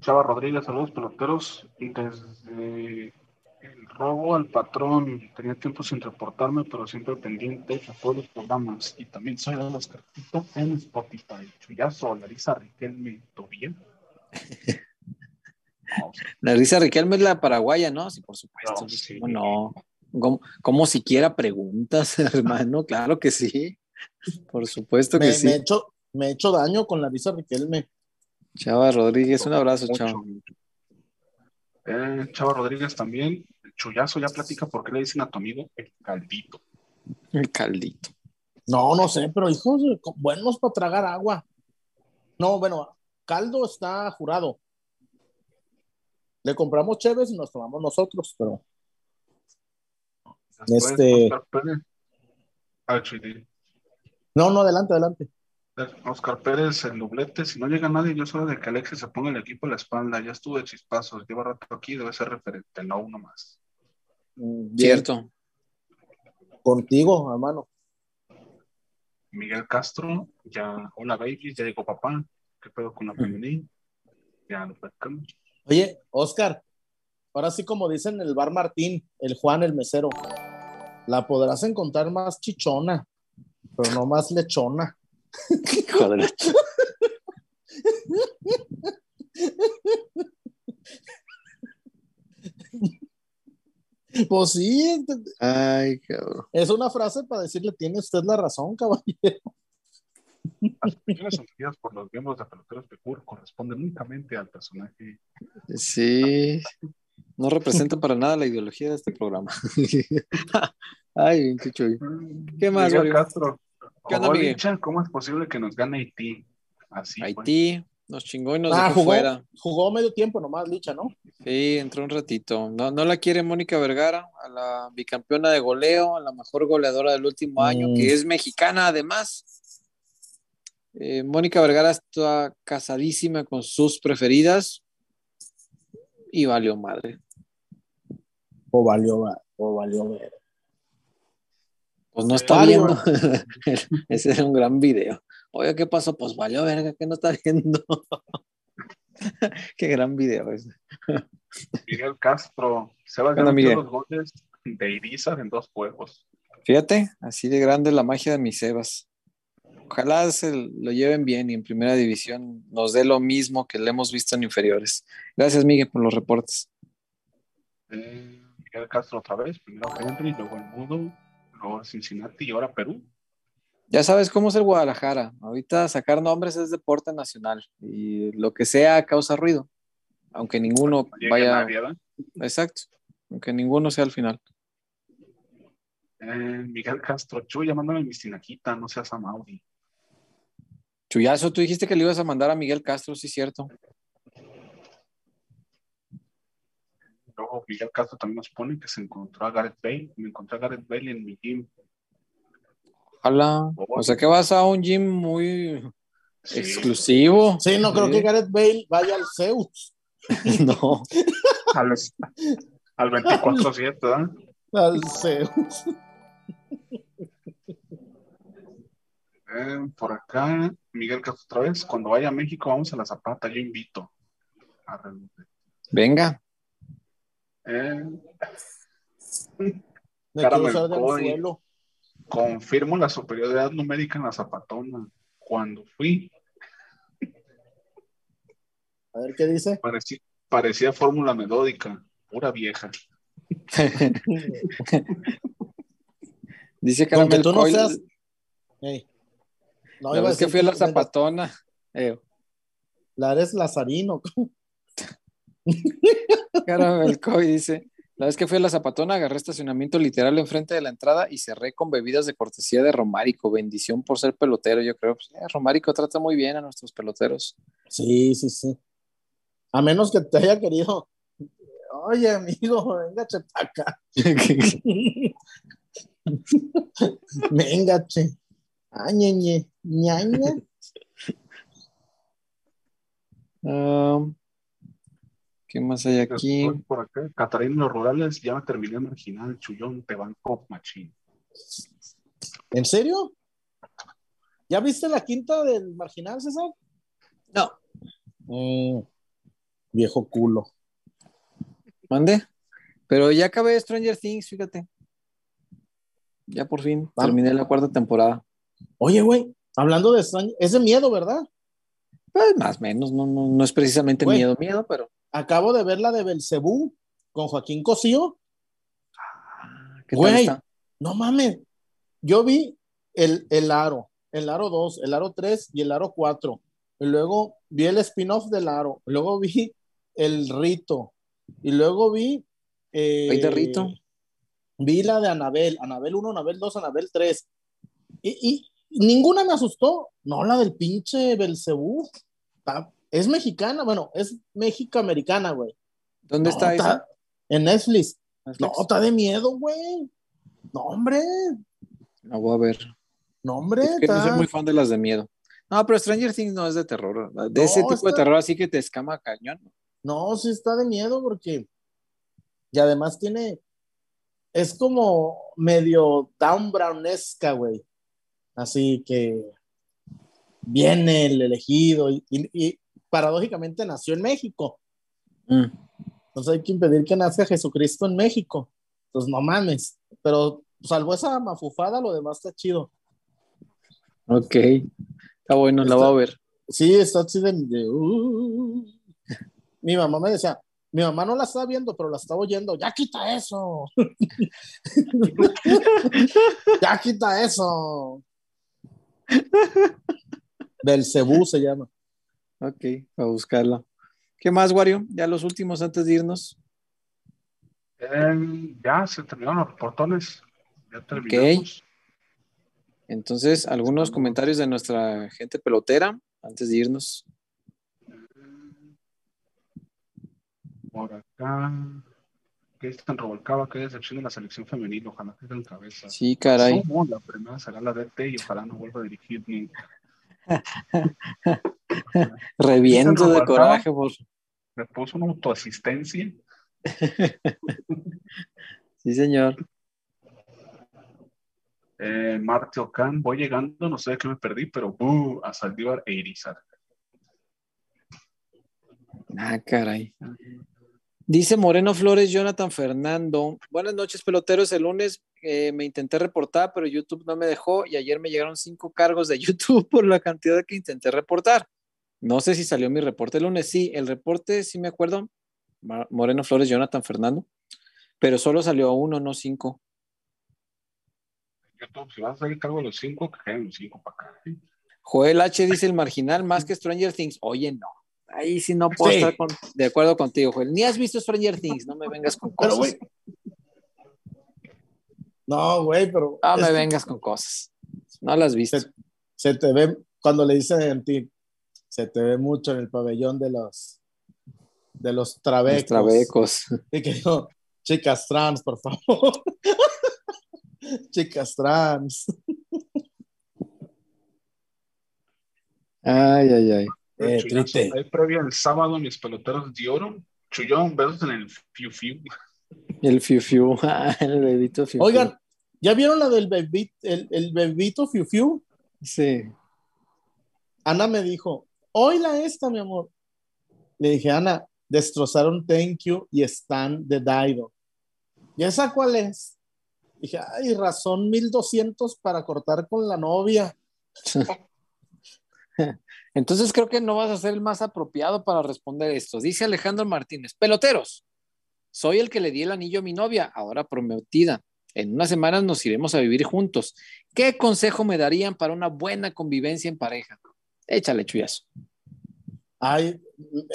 Chava Rodríguez, saludos peloteros. Desde el robo al patrón, tenía tiempo sin reportarme, pero siempre pendiente a todos los programas. Y también soy de los cartitos en Spotify. Chuyazo, Larisa Riquelme, Tobía. No, La risa Riquelme es la paraguaya, ¿no? Sí, por supuesto. No, sí. ¿Cómo no? ¿Cómo, cómo siquiera preguntas, hermano? Claro que sí. Por supuesto que Me, sí. me he hecho, me he hecho daño con la visa Riquelme. Chava Rodríguez, un abrazo, chava. Eh, Chava Rodríguez también. Chuyazo ya platica por qué le dicen a tu amigo el caldito. El caldito. No, no sé, pero hijos, buenos para tragar agua. No, bueno, caldo está jurado. Le compramos cheves y nos tomamos nosotros, pero Después, Este-. Ah, no, no, adelante, adelante. Oscar Pérez, el doblete, si no llega nadie, yo solo de que Alexis se ponga el equipo a la espalda, ya estuvo de chispazos, lleva rato aquí, debe ser referente, no uno más. Bien, Cierto. Contigo, hermano. Miguel Castro, ya, hola baby, ya llegó papá, ¿qué pedo con la femenil? Ya lo platicamos. Oye, Oscar, ahora sí como dicen el bar Martín, el Juan, el mesero, la podrás encontrar más chichona, pero no más lechona. Hijo de la ch- Pues sí, Ay, cabrón. es una frase para decirle, tiene usted la razón, caballero. Las opiniones por los miembros de Peloteros Pecur corresponden únicamente al personaje. Sí. No representa para nada la ideología de este programa. Ay, bien, qué chuy. ¿Qué más, Miguel Mario? Castro, ¿Qué onda, Jugó Miguel? Licha, ¿cómo es posible que nos gane Haití? Así. Haití nos chingó y nos Ah, dejó jugó, fuera. jugó medio tiempo nomás, Licha, ¿no? Sí, entró un ratito. No, no la quiere Mónica Vergara, a la bicampeona de goleo, a la mejor goleadora del último año, Mm. que es mexicana además. Eh, Mónica Vergara está casadísima con sus preferidas y valió madre. O valió, va- o valió ver. Pues no está Valió. viendo. Ese era un gran video. Oye, ¿qué pasó? Pues valió verga, que no está viendo. Qué gran video ese. Miguel Castro, Sebas ¿Qué ya onda, metió Miguel? los goles de Irizar en dos juegos. Fíjate, así de grande la magia de mis Sebas. Ojalá se lo lleven bien y en primera división nos dé lo mismo que le hemos visto en inferiores. Gracias, Miguel, por los reportes. Eh, Miguel Castro otra vez, primero Henry, luego el Mudo, luego Cincinnati y ahora Perú. Ya sabes cómo es el Guadalajara. Ahorita sacar nombres es deporte nacional y lo que sea causa ruido. Aunque ninguno No vaya. Exacto. Aunque ninguno sea al final. Eh, Miguel Castro, Chuy, mándame mi tinaquita, no seas Amauri. Chuyazo, tú dijiste que le ibas a mandar a Miguel Castro, sí, cierto. Luego Miguel Castro también nos pone que se encontró a Gareth Bale. Me encontré a Gareth Bale en mi gym. Ojalá. O sea que vas a un gym muy Sí. exclusivo. Sí, no creo Sí. que Gareth Bale vaya al Zeus. No. Al, al 24-7, ¿verdad? Al Zeus. Eh, por acá, Miguel Castro otra vez. Cuando vaya a México, vamos a la Zapata. Yo invito. Arre. Venga. Eh, Me quiero usar del suelo. confirmo la superioridad numérica en la Zapatona. Cuando fui, A ver qué dice. parecía, parecía fórmula melódica. Pura vieja. Dice Caramel tú no seas. Ey. No, la iba a vez que fui a la zapatona. eh, La eres Lazarino. Caramel Coy dice, la vez que fui a la zapatona agarré estacionamiento literal enfrente de la entrada y cerré con bebidas de cortesía de Romárico. Bendición por ser pelotero, yo creo. Pues, eh, Romárico trata muy bien a nuestros peloteros. Sí, sí, sí. A menos que te haya querido. Oye, amigo, venga, che, pa' acá. venga, che. Ah, ñeñe, ñaña. Um, ¿Qué más hay aquí? Por acá, Catarina rurales, ya me terminé marginal, chullón, te banco machín. ¿En serio? ¿Ya viste la quinta del marginal, César? No. Mm, viejo culo. ¿Mande? Pero ya acabé Stranger Things, fíjate. Ya por fin Vamos. terminé la cuarta temporada. Oye, güey, hablando de extraño, es de miedo, ¿verdad? Pues más o menos, no, no, no es precisamente Güey. miedo, miedo, pero Acabo de ver la de Belcebú con Joaquín Cosío. ¿qué tal Güey. No mames. Yo vi el, el aro, el aro 2, el aro 3 y el aro 4. Y luego vi el spin-off del aro. Luego vi el rito. Y luego vi. eh, ¿Hay de rito? Vi la de Anabel. Anabel 1, Anabel 2, Anabel 3. Y, y ninguna me asustó. No, la del pinche Belcebú. Está- Es mexicana, bueno, es mexicoamericana, güey. ¿Dónde No, está esa? En Netflix. Netflix? No, está de miedo, güey. No, hombre. La voy a ver. No, hombre. Es que no soy muy fan de las de miedo. No, pero Stranger Things no es de terror. De No, ese tipo de terror así que te escama cañón. No, sí está de miedo porque. Y además tiene. Es como medio down brownesca, güey. Así que. Viene el elegido y, y- y paradójicamente nació en México. Mm. Entonces hay que impedir que nazca Jesucristo en México. Entonces no mames. Pero salvo esa mafufada, lo demás está chido. Ok. Está bueno, la voy a ver. Sí, está así de. de, uh. Mi mamá me decía, mi mamá no la está viendo, pero la está oyendo. Ya quita eso. ya quita eso. Belcebú se llama. Ok, a buscarla. ¿Qué más, Wario? Ya los últimos antes de irnos. Eh, ya se terminaron los portones. Ya terminamos. Entonces, algunos comentarios de nuestra gente pelotera antes de irnos. Por acá. Que es tan revolcaba, qué decepción de la selección femenil. Ojalá que en cabeza. Sí, caray. ¿Cómo? La primera será la DT y ojalá no vuelva a dirigir ni. Reviento de coraje por. Me puso una autoasistencia. Sí, señor. Eh, Marte Ocán, voy llegando, no sé de qué me perdí, pero ¡buh! a Saldívar e Irizar. Ah, caray. Dice Moreno Flores, Jonathan Fernando. Buenas noches, peloteros. El lunes eh, me intenté reportar, pero YouTube no me dejó y ayer me llegaron cinco cargos de YouTube por la cantidad que intenté reportar. No sé si salió mi reporte el lunes. Sí, el reporte, sí me acuerdo. Moreno Flores, Jonathan Fernando. Pero solo salió uno, no cinco. YouTube, si vas a el cargo de los cinco, que queden los cinco para acá. ¿sí? Joel H dice el marginal más que Stranger Things. Oye, no. Ahí sí no puedo Sí. estar con- de acuerdo contigo, Joel. Ni has visto Stranger Things, no me vengas con Pero, cosas. güey. No, güey, pero. No me vengas con cosas. No las has visto. Se- Se te ve cuando le dicen en ti, se te ve mucho en el pabellón de los de los trabecos. Los trabecos. Y que no, chicas trans, por favor. chicas trans. Ay, ay, ay. Eh, triste. Ahí previa el sábado, mis peloteros de oro. Chuyón, besos en el fiu fiu. El fiu fiu, ah, el bebito fiu Oigan, ¿ya vieron la del bebito, el, el bebito Fiu Fiu? Sí. Ana me dijo, oíla esta, mi amor. Le dije, Ana, destrozaron Thank You y Stan de Daido. ¿Y esa cuál es? Dije, ay, razón 1200 para cortar con la novia. Entonces creo que no vas a ser el más apropiado para responder esto. Dice Alejandro Martínez, peloteros, soy el que le di el anillo a mi novia, ahora prometida. En unas semanas nos iremos a vivir juntos. ¿Qué consejo me darían para una buena convivencia en pareja? Échale, chuyazo. Ay,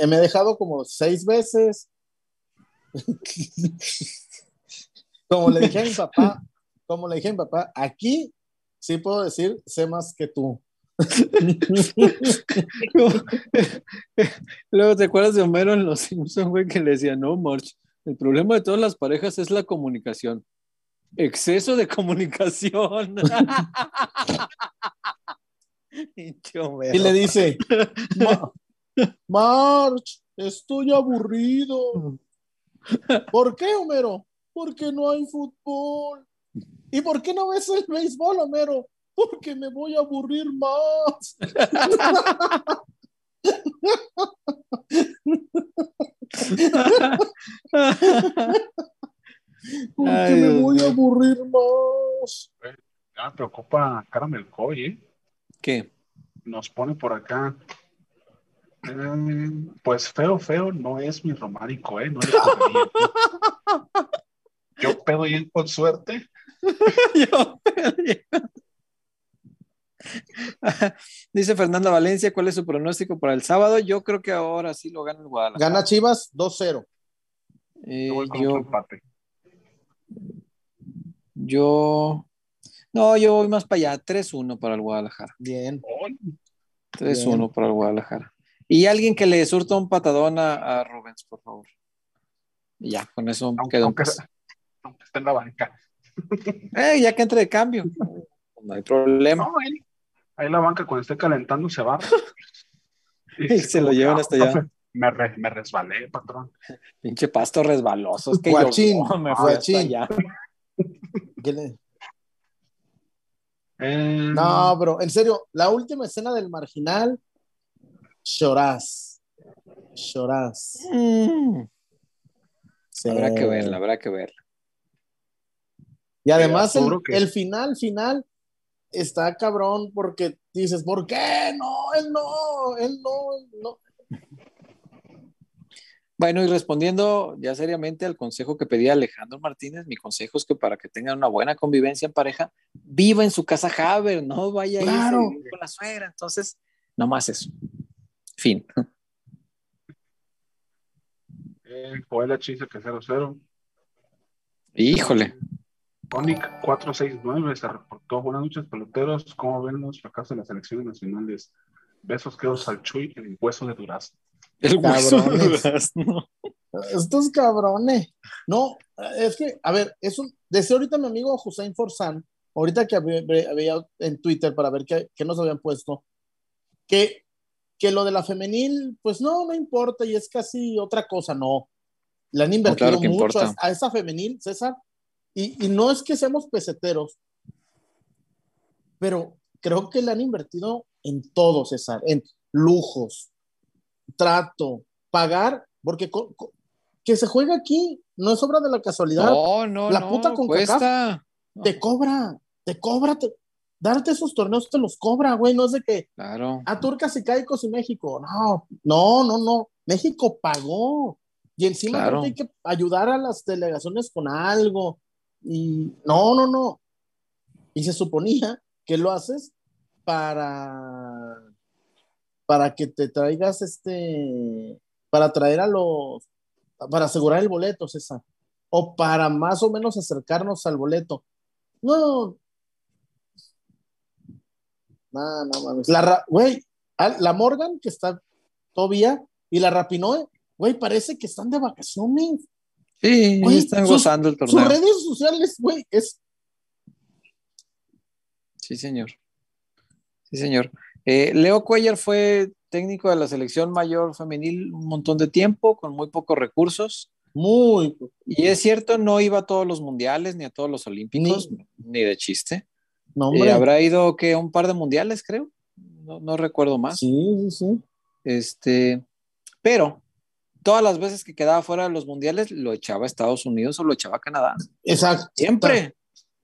me he dejado como seis veces. como le dije a mi papá, como le dije a mi papá, aquí sí puedo decir, sé más que tú. Luego, ¿te acuerdas de Homero en Los Simpsons, güey, que le decía, no, March, el problema de todas las parejas es la comunicación. Exceso de comunicación. Y le dice, "Ma- March, estoy aburrido. ¿Por qué, Homero? Porque no hay fútbol. ¿Y por qué no ves el béisbol, Homero? Porque me voy a aburrir más. Porque Ay, me voy a aburrir más. Ya preocupa Caramel Coy, ¿eh? ¿Qué? Nos pone por acá. Pues feo, feo no es mi románico, ¿eh? No le. Yo pedo bien con suerte. Yo- Dice Fernanda Valencia, ¿cuál es su pronóstico para el sábado? Yo creo que ahora sí lo gana el Guadalajara. Gana Chivas 2-0. Eh, Yo empate. yo, no, yo voy más para allá, 3-1 para el Guadalajara. Bien. Ay, 3-1 para el Guadalajara. Y alguien que le surta un patadón a, a Rubens, por favor. Y ya, con eso Aunque, quedó. aunque, aunque esté en la banca. Eh, ya que entre de cambio. No hay problema. No, ahí, ahí la banca cuando esté calentando se va. Y se lo llevan hasta allá. Me, re- me resbalé, patrón. Pinche pasto resbaloso. Es que Guachín, me hasta guachín. allá. ¿Qué le- Eh, No, bro, en serio, la última escena del marginal, llorás. Llorás. Mm, Sí. Habrá que verla, habrá que verla. Y además el, Seguro que- el final, final, está cabrón porque dices, ¿por qué? No, él no, él no, él no. Bueno, y respondiendo ya seriamente al consejo que pedía Alejandro Martínez, mi consejo es que para que tengan una buena convivencia en pareja, viva en su casa Haber, no vaya a irse a Claro. con la suegra. Entonces, no más eso. Fin. eh, Joel H dice que 0-0. Híjole. Onic 469 se reportó. Buenas noches, peloteros. ¿Cómo ven los fracasos de las selecciones nacionales? Besos quedos al Chuy en el hueso de durazno. El hueso de durazno. Estos cabrones. No, es que, a ver, es un, decía ahorita mi amigo Hussein Forzán, ahorita que había, había en Twitter para ver qué, qué nos habían puesto, que, que lo de la femenil, pues no, no importa y es casi otra cosa, no. Le han invertido claro mucho a, a esa femenil, César, y, y no es que seamos peseteros, pero creo que le han invertido en todo, César, en lujos, trato, pagar, porque co- co- que se juega aquí no es obra de la casualidad, No, no, La no, puta con cuesta. te cobra, te cobra, te- darte esos torneos te los cobra, güey, no es de que Claro. a Turcas y Caicos y México, no, no, no, no, México pagó y encima Claro. hay que ayudar a las delegaciones con algo y no, no, no, y se suponía que lo haces para para que te traigas este para traer a los para asegurar el boleto, César, o para más o menos acercarnos al boleto. No, No, no mames. La, ra- güey, la Morgan, que está todavía, y la Rapinoe, güey, parece que están de vacaciones. Sí, Güey, están sus- gozando el Sus torneo. redes sociales, güey, es Sí, señor. Sí, señor. Eh, Leo Cuellar fue técnico de la selección mayor femenil un montón de tiempo, con muy pocos recursos. muy. Y es cierto, no iba a todos los mundiales ni a todos los olímpicos, ni, de chiste. No, Eh, habrá ido que un par de mundiales, creo. No, no recuerdo más. Sí, sí, sí. Este, pero todas las veces que quedaba fuera de los mundiales, lo echaba a Estados Unidos o lo echaba a Canadá. Exacto. Siempre,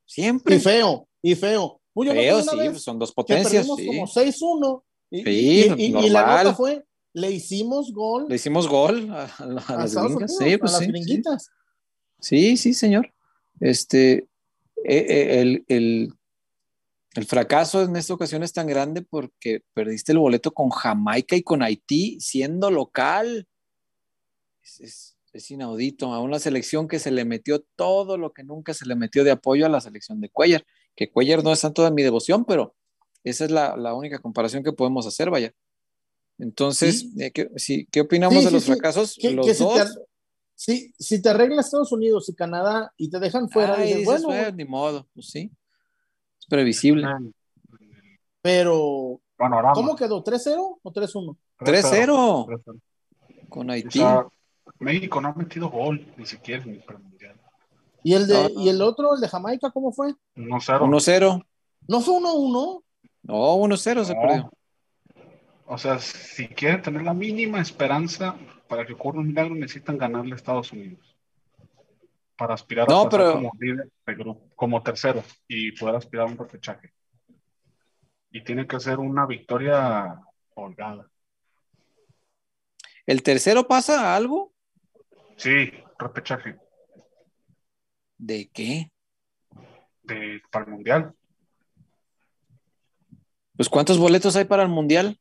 siempre. Y feo, y feo. Uy, Feo, sí, son dos que potencias. perdimos sí. como 6-1. Y, Sí, y- y- y la nota fue, le hicimos gol Le hicimos gol a, a- a a las gringas. Unidos, Sí, pues a las gringuitas. Sí, sí, señor. Este, eh, eh, el, el- el fracaso en esta ocasión es tan grande porque perdiste el boleto con Jamaica y con Haití siendo local. Es, es- es inaudito a una selección que se le metió todo lo que nunca se le metió de apoyo a la selección de Cuellar, que Cuellar no es santo de mi devoción, pero esa es la, la única comparación que podemos hacer, vaya. Entonces, Sí. eh, ¿qué, sí, ¿qué opinamos Sí, de los fracasos? Que, los que si, dos. te, si, si te arregla Estados Unidos y Canadá y te dejan fuera, Ay, dices, dices, bueno, "Bueno, ni modo, pues sí. Previsible. pero Panorama. ¿cómo quedó? ¿3-0 o 3-1? 3-0 3-0. con O Haití. sea, México no ha metido gol, ni siquiera en el premundial. ¿Y el, de, No, no. ¿Y el otro, el de Jamaica, cómo fue? 1-0. 1-0. ¿No fue 1-1? No, 1-0 se No. perdió. O sea, si quieren tener la mínima esperanza para que ocurra un milagro, necesitan ganarle a Estados Unidos. Para aspirar No, a pasar pero- como líder de grupo, como tercero y poder aspirar a un repechaje. Y tiene que ser una victoria holgada. ¿El tercero pasa a algo? Sí, repechaje ¿De qué? de, para el mundial. Pues ¿cuántos boletos hay para el Mundial?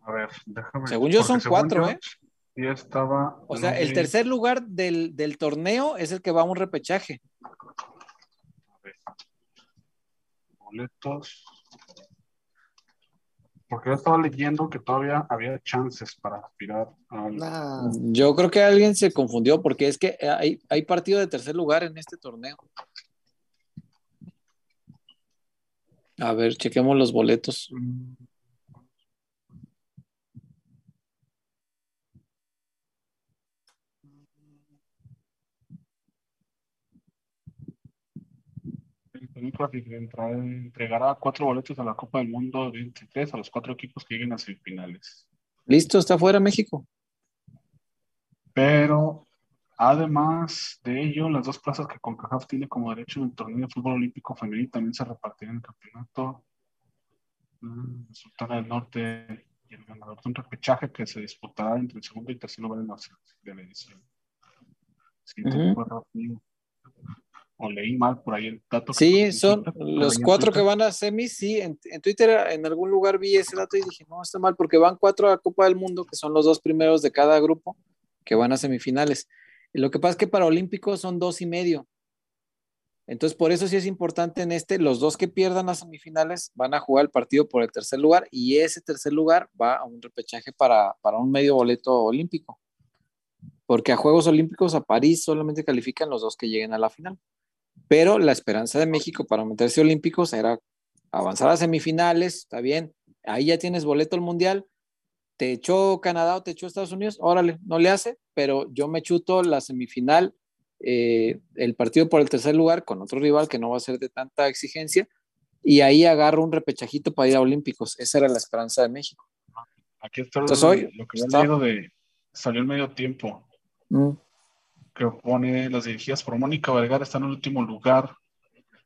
A ver, déjame. Según yo son según cuatro, yo, ¿eh? Sí, estaba. O sea, el tercer lugar del, del torneo es el que va a un repechaje. boletos. Porque yo estaba leyendo que todavía había chances para aspirar al. Nah. Yo creo que alguien se confundió porque es que hay, hay partido de tercer lugar en este torneo. A ver, chequemos los boletos. El Entra- entregará cuatro boletos a la Copa del Mundo 23 a los cuatro equipos que lleguen a semifinales. Listo, está fuera México. Pero además de ello, las dos plazas que CONCACAF tiene como derecho en el torneo de fútbol olímpico femenino también se repartirán en el campeonato. Mm, Sultana del Norte y el ganador de un repechaje que se disputará entre el segundo y tercer lugar de la edición. Ujú. fue rápido. O leí mal por ahí el dato. Sí, son los cuatro que van a semis. Sí, en, en Twitter en algún lugar vi ese dato y dije, no, está mal, porque van cuatro a Copa del Mundo, que son los dos primeros de cada grupo, que van a semifinales. Y lo que pasa es que para Olímpicos son dos y medio. Entonces, por eso sí es importante en este, los dos que pierdan las semifinales van a jugar el partido por el tercer lugar y ese tercer lugar va a un repechaje para, para un medio boleto olímpico. Porque a Juegos Olímpicos a París solamente califican los dos que lleguen a la final. Pero la esperanza de México para meterse a olímpicos era avanzar a semifinales, está bien, ahí ya tienes boleto al mundial, te echó Canadá o te echó Estados Unidos, órale, no le hace, pero yo me chuto la semifinal, eh, el partido por el tercer lugar con otro rival que no va a ser de tanta exigencia, y ahí agarro un repechajito para ir a olímpicos, esa era la esperanza de México. Aquí está Entonces, hoy lo que está- leído de. Salió en medio tiempo. Mm. Que pone las dirigidas por Mónica Vergara están en el último lugar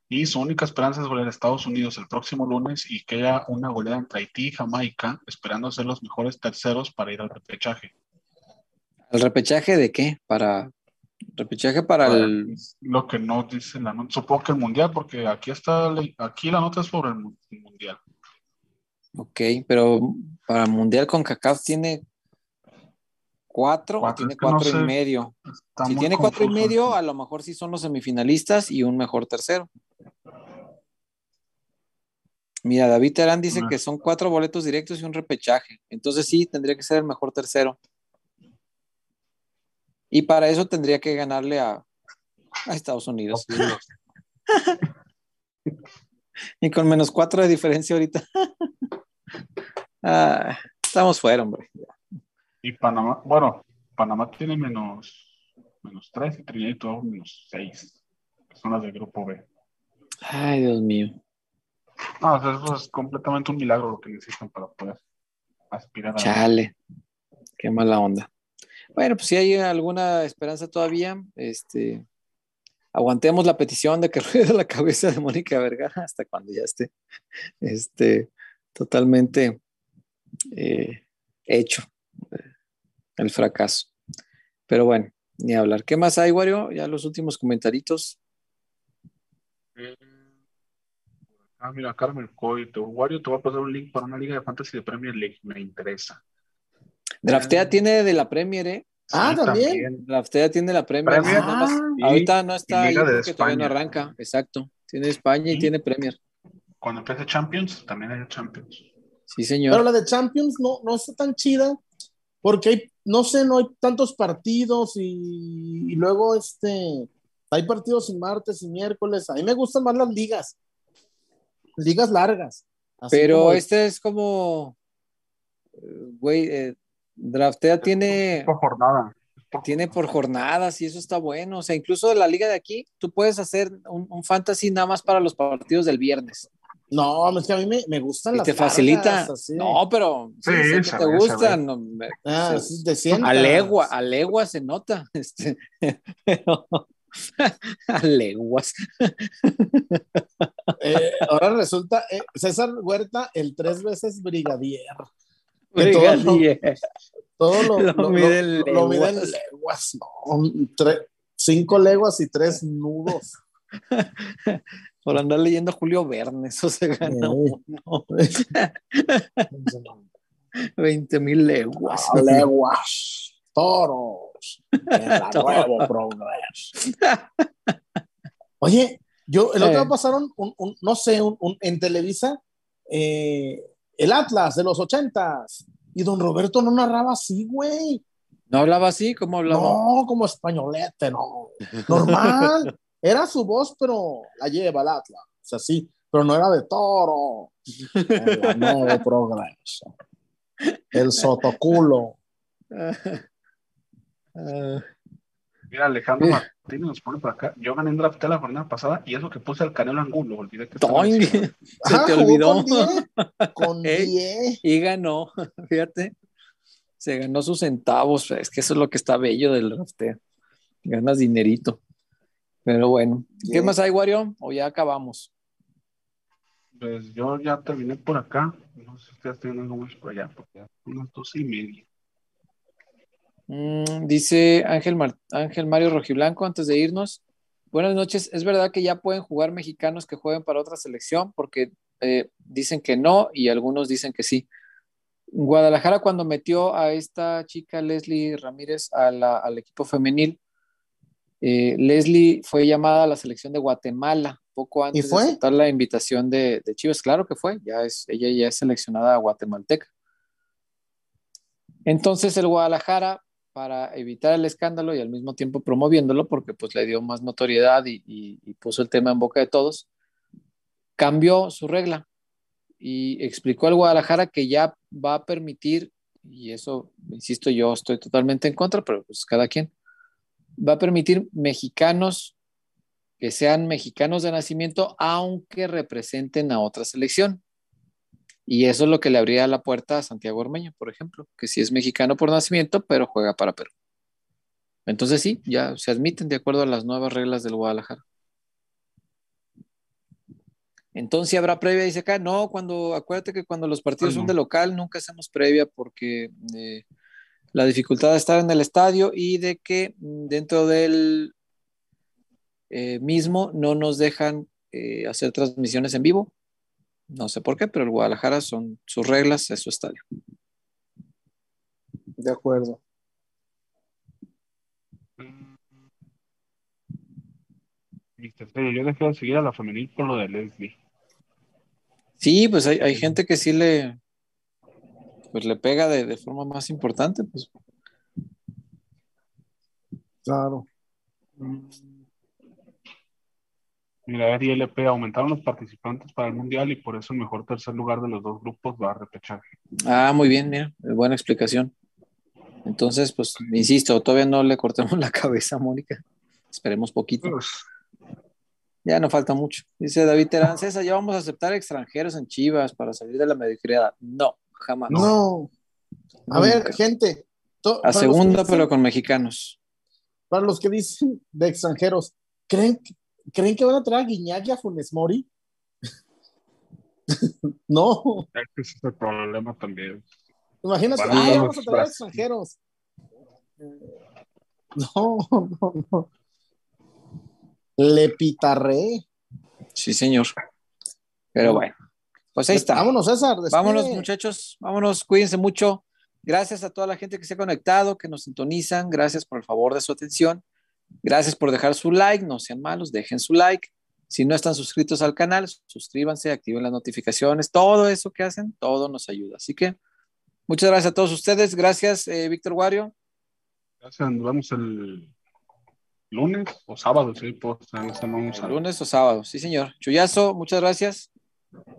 y su única esperanza es golear a Estados Unidos el próximo lunes y que haya una goleada entre Haití y Jamaica, esperando ser los mejores terceros para ir al repechaje. ¿El repechaje de qué? Para repechaje para el Lo que no dice la nota, supongo que el mundial, porque aquí está, aquí la nota es sobre el mu- mundial. Ok, pero para el Mundial con CACAF tiene cuatro, o tiene no cuatro y sé. medio. Está si tiene cuatro y medio, a lo mejor sí son los semifinalistas y un mejor tercero. Mira, David Terán dice Ah. que son cuatro boletos directos y un repechaje. Entonces sí, tendría que ser el mejor tercero. Y para eso tendría que ganarle a, a Estados Unidos. Y con menos cuatro de diferencia ahorita. Ah, estamos fuera, hombre. Y Panamá, bueno, Panamá tiene menos, menos 3 y Trinidad y Tobago menos 6, que son las del grupo B. Ay, Dios mío. No, o sea, eso es completamente un milagro lo que necesitan para poder aspirar a. Chale. Qué mala onda. Bueno, pues si hay alguna esperanza todavía, este, aguantemos la petición de que ruede la cabeza de Mónica Vergara hasta cuando ya esté este, totalmente eh, hecho eh, el fracaso. Pero bueno, ni hablar. ¿Qué más hay, Wario? Ya los últimos comentaritos. Ah, mira, Carmen Coito. Wario, te voy a pasar un link para una liga de fantasy de Premier League. Me interesa. Draftea tiene de la Premier, ¿eh? Ah, ¿también? Draftea tiene la Premier. Premier. nada más. Y- Ahorita no está ahí Liga de porque todavía no arranca. Exacto. Tiene España y Y- tiene Premier. Cuando empiece Champions, también hay Champions. Sí, señor. Pero la de Champions no, no está tan chida porque hay, no sé, no hay tantos partidos y, y luego este, hay partidos y martes y miércoles. A mí me gustan más las ligas, ligas largas. Pero como- este es como, güey, eh, Draftea tiene, Por jornada. tiene por jornadas y eso está bueno. O sea, incluso de la liga de aquí, tú puedes hacer un, un fantasy nada más para los partidos del viernes. No, es que a mí me, me gustan Y las te facilita. así. No, pero sí, Sí, sé que se te gustan. no, me- Ah, sí, de a legua, a legua se nota. Este, pero- a leguas. Eh, ahora resulta, eh, César Huerta, el tres veces brigadier. Que todo lo- Brigadier. Todo lo, Lo lo- mide en lo- lo mide en leguas. leguas. no, tre- cinco leguas y tres nudos. Por andar leyendo a Julio Verne, eso se gana uno. 20 mil leguas. A leguas, toros, en la Toros. nuevo progreso. Oye, yo el otro Eh. día pasaron, un, un- no sé, un, un- en Televisa, eh, el Atlas de los ochentas. Y don Roberto no narraba así, güey. ¿No hablaba así? ¿Cómo hablaba? No, como españolete, no. Normal. Era su voz, pero la lleva el Atlas. O sea, sí, pero no era de toro. En la nuevo progreso. El sotoculo. Mira, Alejandro. Martínez nos pone por acá. Yo gané en draft la jornada pasada y eso que puse al Canelo Angulo. Olvidé que. Se Ah, te olvidó. Con 10. Con Ey. 10. Y ganó, fíjate. Se ganó sus centavos. Es que eso es lo que está bello del drafteo. Ganas dinerito. Pero bueno, ¿qué más hay, Wario? O ya acabamos. Pues yo ya terminé por acá. No sé si ustedes tienen algo más por allá, porque ya son las doce y media. Mm, dice Ángel, Mar- Ángel Mario Rojiblanco antes de irnos. Buenas noches. ¿Es verdad que ya pueden jugar mexicanos que jueguen para otra selección? Porque eh, dicen que no y algunos dicen que sí. Guadalajara cuando metió a esta chica Leslie Ramírez a la- al equipo femenil, eh, Leslie fue llamada a la selección de Guatemala poco antes fue? de aceptar la invitación de, de Chivas. Claro que fue, ya es, ella ya es seleccionada guatemalteca. Entonces el Guadalajara, para evitar el escándalo y al mismo tiempo promoviéndolo, porque pues le dio más notoriedad y, y- y puso el tema en boca de todos, cambió su regla y explicó al Guadalajara que ya va a permitir, y eso, insisto, yo estoy totalmente en contra, pero pues cada quien, va a permitir mexicanos que sean mexicanos de nacimiento, aunque representen a otra selección. Y eso es lo que le abría la puerta a Santiago Ormeño, por ejemplo, que sí es mexicano por nacimiento, pero juega para Perú. Entonces sí, ya se admiten de acuerdo a las nuevas reglas del Guadalajara. Entonces habrá previa, dice acá, no, cuando, acuérdate que cuando los partidos son de local, nunca hacemos previa porque eh, la dificultad de estar en el estadio y de que mm, dentro del eh, mismo no nos dejan eh, hacer transmisiones en vivo. No sé por qué, pero el Guadalajara son sus reglas, es su estadio. De acuerdo. Yo dejé de seguir a la femenil por lo de Leslie. Sí, pues hay, hay gente que sí le, pues le pega de, de forma más importante, pues. Claro. Mira, a ver, ILP aumentaron los participantes para el Mundial y por eso el mejor tercer lugar de los dos grupos va a repechaje. Ah, muy bien, mira, buena explicación. Entonces, pues, insisto, todavía no le cortemos la cabeza a Mónica. Esperemos poquito. Pues, Ya no falta mucho. Dice David Terán, César, ya vamos a aceptar extranjeros en Chivas para salir de la mediocridad. No, jamás. No. A Nunca. ver, gente. to- A segunda, dicen- pero con mexicanos. Para los que dicen de extranjeros, ¿creen, ¿creen que van a traer a Guiñac y a Funes Mori? no. ese es el problema también. Imagínate, a ah, a vamos a traer Brasil. extranjeros. No, no, no. Le pitarré. Sí, señor. Pero bueno, pues ahí está. Vámonos, César. despide. Vámonos, muchachos. Vámonos, cuídense mucho. Gracias a toda la gente que se ha conectado, que nos sintonizan. Gracias por el favor de su atención. Gracias por dejar su like. No sean malos, dejen su like. Si no están suscritos al canal, suscríbanse, activen las notificaciones. Todo eso que hacen, todo nos ayuda. Así que muchas gracias a todos ustedes. Gracias, eh, Víctor Wario. Gracias, nos vemos el lunes o sábado, sí, pues, a- Lunes o sábado. Sí, señor. Chuyazo, muchas gracias.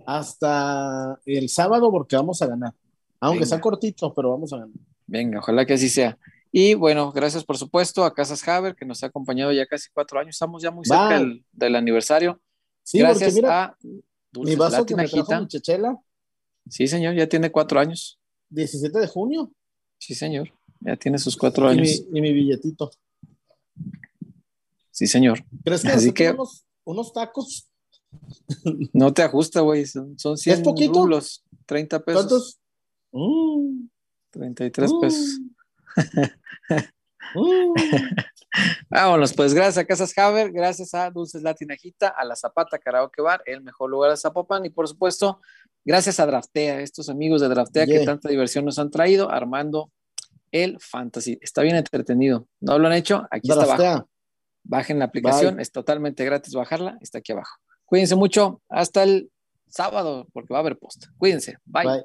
Hasta el sábado porque vamos a ganar. Aunque Venga. sea cortito, pero vamos a ganar. Venga, ojalá que así sea. Y bueno, gracias por supuesto a Casas Haber, que nos ha acompañado ya casi cuatro años. Estamos ya muy cerca del, del aniversario. Sí, gracias mira, a mi Dulces vaso que Latina me trajo Gita. mi chechela, Sí, señor, ya tiene cuatro años. 17 de junio. Sí, señor, ya tiene sus cuatro Y mi, años. y mi billetito. Sí, señor. ¿Crees que Así así que- unos, unos tacos? No te ajusta, güey. Son, son 100 poquito? rublos, 30 pesos. ¿Cuántos? Mm, 33 mm, pesos. mm. Vámonos, pues gracias a Casas Haber, gracias a Dulces Latinajita, a la Zapata Karaoke Bar, el mejor lugar de Zapopan, y por supuesto, gracias a Draftea, estos amigos de Draftea que tanta diversión nos han traído, armando el fantasy. Está bien entretenido. ¿No lo han hecho? Aquí está abajo. Bajen la aplicación, Bye. es totalmente gratis bajarla, está aquí abajo. Cuídense mucho, hasta el sábado, porque va a haber post. Cuídense, bye. Bye.